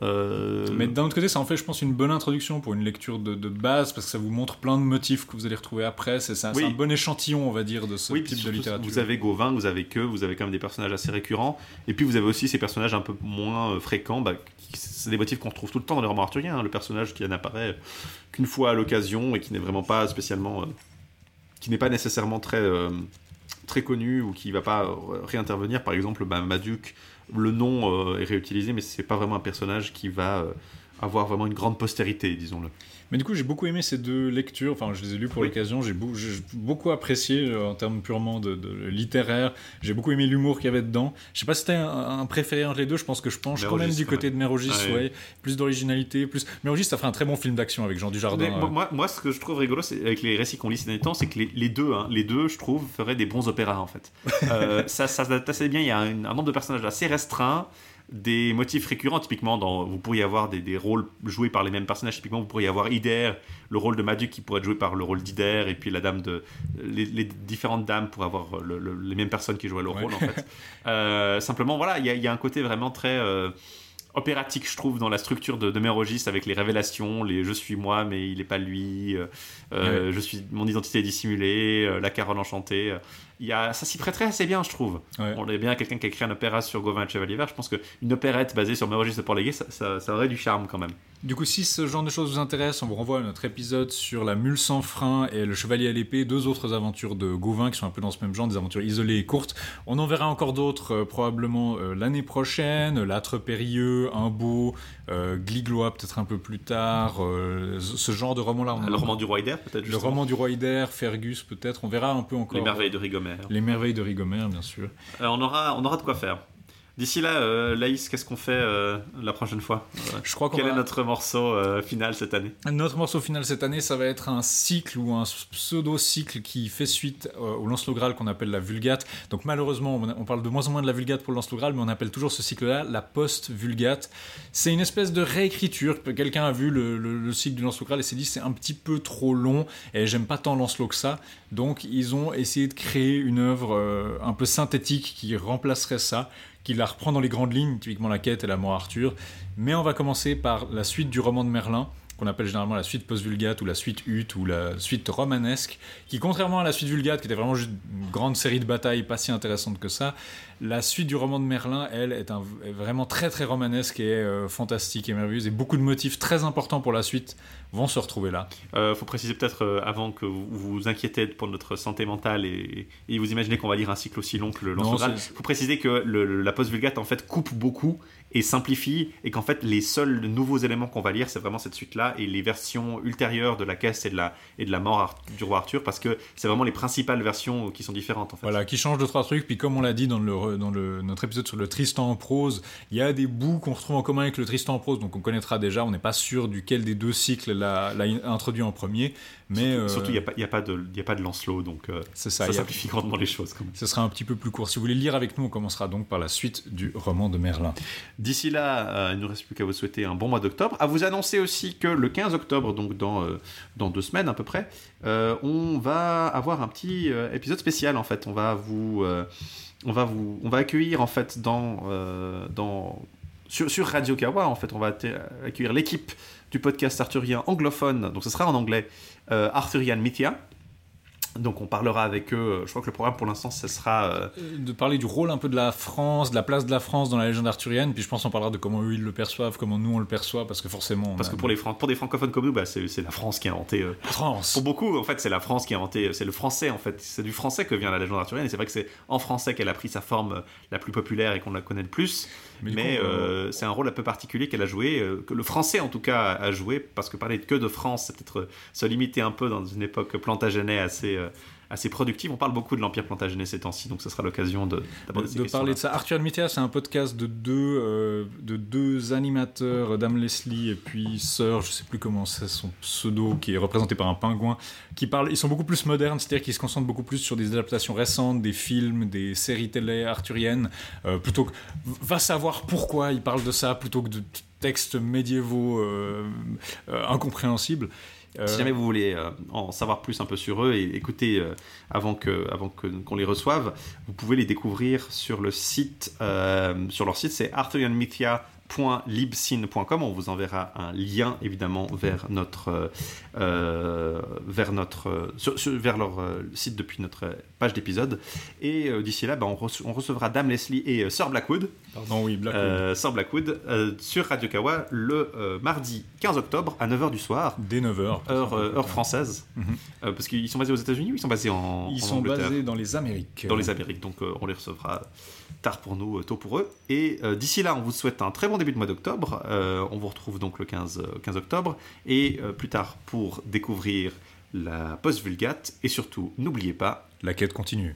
[SPEAKER 3] Euh,
[SPEAKER 2] Mais d'un autre côté, ça en fait, je pense, une bonne introduction pour une lecture de, de base, parce que ça vous montre plein de motifs que vous allez retrouver après. C'est un,
[SPEAKER 3] Oui.
[SPEAKER 2] c'est un bon échantillon, on va dire, de ce
[SPEAKER 3] oui,
[SPEAKER 2] type de littérature.
[SPEAKER 3] Vous avez Gauvin, vous avez que, vous avez quand même des personnages assez récurrents, et puis vous avez aussi ces personnages un peu moins euh, fréquents. Bah, c'est des motifs qu'on retrouve tout le temps dans les romans arthuriens. hein. le personnage qui n'apparaît qu'une fois à l'occasion et qui n'est vraiment pas spécialement, euh, qui n'est pas nécessairement très euh, très connu ou qui va pas réintervenir. Par exemple, bah, Maduc, le nom euh, est réutilisé, mais c'est pas vraiment un personnage qui va euh, avoir vraiment une grande postérité, disons-le.
[SPEAKER 2] Mais du coup, j'ai beaucoup aimé ces deux lectures. Enfin, je les ai lues pour
[SPEAKER 3] Oui.
[SPEAKER 2] l'occasion. J'ai beau- j'ai beaucoup apprécié euh, en termes purement de, de littéraire. J'ai beaucoup aimé l'humour qu'il y avait dedans. Je sais pas si c'était un, un préféré entre les deux. Je pense que je penche quand même du côté
[SPEAKER 3] ouais.
[SPEAKER 2] de Mérogis.
[SPEAKER 3] Ouais.
[SPEAKER 2] Ouais. Plus d'originalité. Plus. Mérogis, ça ferait un très bon film d'action avec Jean Dujardin.
[SPEAKER 3] Mais moi,
[SPEAKER 2] euh.
[SPEAKER 3] moi, moi, ce que je trouve rigolo avec les récits qu'on lit ces derniers temps, c'est que les, les deux, hein, les deux, je trouve, feraient des bons opéras en fait. Euh, ça, ça s'adapte assez bien. Il y a un, un nombre de personnages assez restreint, des motifs récurrents. Typiquement, dans, vous pourriez avoir des, des rôles joués par les mêmes personnages. Typiquement, vous pourriez avoir Ider, le rôle de Maduc qui pourrait être joué par le rôle d'Ider, et puis la dame de, les, les différentes dames pour avoir le- le- les mêmes personnes qui jouaient leur
[SPEAKER 2] Ouais.
[SPEAKER 3] rôle en fait. Euh, simplement, voilà, il y, a- il y a un côté vraiment très euh, opératique, je trouve, dans la structure de, de Mérogis avec les révélations, les je suis moi, mais il n'est pas lui, euh, euh, je suis mon identité est dissimulée, euh, la Caronne enchantée. il y a, ça s'y prêterait assez bien, je trouve.
[SPEAKER 2] Ouais.
[SPEAKER 3] On est bien quelqu'un qui a écrit un opéra sur Gauvin et Chevalier Vert. Je pense qu'une opérette basée sur Mérogis de Port-Légué, ça, ça- ça aurait du charme quand même.
[SPEAKER 2] Du coup, si ce genre de choses vous intéresse, on vous renvoie à notre épisode sur la mule sans frein et le chevalier à l'épée, deux autres aventures de Gauvin qui sont un peu dans ce même genre, des aventures isolées et courtes. On en verra encore d'autres euh, probablement euh, l'année prochaine, L'âtre périlleux, Un beau, euh, Gliglois peut-être un peu plus tard, euh, ce genre de roman-là. en
[SPEAKER 3] Le roman du roi Ider, peut-être
[SPEAKER 2] le roman du roi Ider, Fergus peut-être, on verra un peu encore.
[SPEAKER 3] Les merveilles de Rigomère.
[SPEAKER 2] Les merveilles de Rigomère, bien sûr.
[SPEAKER 3] On, aura, on aura de quoi faire. D'ici là, euh, Laïs, qu'est-ce qu'on fait euh, la prochaine fois Euh,
[SPEAKER 2] Je crois qu'on
[SPEAKER 3] Quel
[SPEAKER 2] va-
[SPEAKER 3] est notre morceau euh, final cette année
[SPEAKER 2] Notre morceau final cette année, ça va être un cycle ou un pseudo-cycle qui fait suite au Lancelot Graal qu'on appelle la Vulgate. Donc malheureusement, on, parle de moins en moins de la Vulgate pour le Lancelot Graal, mais on appelle toujours ce cycle-là la post-Vulgate. C'est une espèce de réécriture. Quelqu'un a vu le, le- le cycle du Lancelot Graal et s'est dit c'est un petit peu trop long et j'aime pas tant Lancelot que ça. Donc ils ont essayé de créer une œuvre un peu synthétique qui remplacerait ça qui la reprend dans les grandes lignes, typiquement la quête et la mort Arthur. Mais on va commencer par la suite du roman de Merlin, qu'on appelle généralement la suite post-vulgate ou la suite Hutte ou la suite romanesque, qui contrairement à la suite vulgate, qui était vraiment juste une grande série de batailles pas si intéressante que ça, la suite du roman de Merlin, elle, est, un- est vraiment très très romanesque et euh, fantastique et merveilleuse, et beaucoup de motifs très importants pour la suite vont se retrouver là.
[SPEAKER 3] Euh, faut préciser peut-être euh, avant que vous vous inquiétez pour notre santé mentale et, et vous imaginez qu'on va lire un cycle aussi long que le Lancelot
[SPEAKER 2] c'est-
[SPEAKER 3] faut préciser que le- la post-vulgate en fait coupe beaucoup et simplifie et qu'en fait les seuls nouveaux éléments qu'on va lire c'est vraiment cette suite là et les versions ultérieures de la caisse et de la, et de la mort Ar- du roi Arthur parce que c'est vraiment les principales versions qui sont différentes en fait.
[SPEAKER 2] Voilà, qui change deux trois trucs. Puis comme on l'a dit dans le dans le notre épisode sur le Tristan en prose, il y a des bouts qu'on retrouve en commun avec le Tristan en prose, donc on connaîtra déjà. On n'est pas sûr duquel des deux cycles l'a, l'a in- introduit en premier, mais euh,
[SPEAKER 3] Surtout il n'y a, a, pas de- y a pas de Lancelot donc euh,
[SPEAKER 2] ça. a-
[SPEAKER 3] simplifie grandement les choses quand même.
[SPEAKER 2] ce sera un petit peu plus court. Si vous voulez lire avec nous, on commencera donc par la suite du roman de Merlin.
[SPEAKER 3] D'ici là, euh, il ne nous reste plus qu'à vous souhaiter un bon mois d'octobre. À vous annoncer aussi que le 15 octobre, donc dans, euh, dans deux semaines à peu près, euh, on va avoir un petit épisode spécial en fait. On va vous, on va vous, on va accueillir en fait dans, dans sur, sur Radio Kawa en fait, on va accueillir l'équipe du podcast arthurien anglophone. Donc ce sera en anglais, Arthurian Mythia. Donc on parlera avec eux. Je crois que le programme pour l'instant, ce sera euh,
[SPEAKER 2] Euh, De parler du rôle un peu de la France, de la place de la France dans la légende arthurienne, puis je pense qu'on parlera de comment eux ils le perçoivent, comment nous on le perçoit, parce que forcément.
[SPEAKER 3] parce
[SPEAKER 2] a-
[SPEAKER 3] que pour les Fran- pour des francophones comme nous, bah, c'est la France qui a inventé. euh,
[SPEAKER 2] France.
[SPEAKER 3] Pour beaucoup, en fait, c'est la France qui a inventé, c'est le français, en fait, c'est du français que vient la légende arthurienne, et c'est vrai que c'est en français qu'elle a pris sa forme euh, la plus populaire et qu'on la connaît le plus,
[SPEAKER 2] Mais coup,
[SPEAKER 3] euh, c'est un rôle un peu particulier qu'elle a joué, euh, que le français en tout cas a joué, parce que parler que de France, c'est peut-être euh, se limiter un peu dans une époque plantagenet assez, euh, assez productive. On parle beaucoup de l'Empire plantagenet ces temps-ci, donc ce sera l'occasion de, ces
[SPEAKER 2] de parler de ça. Arthur Mythia, c'est un podcast de deux, euh, de deux animateurs, Dame Leslie et puis Sœur, je sais plus comment c'est son pseudo, qui est représenté par un pingouin, qui parlent, ils sont beaucoup plus modernes, c'est-à-dire qu'ils se concentrent beaucoup plus sur des adaptations récentes, des films, des séries télé arthuriennes, euh, plutôt que, va savoir pourquoi ils parlent de ça, plutôt que de textes médiévaux euh, incompréhensibles. Euh,
[SPEAKER 3] Si jamais vous voulez euh, en savoir plus un peu sur eux et écouter euh, avant que avant que qu'on les reçoive, vous pouvez les découvrir sur le site sur leur site c'est www.libsyn.com. On vous enverra un lien évidemment vers notre, vers notre, euh, sur- sur- vers leur euh, site depuis notre page d'épisode. Et euh, d'ici là, bah, on, rece- on recevra Dame Leslie et euh, Sir Blackwood,
[SPEAKER 7] Pardon, oui, Blackwood.
[SPEAKER 3] euh, Sir Blackwood, euh, sur Radio Kawa le euh, mardi 15 octobre à 9h du soir.
[SPEAKER 7] Dès 9h.
[SPEAKER 3] Heure, euh, heure française,
[SPEAKER 7] Mhm.
[SPEAKER 3] Euh, parce qu'ils sont basés aux États-Unis ou ils sont basés en,
[SPEAKER 7] Ils
[SPEAKER 3] en
[SPEAKER 7] sont
[SPEAKER 3] Angleterre
[SPEAKER 7] basés dans les Amériques.
[SPEAKER 3] dans les Amériques, donc euh, on les recevra tard pour nous, euh, tôt pour eux. Et euh, d'ici là, on vous souhaite un très bon début de mois d'octobre. Euh, on vous retrouve donc le 15, euh, 15 octobre, et euh, plus tard pour découvrir la post-vulgate. Et surtout, n'oubliez pas,
[SPEAKER 7] La quête continue.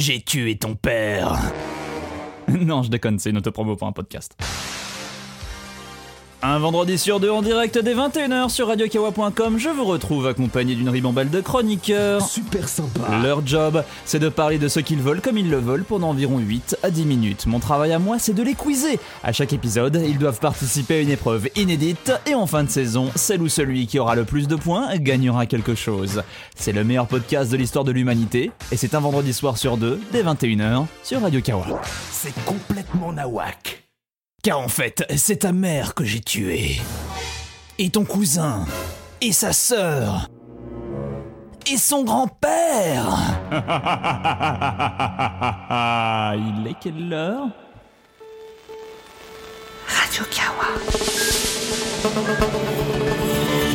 [SPEAKER 8] J'ai tué ton père. non, je déconne, c'est une autopromo pour un podcast. Un vendredi sur deux en direct dès 21h sur radiokawa.com, je vous retrouve accompagné d'une ribambelle de chroniqueurs.
[SPEAKER 9] Super sympa.
[SPEAKER 8] Leur job, c'est de parler de ce qu'ils veulent comme ils le veulent pendant environ 8 à 10 minutes. Mon travail à moi, c'est de les quizer. À chaque épisode, ils doivent participer à une épreuve inédite et en fin de saison, celle ou celui qui aura le plus de points gagnera quelque chose. C'est le meilleur podcast de l'histoire de l'humanité et c'est un vendredi soir sur deux dès 21h sur Radio Kawa.
[SPEAKER 9] C'est complètement nawak.
[SPEAKER 10] Car en fait, c'est ta mère que j'ai tuée. Et ton cousin. Et sa sœur et son grand-père.
[SPEAKER 8] Il est quelle heure?
[SPEAKER 11] Radio Kawa.